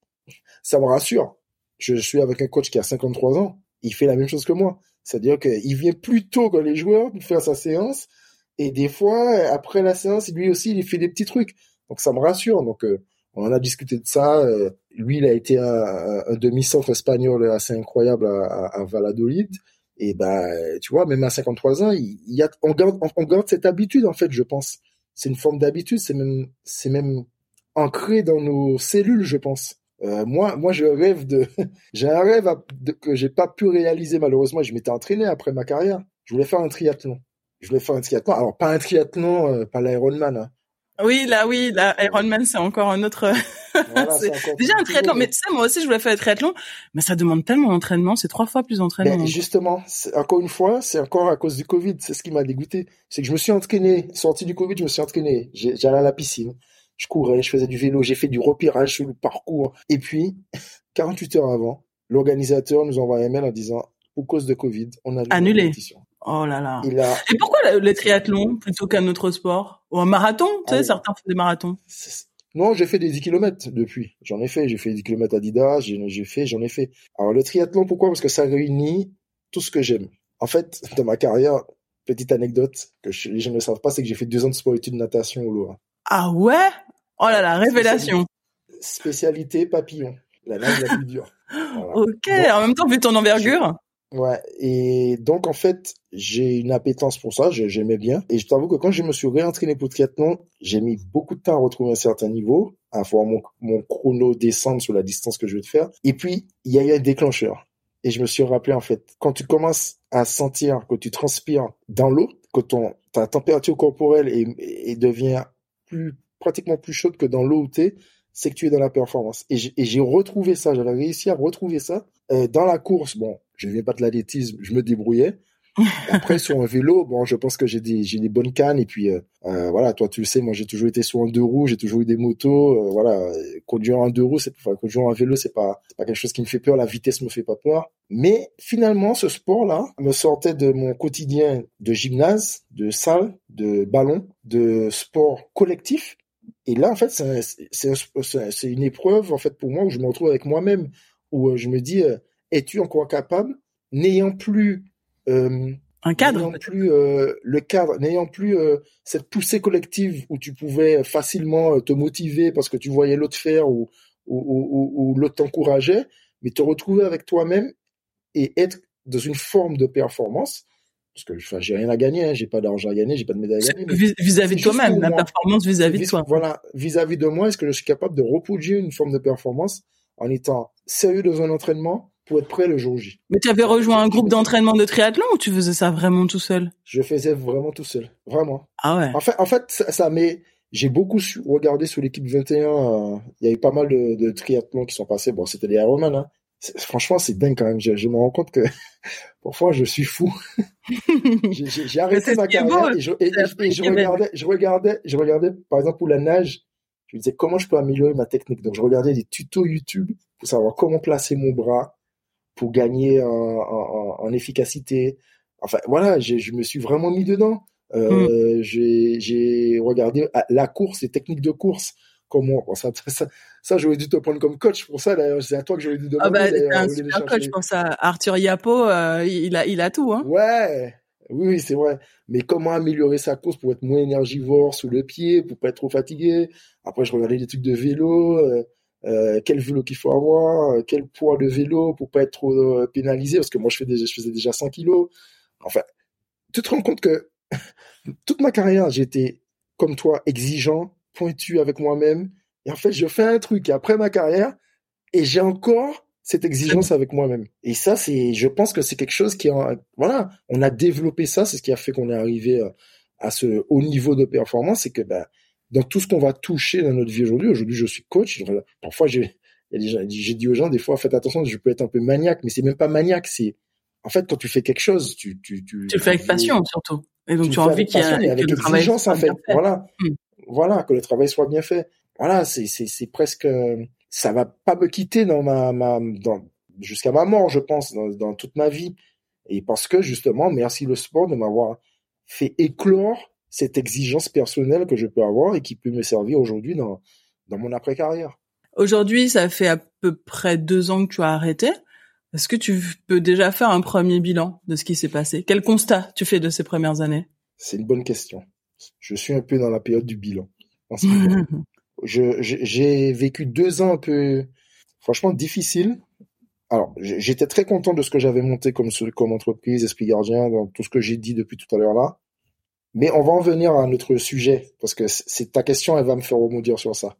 ça me rassure. Je suis avec un coach qui a 53 ans, il fait la même chose que moi, c'est-à-dire qu'il vient plus tôt que les joueurs pour faire sa séance et des fois après la séance, lui aussi il fait des petits trucs, donc ça me rassure. Donc euh, on a discuté de ça. lui, il a été un, demi-centre espagnol assez incroyable à, à Valladolid. Et bah, tu vois, même à 53 ans, il, y a, on garde, on, garde cette habitude en fait, je pense. C'est une forme d'habitude, c'est même, c'est même ancré dans nos cellules, je pense. Euh, moi, moi, je rêve de, j'ai un rêve que j'ai pas pu réaliser malheureusement. Je m'étais entraîné après ma carrière. Je voulais faire un triathlon. Je voulais faire un triathlon. Alors pas un triathlon, euh, pas l'Ironman, hein, oui, là, oui, la Ironman, c'est encore un autre. Déjà un triathlon, mais ça, moi aussi, je voulais faire un triathlon, mais ça demande tellement d'entraînement, c'est trois fois plus d'entraînement. Ben, justement, encore une fois, c'est encore à cause du Covid, c'est ce qui m'a dégoûté. C'est que je me suis entraîné, sorti du Covid, je me suis entraîné. J'allais à la piscine, je courais, je faisais du vélo, j'ai fait du repérage sur le parcours. Et puis, 48 heures avant, l'organisateur nous envoie un mail en disant, pour cause de Covid, on a annulé. Oh là là. Et pourquoi le, triathlon plutôt qu'un autre sport? Ou un marathon Tu sais, ah certains font des marathons. Non, j'ai fait des 10 km depuis. J'en ai fait. J'ai fait 10 km Adidas, j'ai fait, j'en ai fait. Alors le triathlon, pourquoi? Parce que ça réunit tout ce que j'aime. En fait, dans ma carrière, petite anecdote que les gens ne savent pas, c'est que j'ai fait deux ans de sport études natation au Loire. Ah ouais? Oh là là, révélation. Spécialité, papillon. La nage la plus dure. Ok, en même temps, vu ton envergure. Ouais, et donc en fait, j'ai une appétence pour ça, j'aimais bien. Et je t'avoue que quand je me suis réentraîné pour le triathlon, j'ai mis beaucoup de temps à retrouver un certain niveau, à voir mon, mon chrono descendre sur la distance que je veux faire. Et puis, il y a eu un déclencheur. Et je me suis rappelé en fait, quand tu commences à sentir que tu transpires dans l'eau, que ton, ta température corporelle est, devient plus, pratiquement plus chaude que dans l'eau où t'es, c'est que tu es dans la performance. Et j'ai retrouvé ça, j'avais réussi à retrouver ça euh, dans la course. Bon, je viens pas de l'athlétisme, je me débrouillais. Après sur un vélo, bon, je pense que j'ai des des bonnes cannes et puis euh, euh, voilà, toi tu le sais, moi j'ai toujours été sur un deux roues, j'ai toujours eu des motos, voilà, conduire un deux roues, c'est enfin, conduire un vélo, c'est pas pas quelque chose qui me fait peur, la vitesse me fait pas peur. Mais finalement, ce sport-là me sortait de mon quotidien de gymnase, de salle, de ballon, de sport collectif. Et là, en fait, c'est une épreuve en fait pour moi où je me retrouve avec moi-même, où je me dis es-tu encore capable, n'ayant plus euh, un cadre, n'ayant plus euh, le cadre, n'ayant plus euh, cette poussée collective où tu pouvais facilement te motiver parce que tu voyais l'autre faire ou ou, ou, ou l'autre t'encourageait, mais te retrouver avec toi-même et être dans une forme de performance parce que enfin, j'ai rien à gagner, hein, j'ai pas d'argent à gagner, j'ai pas de médaille à gagner. Vis-à-vis de toi-même, la performance vis-à-vis de toi. Voilà, vis-à-vis de moi, est-ce que je suis capable de reproduire une forme de performance en étant sérieux dans un entraînement, pour être prêt le jour J? Mais tu avais rejoint un groupe d'entraînement de triathlon ou tu faisais ça vraiment tout seul? Je faisais vraiment tout seul, vraiment. Ah ouais. En fait, en fait, ça, ça j'ai beaucoup regardé sur l'équipe 21. Euh, il y a eu pas mal de, de triathlons qui sont passés. Bon, c'était des Ironman. Hein. Franchement, c'est dingue quand même. Je, me rends compte que parfois je suis fou. j'ai arrêté ma carrière et, je, regardais, je regardais, je regardais, par exemple pour la nage, je me disais comment je peux améliorer ma technique? Donc je regardais des tutos YouTube pour savoir comment placer mon bras pour gagner en, efficacité. Enfin voilà, je me suis vraiment mis dedans. Euh, hmm. J'ai regardé ah, la course, les techniques de course comment? Ça, ça, ça j'aurais dû te prendre comme coach pour ça d'ailleurs c'est à toi que j'aurais dû demander ah bah, t'es un super coach pour ça Arthur Yapo euh, il a il a tout hein. Ouais oui c'est vrai. Mais comment améliorer sa course pour être moins énergivore sous le pied pour pas être trop fatigué? Après je regardais des trucs de vélo euh, euh, quel vélo qu'il faut avoir quel poids de vélo pour pas être trop pénalisé parce que moi je fais déjà, je faisais déjà 100 kilos. Enfin tu te rends compte que toute ma carrière j'étais comme toi exigeant pointu avec moi-même. Et en fait, je fais un truc après ma carrière et j'ai encore cette exigence avec moi-même. Et ça, c'est, je pense que c'est quelque chose qui, a, voilà, on a développé ça, c'est ce qui a fait qu'on est arrivé euh, à ce haut niveau de performance, c'est que ben, dans tout ce qu'on va toucher dans notre vie aujourd'hui, aujourd'hui je suis coach, parfois j'ai, j'ai dit aux gens des fois, faites attention, je peux être un peu maniaque, mais c'est même pas maniaque, c'est, en fait, quand tu fais quelque chose, tu, tu, tu, tu le fais avec passion surtout. Et donc tu, as envie qu'il y ait avec exigence en fait. Voilà. Hmm voilà, que le travail soit bien fait. Voilà, c'est c'est presque ça va pas me quitter dans ma ma dans jusqu'à ma mort, je pense, dans, dans toute ma vie. Et parce que justement, merci le sport de m'avoir fait éclore cette exigence personnelle que je peux avoir et qui peut me servir aujourd'hui dans dans mon après carrière. Aujourd'hui, ça fait à peu près deux ans que tu as arrêté. Est-ce que tu peux déjà faire un premier bilan de ce qui s'est passé? Quel constat tu fais de ces premières années? C'est une bonne question. Je suis un peu dans la période du bilan. j'ai vécu deux ans un peu, franchement, difficiles. Alors, j'étais très content de ce que j'avais monté comme, comme entreprise, Esprit Gardien, dans tout ce que j'ai dit depuis tout à l'heure là. Mais on va en venir à notre sujet, parce que c'est ta question, elle va me faire rebondir sur ça.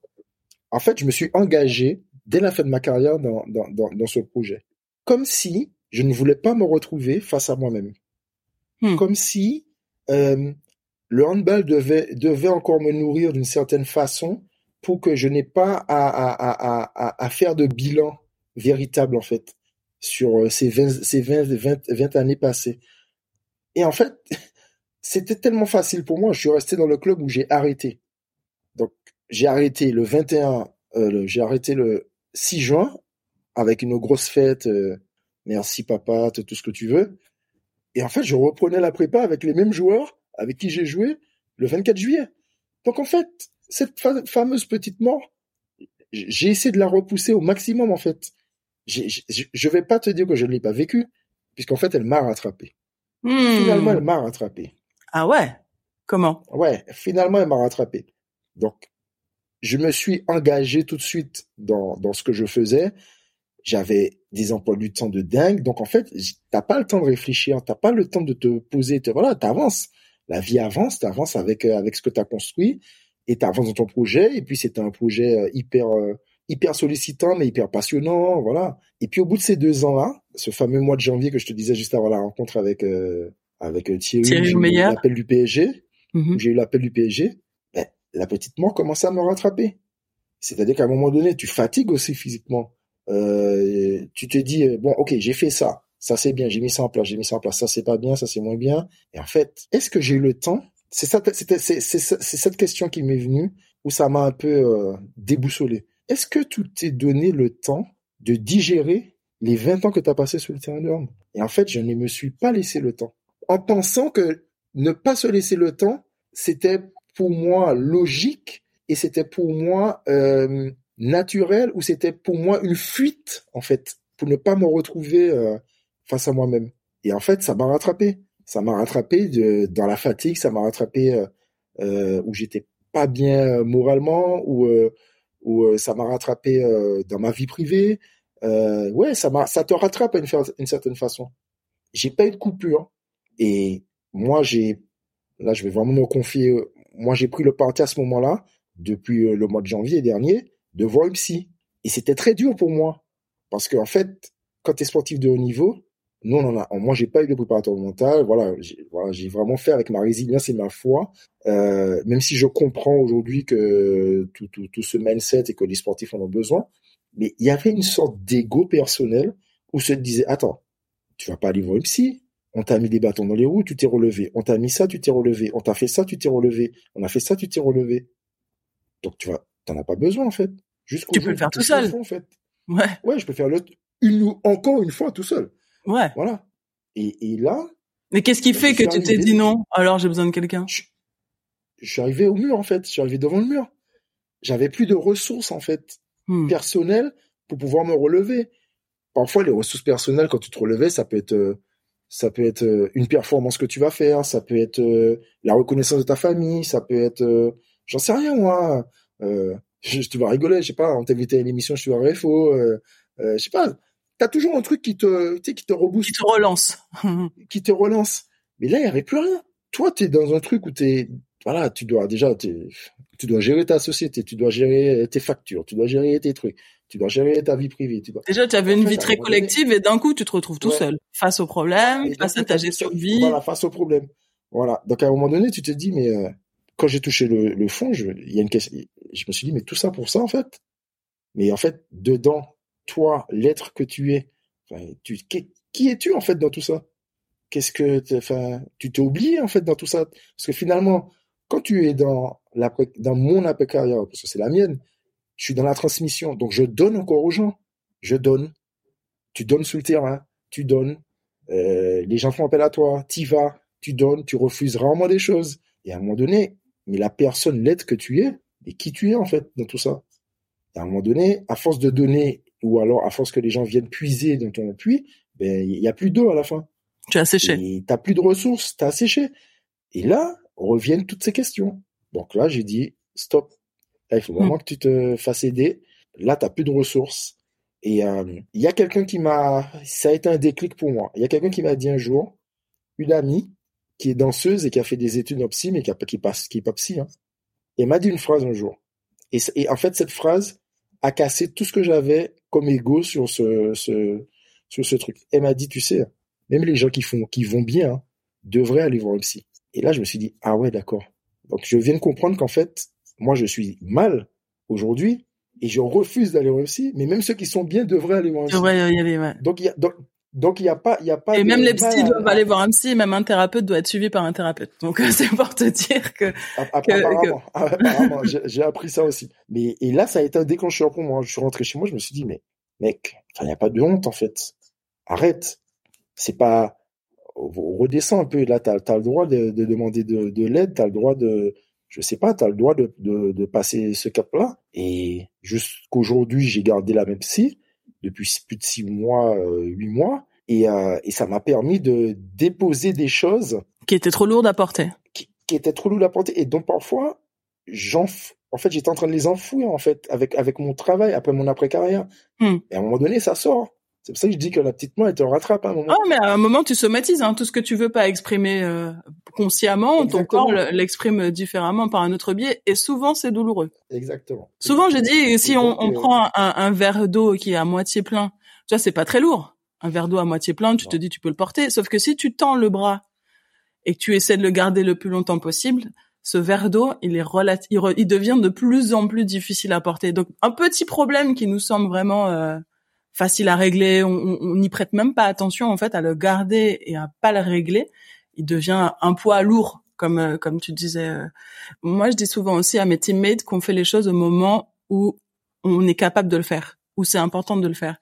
En fait, je me suis engagé dès la fin de ma carrière dans, dans, dans, ce projet. Comme si je ne voulais pas me retrouver face à moi-même. Hmm. Comme si euh, le handball devait, devait encore me nourrir d'une certaine façon pour que je n'ai pas à, faire de bilan véritable, en fait, sur euh, ces 20, ces 20, 20, années passées. Et en fait, c'était tellement facile pour moi. Je suis resté dans le club où j'ai arrêté. Donc, j'ai arrêté le 21, euh, j'ai arrêté le 6 juin avec une grosse fête. Euh, merci papa, tout ce que tu veux. Et en fait, je reprenais la prépa avec les mêmes joueurs avec qui j'ai joué le 24 juillet. Donc en fait, cette fameuse petite mort, j'ai essayé de la repousser au maximum en fait. Je vais pas te dire que je ne l'ai pas vécue, puisqu'en fait elle m'a rattrapé. Hmm. Finalement, elle m'a rattrapé. Ah ouais? Comment? Ouais, finalement elle m'a rattrapé. Donc je me suis engagé tout de suite dans, dans ce que je faisais. J'avais des emplois du temps de dingue. Donc en fait, t'as pas le temps de réfléchir, t'as pas le temps de te poser. Te, voilà, t'avances la vie avance, tu avances avec euh, avec ce que tu as construit et tu avances dans ton projet et puis c'était un projet euh, hyper euh, hyper sollicitant mais hyper passionnant, voilà. Et puis au bout de ces deux ans-là, ce fameux mois de janvier que je te disais juste avant la rencontre avec avec Thierry, Thierry j'ai eu l'appel du PSG, mm-hmm. j'ai eu l'appel du PSG, ben, la petite mort commençait à me rattraper. C'est-à-dire qu'à un moment donné, tu fatigues aussi physiquement. Euh, tu te dis bon, ok, j'ai fait ça ça c'est bien, j'ai mis ça en place, j'ai mis ça en place, ça c'est pas bien, ça c'est moins bien. Et en fait, est-ce que j'ai eu le temps C'est cette question qui m'est venue où ça m'a un peu euh, déboussolé. Est-ce que tu t'es donné le temps de digérer les 20 ans que tu as passé sur le terrain de hand Et en fait, je ne me suis pas laissé le temps. En pensant que ne pas se laisser le temps, c'était pour moi logique et c'était pour moi euh, naturel ou c'était pour moi une fuite en fait pour ne pas me retrouver euh, face à moi-même. Et en fait, ça m'a rattrapé. Ça m'a rattrapé dans la fatigue, ça m'a rattrapé euh, euh où j'étais pas bien euh, moralement, ou euh, où ça m'a rattrapé dans ma vie privée. ouais, ça te rattrape à une certaine façon. J'ai pas eu de coupure. Et moi, j'ai, là, je vais vraiment me confier. Moi, j'ai pris le parti à ce moment-là, depuis le mois de janvier dernier, de voir une psy. Et c'était très dur pour moi. Parce qu'en fait, quand tu es sportif de haut niveau, nous, on en a, moi, j'ai pas eu de préparateur mental. Voilà, j'ai, voilà, j'ai vraiment fait avec ma résilience et ma foi. Euh, même si je comprends aujourd'hui que tout, tout, tout ce mindset et que les sportifs en ont besoin. Mais il y avait une sorte d'ego personnel où se disait, attends, tu vas pas aller voir une On t'a mis des bâtons dans les roues, tu t'es relevé. On t'a mis ça, tu t'es relevé. On t'a fait ça, tu t'es relevé. On a fait ça, tu t'es relevé. Donc tu vas, t'en as pas besoin en fait. Tu peux le faire tout seul. en fait. Ouais. Ouais, je peux faire le une encore une fois tout seul. Ouais. Voilà. Et, et là. Mais qu'est-ce qui fait que tu t'es dit non Alors j'ai besoin de quelqu'un? Je, suis arrivé au mur en fait. Je suis arrivé devant le mur. J'avais plus de ressources en fait hmm. personnelles pour pouvoir me relever. Parfois les ressources personnelles quand tu te relevais, ça peut être euh, ça peut être euh, une performance que tu vas faire, ça peut être euh, la reconnaissance de ta famille, ça peut être j'en sais rien moi. Je, tu vas rigoler, je sais pas, on t'invitait à une émission, je te vois faux, euh, je sais pas, t'as toujours un truc qui te, tu sais, qui te rebooste. Qui te relance. qui te relance. Mais là, il y avait plus rien. Toi, t'es dans un truc où t'es, voilà, tu dois déjà, tu dois gérer ta société, tu dois gérer tes factures, tu dois gérer tes trucs, tu dois gérer ta vie privée. Tu dois... Déjà, tu avais une vie très collective et d'un coup, tu te retrouves tout seul face au problème, face à ta gestion de vie. Voilà, face au problème. Voilà. Donc à un moment donné, tu te dis, mais euh, quand j'ai touché le, le fond, je, y a une question, je me suis dit, mais tout ça pour ça en fait? Mais en fait, dedans, toi, l'être que tu es, qui, es-tu en fait dans tout ça? Qu'est-ce que, tu t'es oublié en fait dans tout ça? Parce que finalement, quand tu es dans dans mon après parce que c'est la mienne, je suis dans la transmission, donc je donne encore aux gens, je donne. Tu donnes sur le terrain, tu donnes. Euh, les gens font appel à toi, tu vas, tu donnes, tu refuses rarement des choses. Et à un moment donné, mais la personne, l'être que tu es, et qui tu es en fait dans tout ça? Et à un moment donné, à force de donner ou alors à force que les gens viennent puiser dans ton puits, ben il y a plus d'eau à la fin. Tu as séché. Et t'as plus de ressources, t'as séché. Et là reviennent toutes ces questions. Donc là, j'ai dit stop. il faut vraiment hmm. que tu te fasses aider. Là, t'as plus de ressources. Et euh, il y a quelqu'un qui m'a, ça a été un déclic pour moi. Il y a quelqu'un qui m'a dit un jour, une amie qui est danseuse et qui a fait des études en psy, mais qui, a, qui passe, qui est pas psy. Hein. Et m'a dit une phrase un jour. Et, et en fait, cette phrase, a cassé tout ce que j'avais comme ego sur ce, ce, sur ce truc. Elle m'a dit, tu sais, même les gens qui font, qui vont bien, devraient aller voir un psy. Et là, je me suis dit, ah ouais, d'accord. Donc, je viens de comprendre qu'en fait, moi, je suis mal aujourd'hui et je refuse d'aller voir un psy, mais même ceux qui sont bien devraient aller voir un psy. Ouais. Donc, il y a, donc, donc il y a pas, il y a pas. Et même les psys doivent aller voir un psy, même un thérapeute doit être suivi par un thérapeute. Donc c'est pour te dire que. Apparemment, apparemment j'ai appris ça aussi. Mais et là, ça a été un déclencheur pour moi. Je suis rentré chez moi, je me suis dit mais mec, il n'y a pas de honte en fait. Arrête. C'est pas. Redescends un peu. Là, t'as as le droit de, de demander de, de l'aide. T'as le droit de. Je sais pas. T'as le droit de, de, de passer ce cap-là. Et jusqu'aujourd'hui, j'ai gardé la même psy depuis plus de six mois, euh, huit mois, et, euh, et ça m'a permis de déposer des choses qui étaient trop lourdes à porter, qui, qui étaient trop lourdes à porter, et donc parfois j'en, en fait, j'étais en train de les enfouir en fait avec avec mon travail après mon après carrière. Hmm. Et à un moment donné, ça sort. C'est pour ça que je dis que la petite main, elle te rattrape à un moment. Ah, mais à un moment, tu somatises. Hein. Tout ce que tu veux pas exprimer euh, consciemment, ton corps l'exprime différemment par un autre biais. Et souvent, c'est douloureux. Exactement. Souvent, je dis, si on, on prend un, un, verre d'eau qui est à moitié plein, tu vois, c'est pas très lourd. Un verre d'eau à moitié plein, tu te dis, tu peux le porter. Sauf que si tu tends le bras et que tu essaies de le garder le plus longtemps possible, ce verre d'eau, il est il, il, devient de plus en plus difficile à porter. Donc, un petit problème qui nous semble vraiment... Euh, facile à régler, on n'y prête même pas attention en fait à le garder et à pas le régler, il devient un poids lourd comme euh, comme tu disais. Euh. Moi, je dis souvent aussi à mes teammates qu'on fait les choses au moment où on est capable de le faire où c'est important de le faire.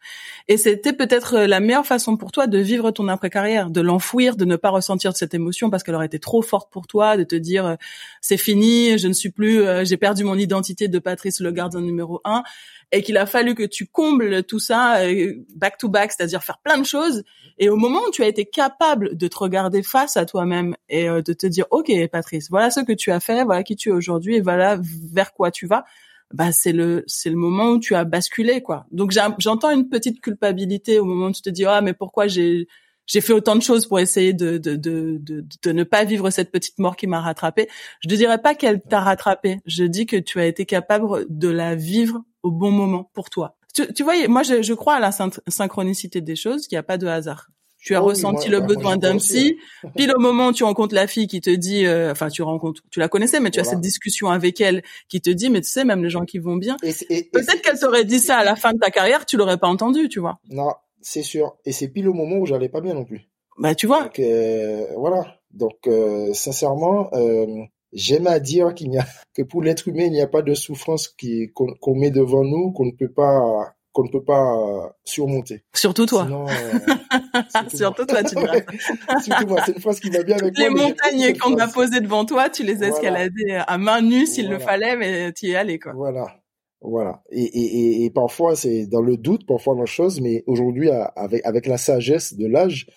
Et c'était peut-être la meilleure façon pour toi de vivre ton après-carrière, de l'enfouir, de ne pas ressentir cette émotion parce qu'elle aurait été trop forte pour toi, de te dire euh, c'est fini, je ne suis plus, euh, j'ai perdu mon identité de Patrice le gardien numéro un, et qu'il a fallu que tu combles tout ça euh, back to back, c'est-à-dire faire plein de choses. Et au moment où tu as été capable de te regarder face à toi-même et de te dire ok Patrice, voilà ce que tu as fait, voilà qui tu es aujourd'hui et voilà vers quoi tu vas bah c'est le c'est le moment où tu as basculé quoi. Donc j'entends une petite culpabilité au moment où tu te dis ah mais pourquoi j'ai j'ai fait autant de choses pour essayer de de, de de ne pas vivre cette petite mort qui m'a rattrapé. Je ne dirais pas qu'elle t'a rattrapé. Je dis que tu as été capable de la vivre au bon moment pour toi. Tu, tu vois, moi je, je crois à la synchronicité des choses, qu'il n'y a pas de hasard. Tu as Oh oui, ressenti moi- le bah, besoin d'un psy, puis au moment où tu rencontres la fille qui te dit, euh, enfin tu rencontres, tu la connaissais, mais tu as cette discussion avec elle qui te dit, mais tu sais, même les gens qui vont bien, peut-être qu'elle t'aurait dit ça à la fin de ta carrière, tu l'aurais pas entendu, tu vois. Non, c'est sûr. Et c'est pile au moment où j'allais pas bien non plus. Bah tu vois, Donc euh, voilà. Donc euh, sincèrement, euh, j'aime à dire qu'il n'y a que pour l'être humain, il n'y a pas de souffrance qui qu'on qu'on met devant nous qu'on ne peut pas qu'on ne peut pas euh, surmonter. surtout toi, Sinon, euh, surtout toi, tu diras. Surtout moi, c'est une phrase qui va bien avec Les moi. montagnes qu'on cette a phrase. posées devant toi, tu les Voilà. escaladais à main nue s'il le Voilà. fallait, mais tu y es allé quoi. Voilà. Voilà. Et, et, et, et parfois, c'est dans le doute, parfois dans la chose, mais aujourd'hui, avec, avec la sagesse de l'âge,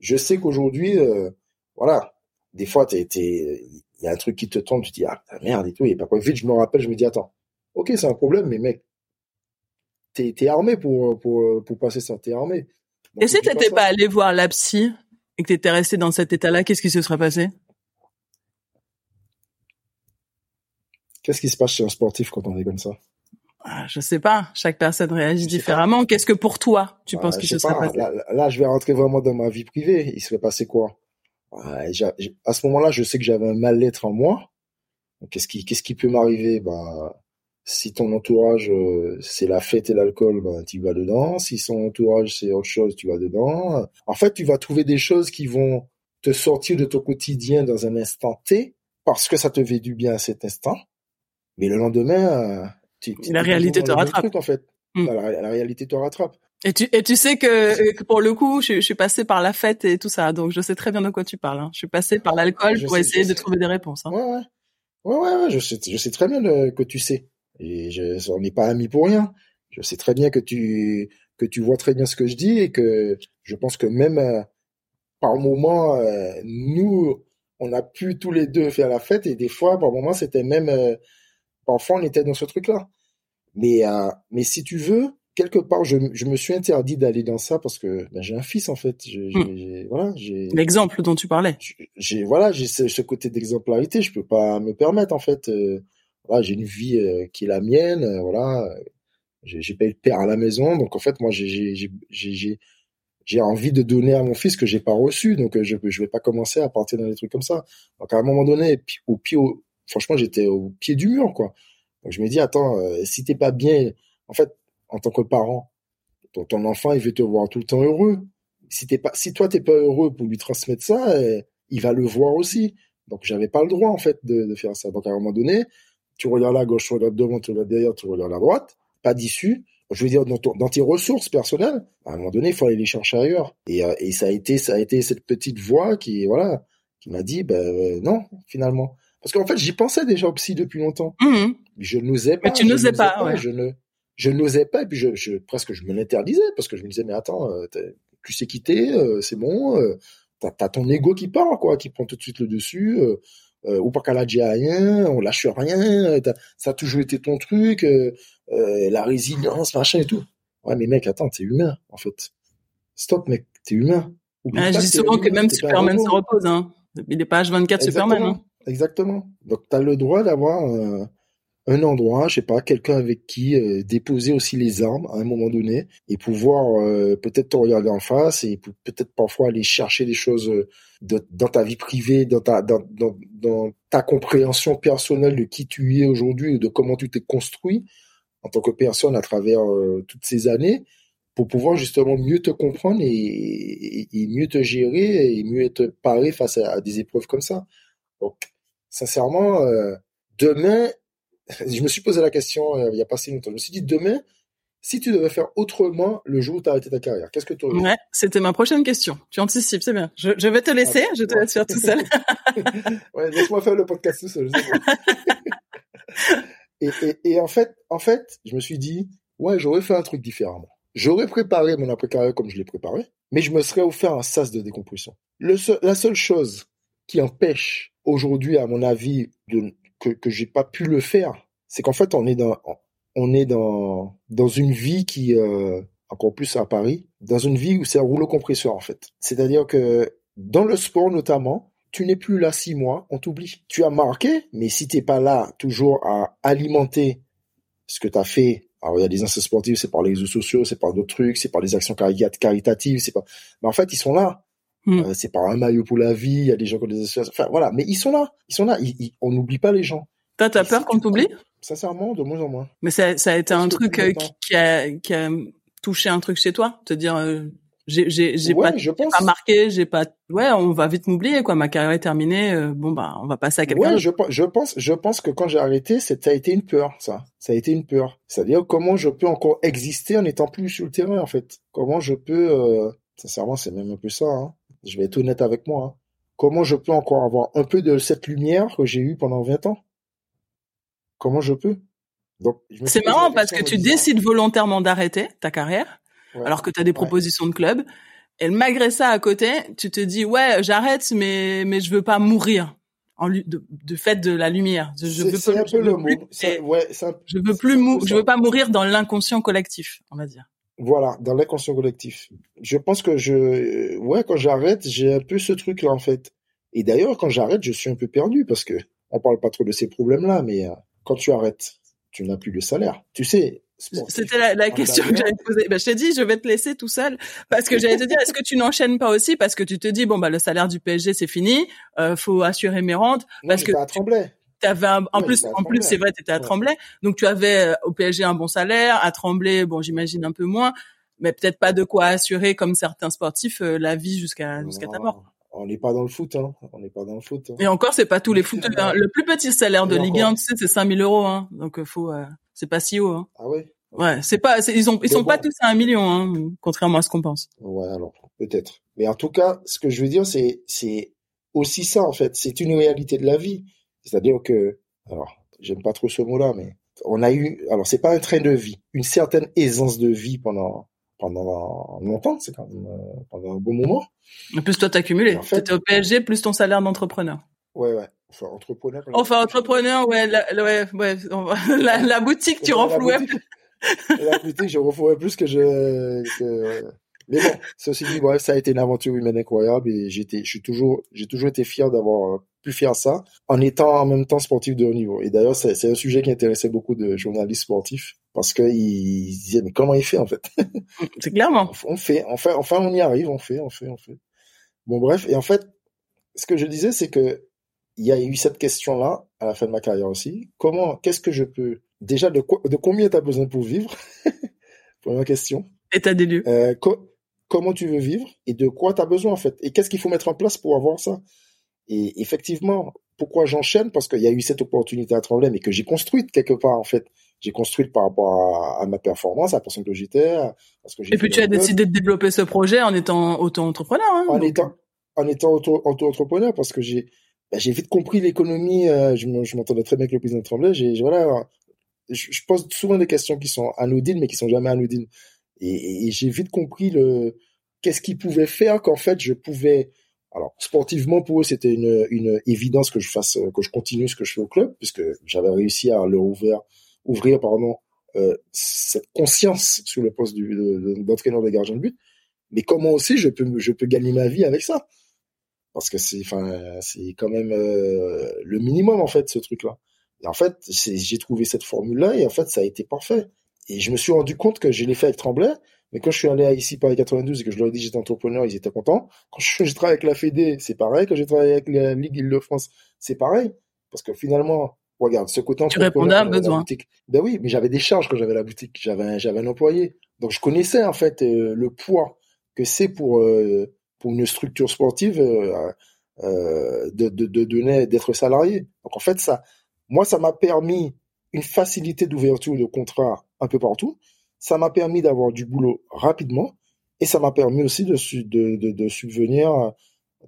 je sais qu'aujourd'hui, euh, voilà, des fois, t'es, il y a un truc qui te tombe, tu te dis, ah, merde et tout, et parfois, vite, je me rappelle, je me dis, attends, ok, c'est un problème, mais mec, t'es, t'es armé pour, pour, pour passer ça, t'es armé. Donc, Et si t'étais ça. pas allé voir la psy et que t'étais resté dans cet état-là, qu'est-ce qui se serait passé? Qu'est-ce qui se passe chez un sportif quand on est comme ça? Ah, Je sais pas, chaque personne réagit différemment. Qu'est-ce que pour toi, tu Bah, penses je qu'il se serait pas, passé? Là, là, je vais rentrer vraiment dans ma vie privée. Il serait passé quoi? Ouais, j'- À ce moment-là, je sais que j'avais un mal-être en moi. Qu'est-ce qui, qu'est-ce qui peut m'arriver? Bah, si ton entourage euh, c'est la fête et l'alcool, ben tu vas dedans. Si son entourage c'est autre chose, tu vas dedans. En fait, tu vas trouver des choses qui vont te sortir de ton quotidien dans un instant T parce que ça te fait du bien à cet instant. Mais le lendemain, euh, tu, tu- La réalité te rattrape. truc, en fait. Mm. La, la réalité te rattrape. Et tu et tu sais que, que pour le coup, je, je suis passée par la fête et tout ça, donc je sais très bien de quoi tu parles. hein. Je suis passée par l'alcool pour sais, essayer de sais. trouver des réponses. hein. Ouais, ouais. Ouais, ouais, ouais, je sais, je sais très bien le- que tu sais. Et je, on n'est pas amis pour rien. Je sais très bien que tu, que tu vois très bien ce que je dis et que je pense que même euh, par moment, euh, nous, on a pu tous les deux faire la fête et des fois, par moment, c'était même, euh, parfois, on était dans ce truc-là. Mais, mais si tu veux, quelque part, je, je me suis interdit d'aller dans ça parce que ben, j'ai un fils, en fait. J'ai, j'ai- voilà, j'ai, L'exemple dont tu parlais. j'ai voilà j'ai ce, ce côté d'exemplarité je peux pas me permettre en fait euh, j'ai une vie euh, qui est la mienne euh, voilà. J'ai pas eu de père à la maison donc en fait moi j'ai envie de donner à mon fils que j'ai pas reçu donc euh, je je vais pas commencer à partir dans des trucs comme ça. Donc à un moment donné au pied franchement j'étais au pied du mur quoi. Donc je me dis attends euh, si t'es pas bien en fait en tant que parent ton, ton enfant il veut te voir tout le temps heureux. Si t'es pas si toi t'es pas heureux pour lui transmettre ça il va le voir aussi. Donc j'avais pas le droit en fait de faire ça. Donc à un moment donné tu regardes à gauche tu regardes devant tu regardes derrière tu regardes à droite pas d'issue je veux dire dans, ton- dans tes ressources personnelles à un moment donné il faut aller les chercher ailleurs et, euh, et ça a été ça a été cette petite voix qui voilà qui m'a dit ben euh, non finalement parce qu'en fait j'y pensais déjà au psy depuis longtemps Mhm. je n'osais pas. Mais tu je n'osais pas, ouais. Je ne, je n'osais pas. Et puis je, je presque je me l'interdisais parce que je me disais mais attends, euh, tu sais quitter, c'est bon. T'as, t'as ton ego qui part quoi, qui prend tout de suite le dessus. Euh, ou pas qu'à la rien, on lâche rien. t'as- ça a toujours été ton truc, euh, euh, la résilience, machin et tout. Ouais mais mec, attends, t'es humain en fait. Stop mec, t'es humain. Pas je dis souvent que même Superman se repose. Hein. Il est pas H24 Superman. Hein. Exactement. Donc, tu as le droit d'avoir euh, un endroit, je sais pas, quelqu'un avec qui euh, déposer aussi les armes à un moment donné et pouvoir euh, peut-être te regarder en face et peut-être parfois aller chercher des choses euh, dans ta vie privée, dans ta, compréhension personnelle de qui tu es aujourd'hui ou de comment tu t'es construit en tant que personne à travers toutes ces années pour pouvoir justement mieux te comprendre et, et- et mieux te gérer et mieux te parer face à, à des épreuves comme ça. Donc, sincèrement, demain, je me suis posé la question euh, il y a pas si longtemps. Je me suis dit, demain, si tu devais faire autrement le jour où tu as arrêté ta carrière, qu'est-ce que tu aurais fait? Ouais, c'était ma prochaine question. Tu anticipes, c'est bien. Je, je vais te laisser, Ah, je te ouais. laisse faire tout seul. Ouais, laisse-moi faire le podcast tout seul. et, et, et en fait, en fait, je me suis dit, ouais, j'aurais fait un truc différemment. J'aurais préparé mon après-carrière comme je l'ai préparé, mais je me serais offert un sas de décompression. Le seul- la seule chose qui empêche aujourd'hui, à mon avis, de, que, que j'ai pas pu le faire, c'est qu'en fait, on est dans, on est dans, dans une vie qui, euh, encore plus à Paris, dans une vie où c'est un rouleau compresseur, en fait. C'est-à-dire que dans le sport, notamment, tu n'es plus là six mois, on t'oublie. Tu as marqué, mais si t'es pas là toujours à alimenter ce que tu as fait Alors il y a des instances sportives, c'est par les réseaux sociaux, c'est par d'autres trucs, c'est par des actions caritatives, c'est pas. Mais en fait, ils sont là. Hmm. Euh, c'est par un maillot pour la vie. Il y a des gens qui ont des associations. Enfin voilà, mais ils sont là. Ils sont là. on n'oublie pas les gens. Toi, t'as peur qu'on t'oublie? Sincèrement, de moins en moins. Mais ça, ça a été un truc euh, qui, a, qui a touché un truc chez toi, te dire. Euh, j'ai j'ai j'ai pas, pas marqué j'ai pas ouais on va vite m'oublier quoi ma carrière est terminée euh, bon bah on va passer à quelqu'un ouais je, je pense je pense que quand j'ai arrêté ça a été une peur ça ça a été une peur c'est-à-dire comment je peux encore exister en étant plus sur le terrain en fait comment je peux euh, sincèrement c'est même un peu ça hein. Je vais être honnête avec moi hein. comment je peux encore avoir un peu de cette lumière que j'ai eue pendant 20 ans? Comment je peux? Donc c'est marrant parce que tu décides volontairement d'arrêter ta carrière alors que tu as des propositions de club. Et malgré ça, à côté, tu te dis ouais, j'arrête, mais mais je veux pas mourir en de, de fait de la lumière. Je, je veux un peu le mot. ouais, je veux plus mou je veux pas mourir dans l'inconscient collectif, on va dire. Voilà, dans l'inconscient collectif. Je pense que je, ouais, quand j'arrête, j'ai un peu ce truc-là en fait. Et d'ailleurs, quand j'arrête, je suis un peu perdu parce que on parle pas trop de ces problèmes-là, mais euh, quand tu arrêtes, tu n'as plus de salaire. Tu sais, c'était la, la question que j'allais te poser. Bah, je t'ai dit, je vais te laisser tout seul parce que j'allais te dire, est-ce que tu n'enchaînes pas aussi parce que tu te dis, bon bah le salaire du PSG c'est fini, euh, faut assurer mes rentes parce que à Tremblay. Avais en plus, en plus c'est vrai, tu étais à Tremblay, donc tu avais euh, au PSG un bon salaire, à Tremblay, bon j'imagine un peu moins, mais peut-être pas de quoi assurer comme certains sportifs euh, la vie jusqu'à jusqu'à ta mort. On n'est pas dans le foot, hein. On n'est pas dans le foot. Hein. Et encore, c'est pas tous les footeurs. Hein. Le plus petit salaire de Ligue 1, tu sais, c'est 5000 euros, hein. Donc, faut, c'est pas si haut. Hein. Ah ouais? Ouais, c'est pas, ils ont, ils sont pas tous à un million, hein, contrairement à ce qu'on pense. Ouais, alors peut-être. Mais en tout cas, ce que je veux dire, c'est, c'est aussi ça en fait. C'est une réalité de la vie. C'est-à-dire que, alors, j'aime pas trop ce mot-là, mais on a eu, alors c'est pas un train de vie, une certaine aisance de vie pendant pendant longtemps, c'est quand même euh, pendant un bon moment. En plus, toi, t'as cumulé. En fait, au PSG plus ton salaire d'entrepreneur. Ouais, ouais. Enfin, entrepreneur. Enfin, entrepreneur, ouais, la, ouais, ouais. La, la boutique, tu renflouais. la boutique, je refouais plus que je. Que... Mais bon, ceci dit, bref, ça a été une aventure humaine incroyable et j'étais, je suis toujours, j'ai toujours été fier d'avoir euh, pu faire ça en étant en même temps sportif de haut niveau. Et d'ailleurs, c'est, c'est un sujet qui intéressait beaucoup de journalistes sportifs parce qu'ils disaient mais comment il fait en fait? C'est clairement. On fait, enfin, enfin, on y arrive, on fait, on fait, on fait. Bon bref, et en fait, ce que je disais, c'est que il y a eu cette question-là à la fin de ma carrière aussi. Comment, qu'est-ce que je peux déjà de, quoi, de combien tu as besoin pour vivre? Première question. État des lieux. Euh, comment tu veux vivre et de quoi tu as besoin en fait. Et qu'est-ce qu'il faut mettre en place pour avoir ça? Et effectivement pourquoi j'enchaîne? Parce qu'il y a eu cette opportunité à Tremblay mais que j'ai construite quelque part en fait. J'ai construite par rapport à, ma performance à la personne que j'étais et puis tu as décidé de développer ce projet en étant auto-entrepreneur hein, en étant en étant auto-entrepreneur parce que j'ai j'ai vite compris l'économie euh, je m'entendais très bien avec le président de Tremblay. J'ai voilà je, pose souvent des questions qui sont anodines, mais qui sont jamais anodines. Et, j'ai vite compris le qu'est-ce qu'ils pouvaient faire qu'en fait je pouvais. Alors sportivement pour eux c'était une, une évidence que je fasse que je continue ce que je fais au club puisque j'avais réussi à leur ouvrir ouvrir pardon euh, cette conscience sur le poste d'entraîneur de, de, gardiens de but. Mais comment aussi je peux je peux gagner ma vie avec ça? Parce que c'est enfin c'est quand même euh, le minimum en fait ce truc là. Et en fait, j'ai trouvé cette formule-là et en fait, ça a été parfait. Et je me suis rendu compte que je l'ai fait avec Tremblay, mais quand je suis allé à ici Paris 92 et que je leur ai dit que j'étais entrepreneur, ils étaient contents. Quand j'ai travaillé avec la Fédé, c'est pareil. Quand j'ai travaillé avec la Ligue Île-de-France, c'est pareil. Parce que finalement, regarde, ce côté Tu répondais à un besoin. Ben oui, mais j'avais des charges quand j'avais la boutique. J'avais, j'avais un employé. Donc je connaissais en fait euh, le poids que c'est pour euh, pour une structure sportive euh, euh de, de, de donner d'être salarié. Donc en fait ça moi, ça m'a permis une facilité d'ouverture de contrat un peu partout. Ça m'a permis d'avoir du boulot rapidement et ça m'a permis aussi de, de, de, subvenir,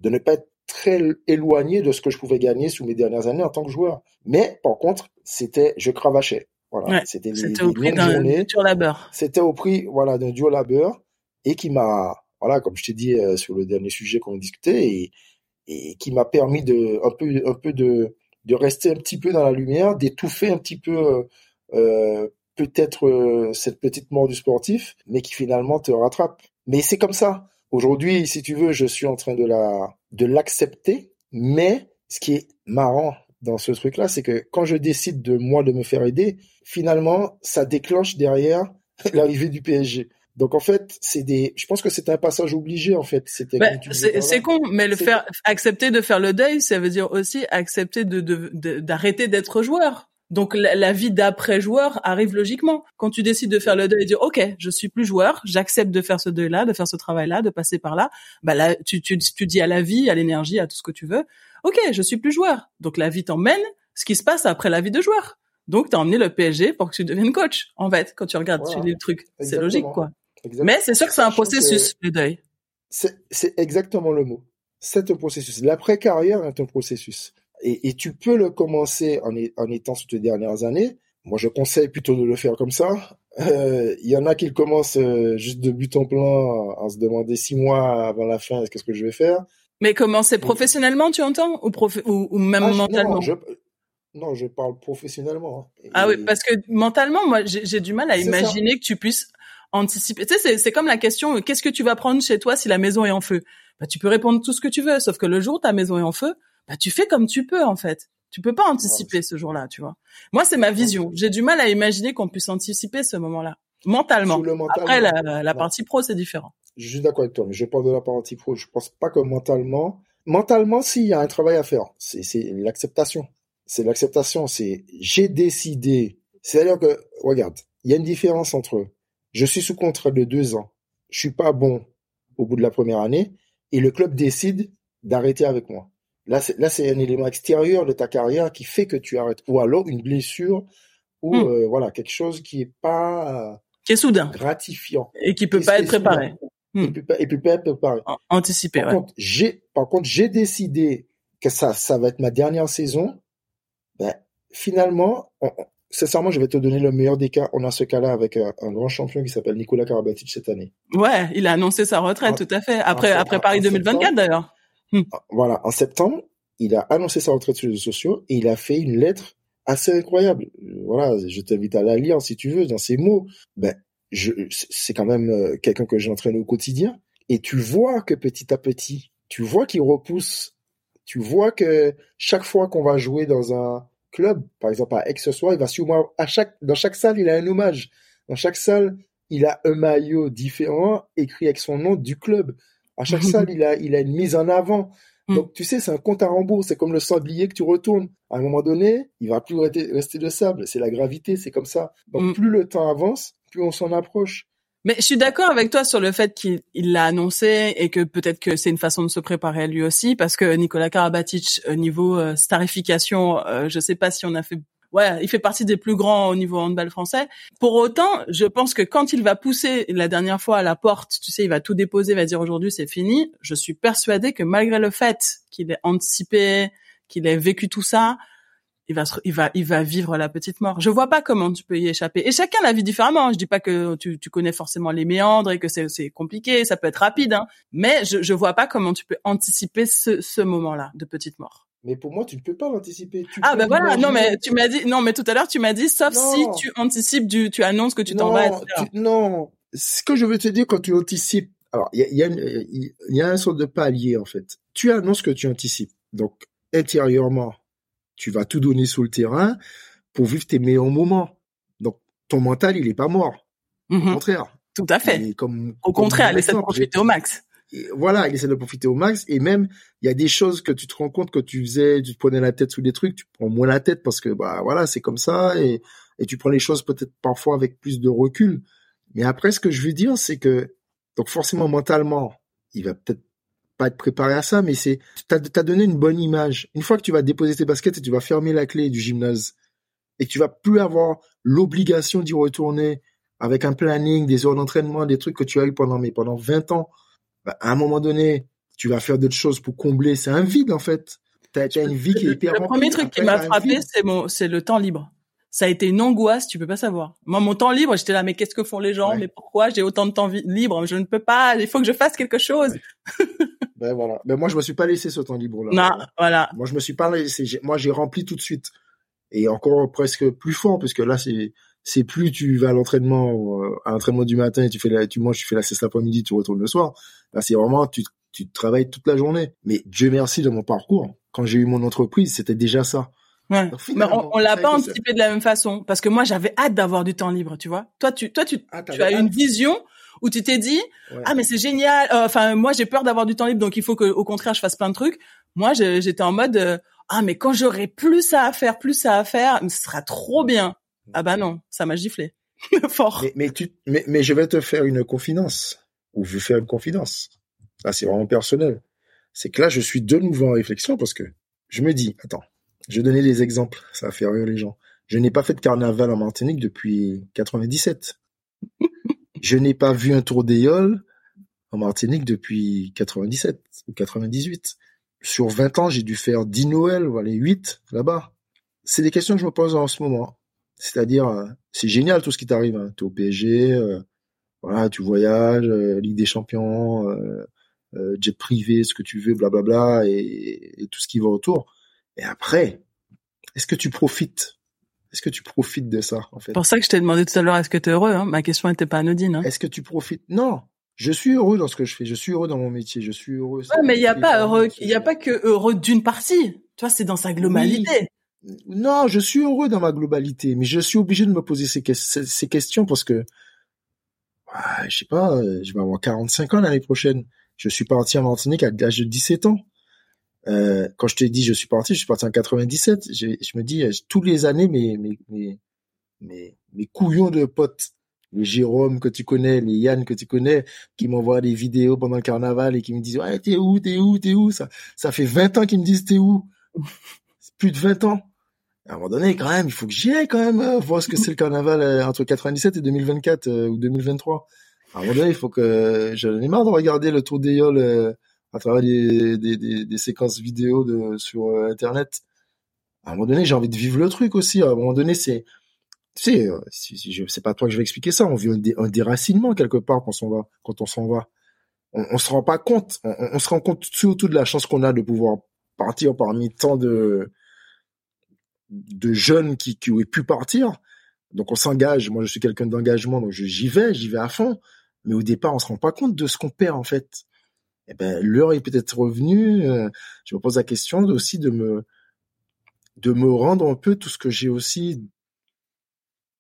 de ne pas être très éloigné de ce que je pouvais gagner sous mes dernières années en tant que joueur. Mais par contre, c'était, je cravachais. Voilà, c'était au prix d'un dur labeur. C'était au prix, voilà, d'un dur labeur et qui m'a, voilà, comme je t'ai dit euh, sur le dernier sujet qu'on discutait et, et qui m'a permis de un peu, un peu de de rester un petit peu dans la lumière, d'étouffer un petit peu euh, euh peut-être euh, cette petite mort du sportif, mais qui finalement te rattrape. Mais c'est comme ça. Aujourd'hui, si tu veux, je suis en train de la de l'accepter, mais ce qui est marrant dans ce truc-là, c'est que quand je décide de moi de me faire aider, finalement, ça déclenche derrière l'arrivée du PSG. Donc en fait, c'est des. Je pense que c'est un passage obligé en fait. C'était. Bah, c'est con, mais le faire accepter de faire le deuil, ça veut dire aussi accepter de d'arrêter de, d'être joueur. Donc la, vie d'après joueur arrive logiquement. Quand tu décides de faire le deuil et dire OK, je suis plus joueur, j'accepte de faire ce deuil-là, de faire ce travail-là, de passer par là. Bah là, tu, tu, tu dis à la vie, à l'énergie, à tout ce que tu veux. OK, je suis plus joueur. Donc la vie t'emmène ce qui se passe après la vie de joueur. Donc t'as emmené le PSG pour que tu deviennes coach. En fait, quand tu regardes sur les trucs, c'est logique quoi. Mais c'est sûr que c'est un processus le deuil. C'est exactement le mot. C'est un processus. L'après carrière est un processus et, et, tu peux le commencer en, en étant sur tes dernières années. Moi, je conseille plutôt de le faire comme ça. Euh, il y en a qui le commencent euh, juste de but en plein, en se demandant six mois avant la fin, qu'est-ce que je vais faire. Mais commencer professionnellement, tu entends, ou, ou, ou même ah, mentalement? non je, non, je parle professionnellement. Hein. ah oui, parce que mentalement, moi, j'ai du mal à imaginer que tu puisses anticiper. Tu sais, c'est comme la question, qu'est-ce que tu vas prendre chez toi si la maison est en feu? Bah, tu peux répondre tout ce que tu veux, sauf que le jour où ta maison est en feu, bah tu fais comme tu peux en fait. Tu peux pas anticiper ce jour-là, tu vois. Moi, c'est ma vision. J'ai du mal à imaginer qu'on puisse anticiper ce moment-là mentalement. Après, la, partie pro, c'est différent. Je suis d'accord avec toi, mais je parle de la partie pro. Je pense pas que mentalement, mentalement, s'il y a un travail à faire, c'est l'acceptation. C'est l'acceptation. C'est j'ai décidé. C'est-à-dire que regarde, il y a une différence entre je suis sous contrat de deux ans, je suis pas bon au bout de la première année, et le club décide d'arrêter avec moi. Là, c'est, là, c'est un élément extérieur de ta carrière qui fait que tu arrêtes. Ou alors une blessure ou hmm. euh, voilà quelque chose qui est pas qui est soudain, gratifiant et qui peut pas être préparé. Et, puis, et puis pas être préparé. Anticipé. Par contre, j'ai par contre j'ai décidé que ça ça va être ma dernière saison. Ben finalement, sincèrement, je vais te donner le meilleur des cas. On a ce cas-là avec un, grand champion qui s'appelle Nicolas Karabatic cette année. Ouais, il a annoncé sa retraite, tout à fait. Après, après Paris 2024 d'ailleurs. Hmm. Voilà, en septembre, il a annoncé sa retraite sur les réseaux sociaux et il a fait une lettre assez incroyable. Voilà, je t'invite à la lire si tu veux, dans ces mots. Ben, c'est quand même euh, quelqu'un que j'entraîne au quotidien. Et tu vois que petit à petit, tu vois qu'il repousse. Tu vois que chaque fois qu'on va jouer dans un club, par exemple à Aix ce soir, il va sûrement à chaque dans chaque salle, il a un hommage. Dans chaque salle, il a un maillot différent écrit avec son nom du club. À chaque salle, il a, il a une mise en avant. Mm. Donc, tu sais, c'est un compte à rebours. C'est comme le sanglier que tu retournes. À un moment donné, il va plus rester, de sable. C'est la gravité, c'est comme ça. Donc, mm. plus le temps avance, plus on s'en approche. Mais je suis d'accord avec toi sur le fait qu'il l'a annoncé et que peut-être que c'est une façon de se préparer à lui aussi parce que Nicolas Karabatic euh, niveau euh, starification, euh, je sais pas si on a fait ouais, il fait partie des plus grands au niveau handball français. Pour autant, je pense que quand il va pousser la dernière fois à la porte, tu sais, il va tout déposer, il va dire aujourd'hui c'est fini. Je suis persuadée que malgré le fait qu'il ait anticipé, qu'il ait vécu tout ça, il va, il va, il va vivre la petite mort. Je vois pas comment tu peux y échapper. Et chacun la vit différemment. Je dis pas que tu, tu connais forcément les méandres et que c'est, compliqué, ça peut être rapide, hein. Mais je, je vois pas comment tu peux anticiper ce, ce moment-là de petite mort. Mais pour moi, tu ne peux pas l'anticiper. Ah ben voilà, non mais tu m'as dit, non mais tout à l'heure tu m'as dit, sauf si tu anticipes du, tu annonces que tu t'en vas. non, ce que je veux te dire quand tu anticipes, alors il y a, y, a, y, a un sort de palier en fait. Tu annonces que tu anticipes, donc intérieurement, tu vas tout donner sur le terrain pour vivre tes meilleurs moments. Donc ton mental, il est pas mort. Au mm-hmm. contraire. Tout à fait. Comme, Au contraire, essaie de profiter au max voilà, il essaie de profiter au max. Et même, il y a des choses que tu te rends compte que tu faisais, tu te prenais la tête sous des trucs, tu prends moins la tête parce que, bah, voilà, c'est comme ça. Et, et tu prends les choses peut-être parfois avec plus de recul. Mais après, ce que je veux dire, c'est que, donc forcément, mentalement, il va peut-être pas être préparé à ça, mais c'est, t'as, as donné une bonne image. Une fois que tu vas déposer tes baskets et tu vas fermer la clé du gymnase et tu vas plus avoir l'obligation d'y retourner avec un planning, des heures d'entraînement, des trucs que tu as eu pendant, mais pendant 20 ans, bah, à un moment donné, tu vas faire d'autres choses pour combler. C'est un vide en fait. T'as as une vie qui est hyper Le premier truc qui m'a frappé, c'est mon, c'est le temps libre. Ça a été une angoisse, tu peux pas savoir. Moi, mon temps libre, j'étais là, mais qu'est-ce que font les gens? Mais pourquoi j'ai autant de temps libre? Je ne peux pas. Il faut que je fasse quelque chose. ben voilà. Ben moi, je me suis pas laissé ce temps libre là. Non, voilà. Moi, je me suis pas laissé. Moi, j'ai rempli tout de suite et encore presque plus fort parce que là, c'est c'est plus tu vas à l'entraînement euh, à l'entraînement du matin et tu fais la, tu manges tu fais la sieste l'après-midi tu retournes le soir là c'est vraiment tu tu travailles toute la journée mais Dieu merci de mon parcours quand j'ai eu mon entreprise c'était déjà ça Ouais. mais on, l'a pas anticipé de la même façon parce que moi j'avais hâte d'avoir du temps libre, tu vois. Toi tu toi tu, ah, tu as une vision où tu t'es dit ah mais c'est génial. Euh, enfin moi j'ai peur d'avoir du temps libre donc il faut que au contraire je fasse plein de trucs. Moi j'étais en mode euh, ah mais quand j'aurai plus ça à faire, plus ça à faire, ce sera trop bien. Ah bah non, ça m'a giflé. Fort. Mais, mais, tu, mais, mais je vais te faire une confidence ou je vais faire une confidence. Là c'est vraiment personnel. C'est que là je suis de nouveau en réflexion parce que je me dis attends je vais donner des exemples, ça va faire rire les gens. Je n'ai pas fait de carnaval en Martinique depuis 97. je n'ai pas vu un tour d'éole en Martinique depuis 97 ou 98. Sur 20 ans, j'ai dû faire 10 Noël, voilà, 8 là-bas. C'est des questions que je me pose en ce moment. C'est-à-dire, euh, c'est génial tout ce qui t'arrive. Hein. Tu es au PSG, euh, voilà, tu voyages, euh, Ligue des Champions, jet privé, ce que tu veux, blablabla, et, et tout ce qui va autour. Et après, est-ce que tu profites? Est-ce que tu profites de ça en fait? Pour ça que je t'ai demandé tout à l'heure, est-ce que tu es heureux hein? Ma question n'était pas anodine. Hein. Est-ce que tu profites? Non, je suis heureux dans ce que je fais. Je suis heureux dans mon métier. Je suis heureux. Ouais, mais il n'y a pas heureux. Il y a pas que heureux d'une partie. Tu vois, c'est dans sa globalité. Non, je suis heureux dans ma globalité, mais je suis obligé de me poser ces, questions parce que, ouais, je sais pas, je vais avoir 45 ans l'année prochaine. Je suis parti en Martinique à l'âge de 17 ans. Euh, quand je te dis je suis parti, je suis parti en 97. Je, je me dis euh, tous les années mes, mes couillons de potes, les Jérôme que tu connais, les Yann que tu connais, qui m'envoient des vidéos pendant le carnaval et qui me disent ouais t'es où t'es où t'es où? Ça ça fait 20 ans qu'ils me disent t'es où? Plus de 20 ans. À un moment donné, quand même, il faut que j'y aille quand même euh, voir ce que c'est le carnaval entre 97 et 2024 ou 2023. À un moment donné, il faut que j'en ai marre de regarder le Tour des Yoles à travers des, des, des, séquences vidéo de, sur euh, Internet. À un moment donné, j'ai envie de vivre le truc aussi. À un moment donné, c'est, tu sais, euh, si, si, je, c'est pas toi que je vais expliquer ça. On vit un, déracinement quelque part quand on va, quand on s'en va. On, on se rend pas compte. On, on, se rend compte surtout de la chance qu'on a de pouvoir partir parmi tant de de jeunes qui, qui auraient pu partir. Donc on s'engage. Moi, je suis quelqu'un d'engagement, donc j'y vais, j'y vais à fond. Mais au départ, on se rend pas compte de ce qu'on perd en fait eh ben, l'heure est peut-être revenue. Euh, je me pose la question aussi de me de me rendre un peu tout ce que j'ai aussi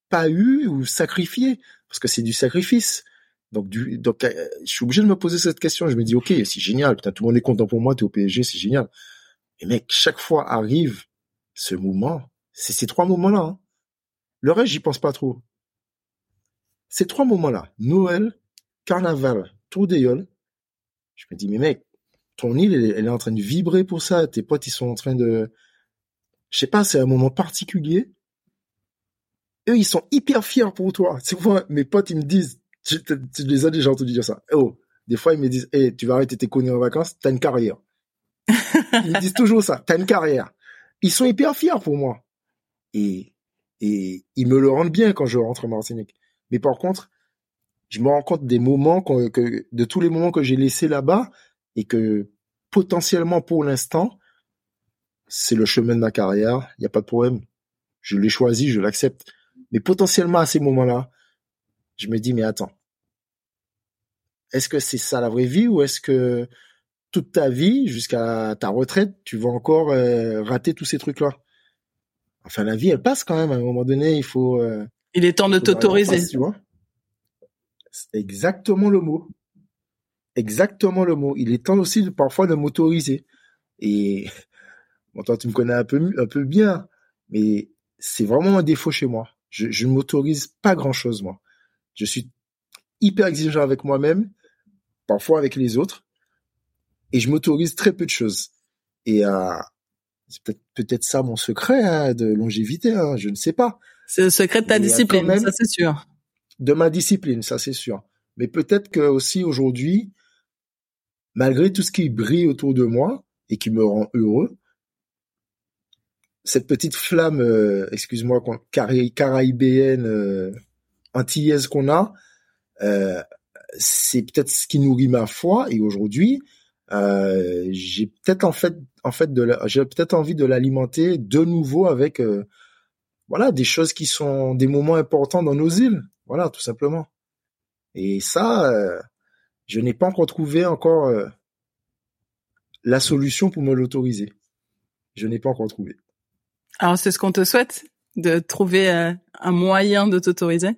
pas eu ou sacrifié, parce que c'est du sacrifice. Donc, du, donc, euh, je suis obligé de me poser cette question. Je me dis, ok, c'est génial. Putain, tout le monde est content pour moi. T'es au PSG, c'est génial. Mais mec, chaque fois arrive ce moment. C'est ces trois moments-là. Hein. Le reste, j'y pense pas trop. Ces trois moments-là, Noël, Carnaval, Tour des je me dis, mais mec, ton île, elle, est en train de vibrer pour ça. Tes potes, ils sont en train de, je sais pas, c'est un moment particulier. Eux, ils sont hyper fiers pour toi. C'est mes potes, ils me disent, tu les as déjà entendu dire ça. Oh, des fois, ils me disent, hey, tu vas arrêter tes conneries en vacances, t'as une carrière. ils me disent toujours ça, t'as une carrière. Ils sont hyper fiers pour moi. Et, et ils me le rendent bien quand je rentre en Martinique. Mais par contre, je me rends compte des moments que, de tous les moments que j'ai laissés là-bas et que potentiellement pour l'instant, c'est le chemin de ma carrière, il n'y a pas de problème. Je l'ai choisi, je l'accepte. Mais potentiellement à ces moments-là, je me dis, mais attends, est-ce que c'est ça la vraie vie ou est-ce que toute ta vie, jusqu'à ta retraite, tu vas encore euh, rater tous ces trucs-là Enfin, la vie, elle passe quand même. À un moment donné, il faut... Euh, il est temps de t'autoriser. Tu vois exactement le mot. Exactement le mot. Il est temps aussi de, parfois de m'autoriser. Et bon, toi, tu me connais un peu, un peu bien, mais c'est vraiment un défaut chez moi. Je, je ne m'autorise pas grand-chose, moi. Je suis hyper exigeant avec moi-même, parfois avec les autres, et je m'autorise très peu de choses. Et euh, c'est peut-être peut-être ça mon secret hein, de longévité, hein, je ne sais pas. C'est le secret de ta discipline, ça c'est sûr de ma discipline, ça c'est sûr. Mais peut-être que aussi aujourd'hui, malgré tout ce qui brille autour de moi et qui me rend heureux, cette petite flamme, euh, excuse-moi, caraïbéenne, euh, antillaise qu'on a, euh, c'est peut-être ce qui nourrit ma foi. Et aujourd'hui, euh, j'ai peut-être en fait, en fait, de j'ai peut-être envie de l'alimenter de nouveau avec, voilà, des choses qui sont des moments importants dans nos îles. Voilà, tout simplement. Et ça, euh, je n'ai pas encore trouvé encore euh, la solution pour me l'autoriser. Je n'ai pas encore trouvé. Alors c'est ce qu'on te souhaite, de trouver euh, un moyen de t'autoriser?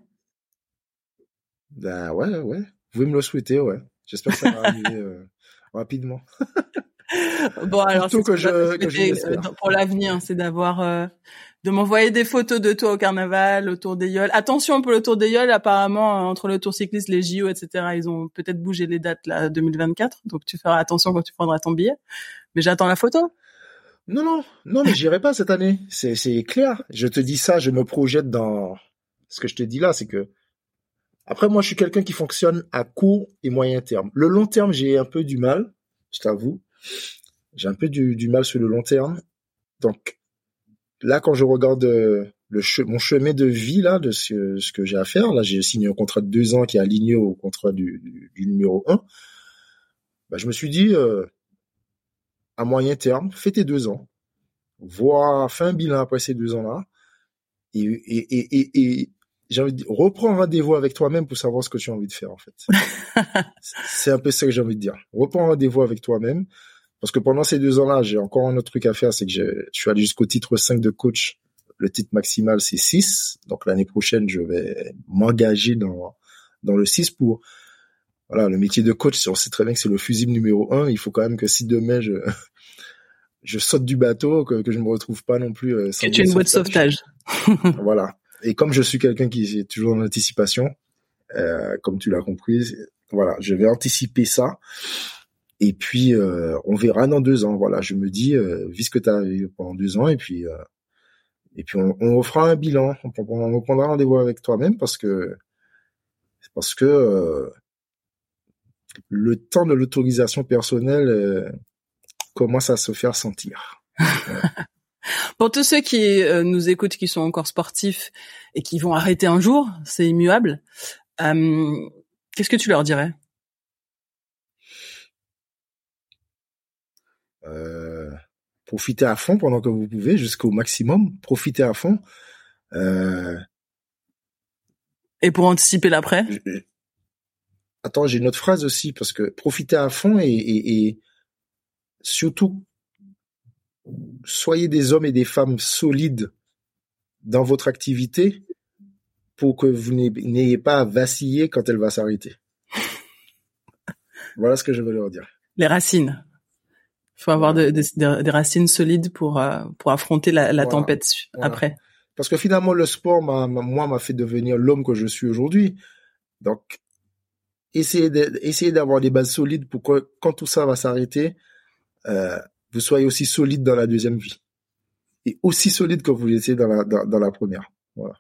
Ben ouais, ouais. Vous pouvez me le souhaiter, ouais. J'espère que ça va arriver euh, rapidement. bon alors c'est que, je, que je pour l'avenir, c'est d'avoir de m'envoyer des photos de toi au carnaval, au Tour des Yoles. Attention pour le Tour des Yoles, apparemment euh, entre le Tour cycliste, les JO, etc. Ils ont peut-être bougé les dates là 2024, donc tu feras attention quand tu prendras ton billet. Mais j'attends la photo. Non, non, non, mais j'irai pas cette année. C'est, c'est clair. Je te dis ça, je me projette dans ce que je te dis là, c'est que après moi, je suis quelqu'un qui fonctionne à court et moyen terme. Le long terme, j'ai un peu du mal, je t'avoue. J'ai un peu du, mal sur le long terme. Donc, là, quand je regarde euh, mon chemin de vie là, de ce, que j'ai à faire, là, j'ai signé un contrat de deux ans qui est aligné au contrat du, numéro un. Bah, je me suis dit, euh, à moyen terme, fais tes deux ans, vois, fais un bilan après ces deux ans-là, et, et, et, et, j'ai envie de dire, reprends rendez-vous avec toi-même pour savoir ce que tu as envie de faire, en fait. c'est un peu ça que j'ai envie de dire. Reprends rendez-vous avec toi-même. Parce que pendant ces deux ans-là, j'ai encore un autre truc à faire, c'est que je, suis allé jusqu'au titre 5 de coach. Le titre maximal, c'est 6. Donc l'année prochaine, je vais m'engager dans, dans le 6 pour... Voilà, le métier de coach, on sait très bien que c'est le fusible numéro 1. Il faut quand même que si demain, je, je saute du bateau, que, que je ne me retrouve pas non plus... Euh, que tu es une boîte de sauvetage. voilà. Et comme je suis quelqu'un qui est toujours en anticipation, euh, comme tu l'as compris, voilà, je vais anticiper ça. Et puis, euh, on verra dans deux ans. Voilà, je me dis, euh, vis ce que tu as eu pendant deux ans, et puis, euh, et puis on, fera un bilan. On, on prendra rendez-vous avec toi-même parce que, parce que le temps de l'autorisation personnelle commence à se faire sentir. Pour tous ceux qui nous écoutent, qui sont encore sportifs et qui vont arrêter un jour, c'est immuable. Qu'est-ce que tu leur dirais? Euh, profitez à fond pendant que vous pouvez, jusqu'au maximum. Profitez à fond. Euh, et pour anticiper l'après? Attends, j'ai une autre phrase aussi, parce que profitez à fond et, et, et surtout, soyez des hommes et des femmes solides dans votre activité pour que vous n'ayez pas à vaciller quand elle va s'arrêter. voilà ce que je veux leur dire. Les racines. Il faut avoir de, de, des racines solides pour euh, pour affronter la, la tempête après. Parce que finalement, le sport, m'a, moi, m'a fait devenir l'homme que je suis aujourd'hui. Donc, essayez, essayez d'avoir des bases solides pour que quand tout ça va s'arrêter, euh, vous soyez aussi solide dans la deuxième vie et aussi solide que vous l'étiez dans la dans, dans la première. Voilà.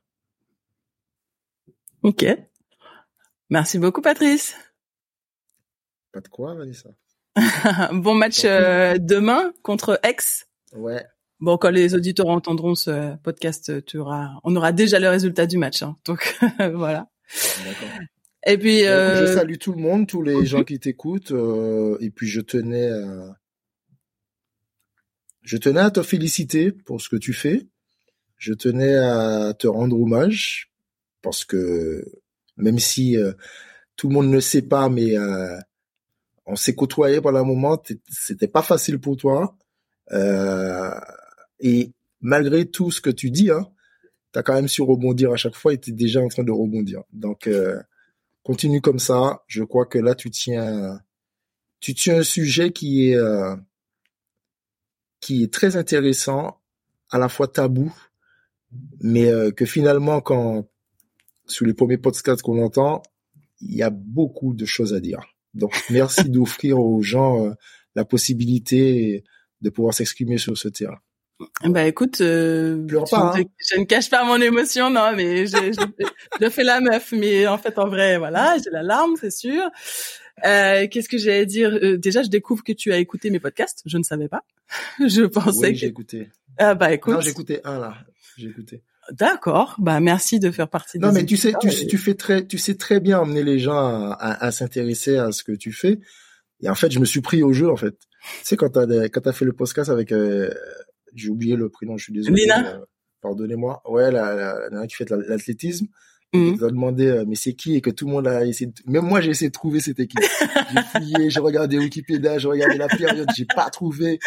Ok. Merci beaucoup, Patrice. Pas de quoi, Vanessa. bon match euh, demain contre Aix. Ouais. Bon, quand les auditeurs entendront ce podcast, tu auras, on aura déjà le résultat du match. Hein. Donc voilà. Et puis, euh... je salue tout le monde, tous les gens qui t'écoutent. Euh, et puis je tenais, à... je tenais à te féliciter pour ce que tu fais. Je tenais à te rendre hommage parce que même si euh, tout le monde ne sait pas, mais euh, on s'est côtoyé pendant un moment, c'était pas facile pour toi. Euh, et malgré tout ce que tu dis, hein, tu as quand même su rebondir à chaque fois et tu es déjà en train de rebondir. Donc, continue comme ça. Je crois que là, tu tiens, tu tiens un sujet qui est, qui est très intéressant, à la fois tabou, mais euh, que finalement, quand, sur les premiers podcasts qu'on entend, il y a beaucoup de choses à dire. Donc, merci d'offrir aux gens euh, la possibilité de pouvoir s'exprimer sur ce terrain. Bah écoute, euh, pas, hein. je ne cache pas mon émotion, non, mais je, je, je, fais la meuf, mais en fait en vrai, voilà, j'ai la larme, c'est sûr. Euh, Qu'est-ce que j'allais dire? Euh, Déjà, je découvre que tu as écouté mes podcasts, je ne savais pas. je pensais oui, que j'ai écouté. Ah bah écoute. Non, j'ai écouté un là. J'ai écouté. D'accord. Bah merci de faire partie. Non, mais tu sais, tu, tu fais très, tu sais très bien emmener les gens à, à, à s'intéresser à ce que tu fais. Et en fait, je me suis pris au jeu en fait. Tu sais quand t'as quand t'as fait le podcast avec, euh, j'ai oublié le prénom, je suis désolé. Lina. Euh, Pardonnez-moi. Ouais, la, la, la, qui fait l'athlétisme. Mmh. Ils ont demandé euh, mais c'est qui? Et que tout le monde a essayé. De... Même moi j'ai essayé de trouver c'était qui. j'ai fouillé, j'ai regardé Wikipédia, j'ai regardé la période, j'ai pas trouvé.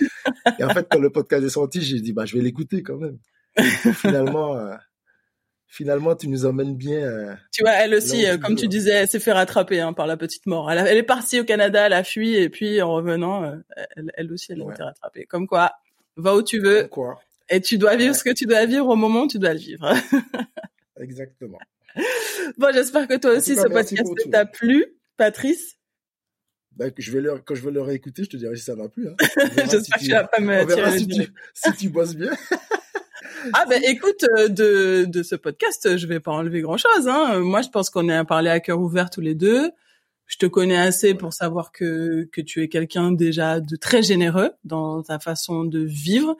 Et en fait quand le podcast est sorti, j'ai dit bah je vais l'écouter quand même. finalement, euh, finalement, tu nous emmènes bien. Euh, tu vois, elle aussi, euh, comme tu disais, elle s'est fait rattraper hein, par la petite mort. Elle, elle, est partie au Canada, elle a fui, et puis en revenant, elle, elle, aussi, elle a été rattrapée. Comme quoi, va où tu veux. quoi. Et tu dois vivre ce que tu dois vivre au moment où tu dois le vivre. Exactement. Bon, j'espère que toi aussi, ce podcast t'a plu, Patrice. Ben, je vais leur, quand je vais le réécouter, je te dirai si ça m'a plu. Hein. J'espère si que tu vas pas me tirer si, tu, si tu bosses bien. ah ben écoute, euh, de, de ce podcast, je vais pas enlever grand-chose. Hein. Moi, je pense qu'on est à parler à cœur ouvert tous les deux. Je te connais assez pour savoir que, que tu es quelqu'un déjà de très généreux dans ta façon de vivre.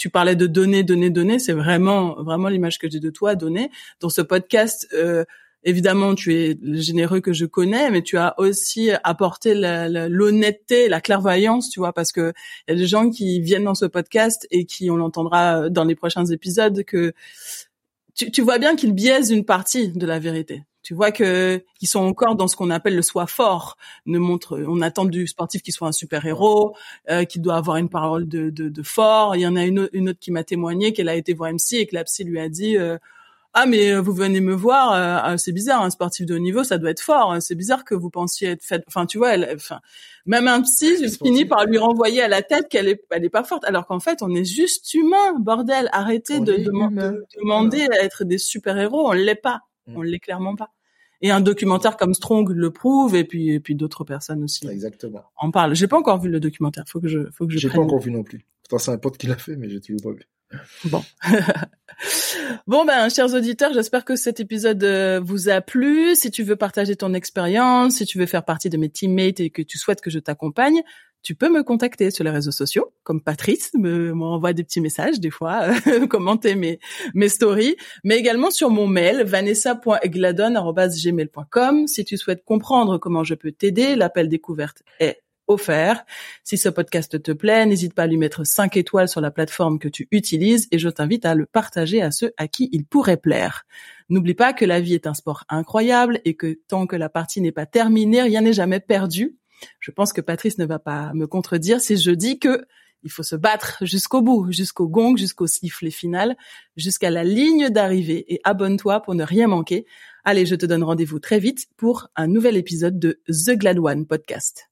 Tu parlais de donner, donner, donner. C'est vraiment, vraiment l'image que j'ai de toi, donner. Dans ce podcast, euh, évidemment, tu es le généreux que je connais, mais tu as aussi apporté l'honnêteté, la, clairvoyance, tu vois, parce que y a des gens qui viennent dans ce podcast et qui, on l'entendra dans les prochains épisodes, que tu, tu vois bien qu'ils biaisent une partie de la vérité. Tu vois que ils sont encore dans ce qu'on appelle le soi fort. Ne montre, on attend du sportif qu'il soit un super héros, euh, qu'il doit avoir une parole de, de, de, fort. Il y en a une, une autre qui m'a témoigné qu'elle a été voir MC et que la psy lui a dit euh, ah mais euh, vous venez me voir, euh, ah, c'est bizarre, un sportif de haut niveau, ça doit être fort. Hein. c'est bizarre que vous pensiez être fait. Enfin, tu vois, elle, enfin, même un psy finit par lui renvoyer à la tête qu'elle est, elle est pas forte, alors qu'en fait, on est juste humain, bordel. Arrêtez de, demander à être des super héros, on l'est pas, mm. on l'est clairement pas. Et un documentaire comme Strong le prouve, et puis et puis d'autres personnes aussi. Exactement. En parlent. J'ai pas encore vu le documentaire. Faut que je, faut que je. J'ai pas encore vu non plus. Pourtant, c'est un pote qui l'a fait, mais j'ai toujours pas vu. Bon. bon ben chers auditeurs, j'espère que cet épisode euh, vous a plu. Si tu veux partager ton expérience, si tu veux faire partie de mes teammates et que tu souhaites que je t'accompagne, tu peux me contacter sur les réseaux sociaux, comme Patrice me m'envoie des petits messages des fois, commenter mes mes stories, mais également sur mon mail vanessa.gladon@gmail.com. Si tu souhaites comprendre comment je peux t'aider, l'appel découverte est offert. Si ce podcast te plaît, n'hésite pas à lui mettre 5 étoiles sur la plateforme que tu utilises et je t'invite à le partager à ceux à qui il pourrait plaire. N'oublie pas que la vie est un sport incroyable et que tant que la partie n'est pas terminée, rien n'est jamais perdu. Je pense que Patrice ne va pas me contredire si je dis que il faut se battre jusqu'au bout, jusqu'au gong, jusqu'au sifflet final, jusqu'à la ligne d'arrivée et abonne-toi pour ne rien manquer. Allez, je te donne rendez-vous très vite pour un nouvel épisode de The Glad One podcast.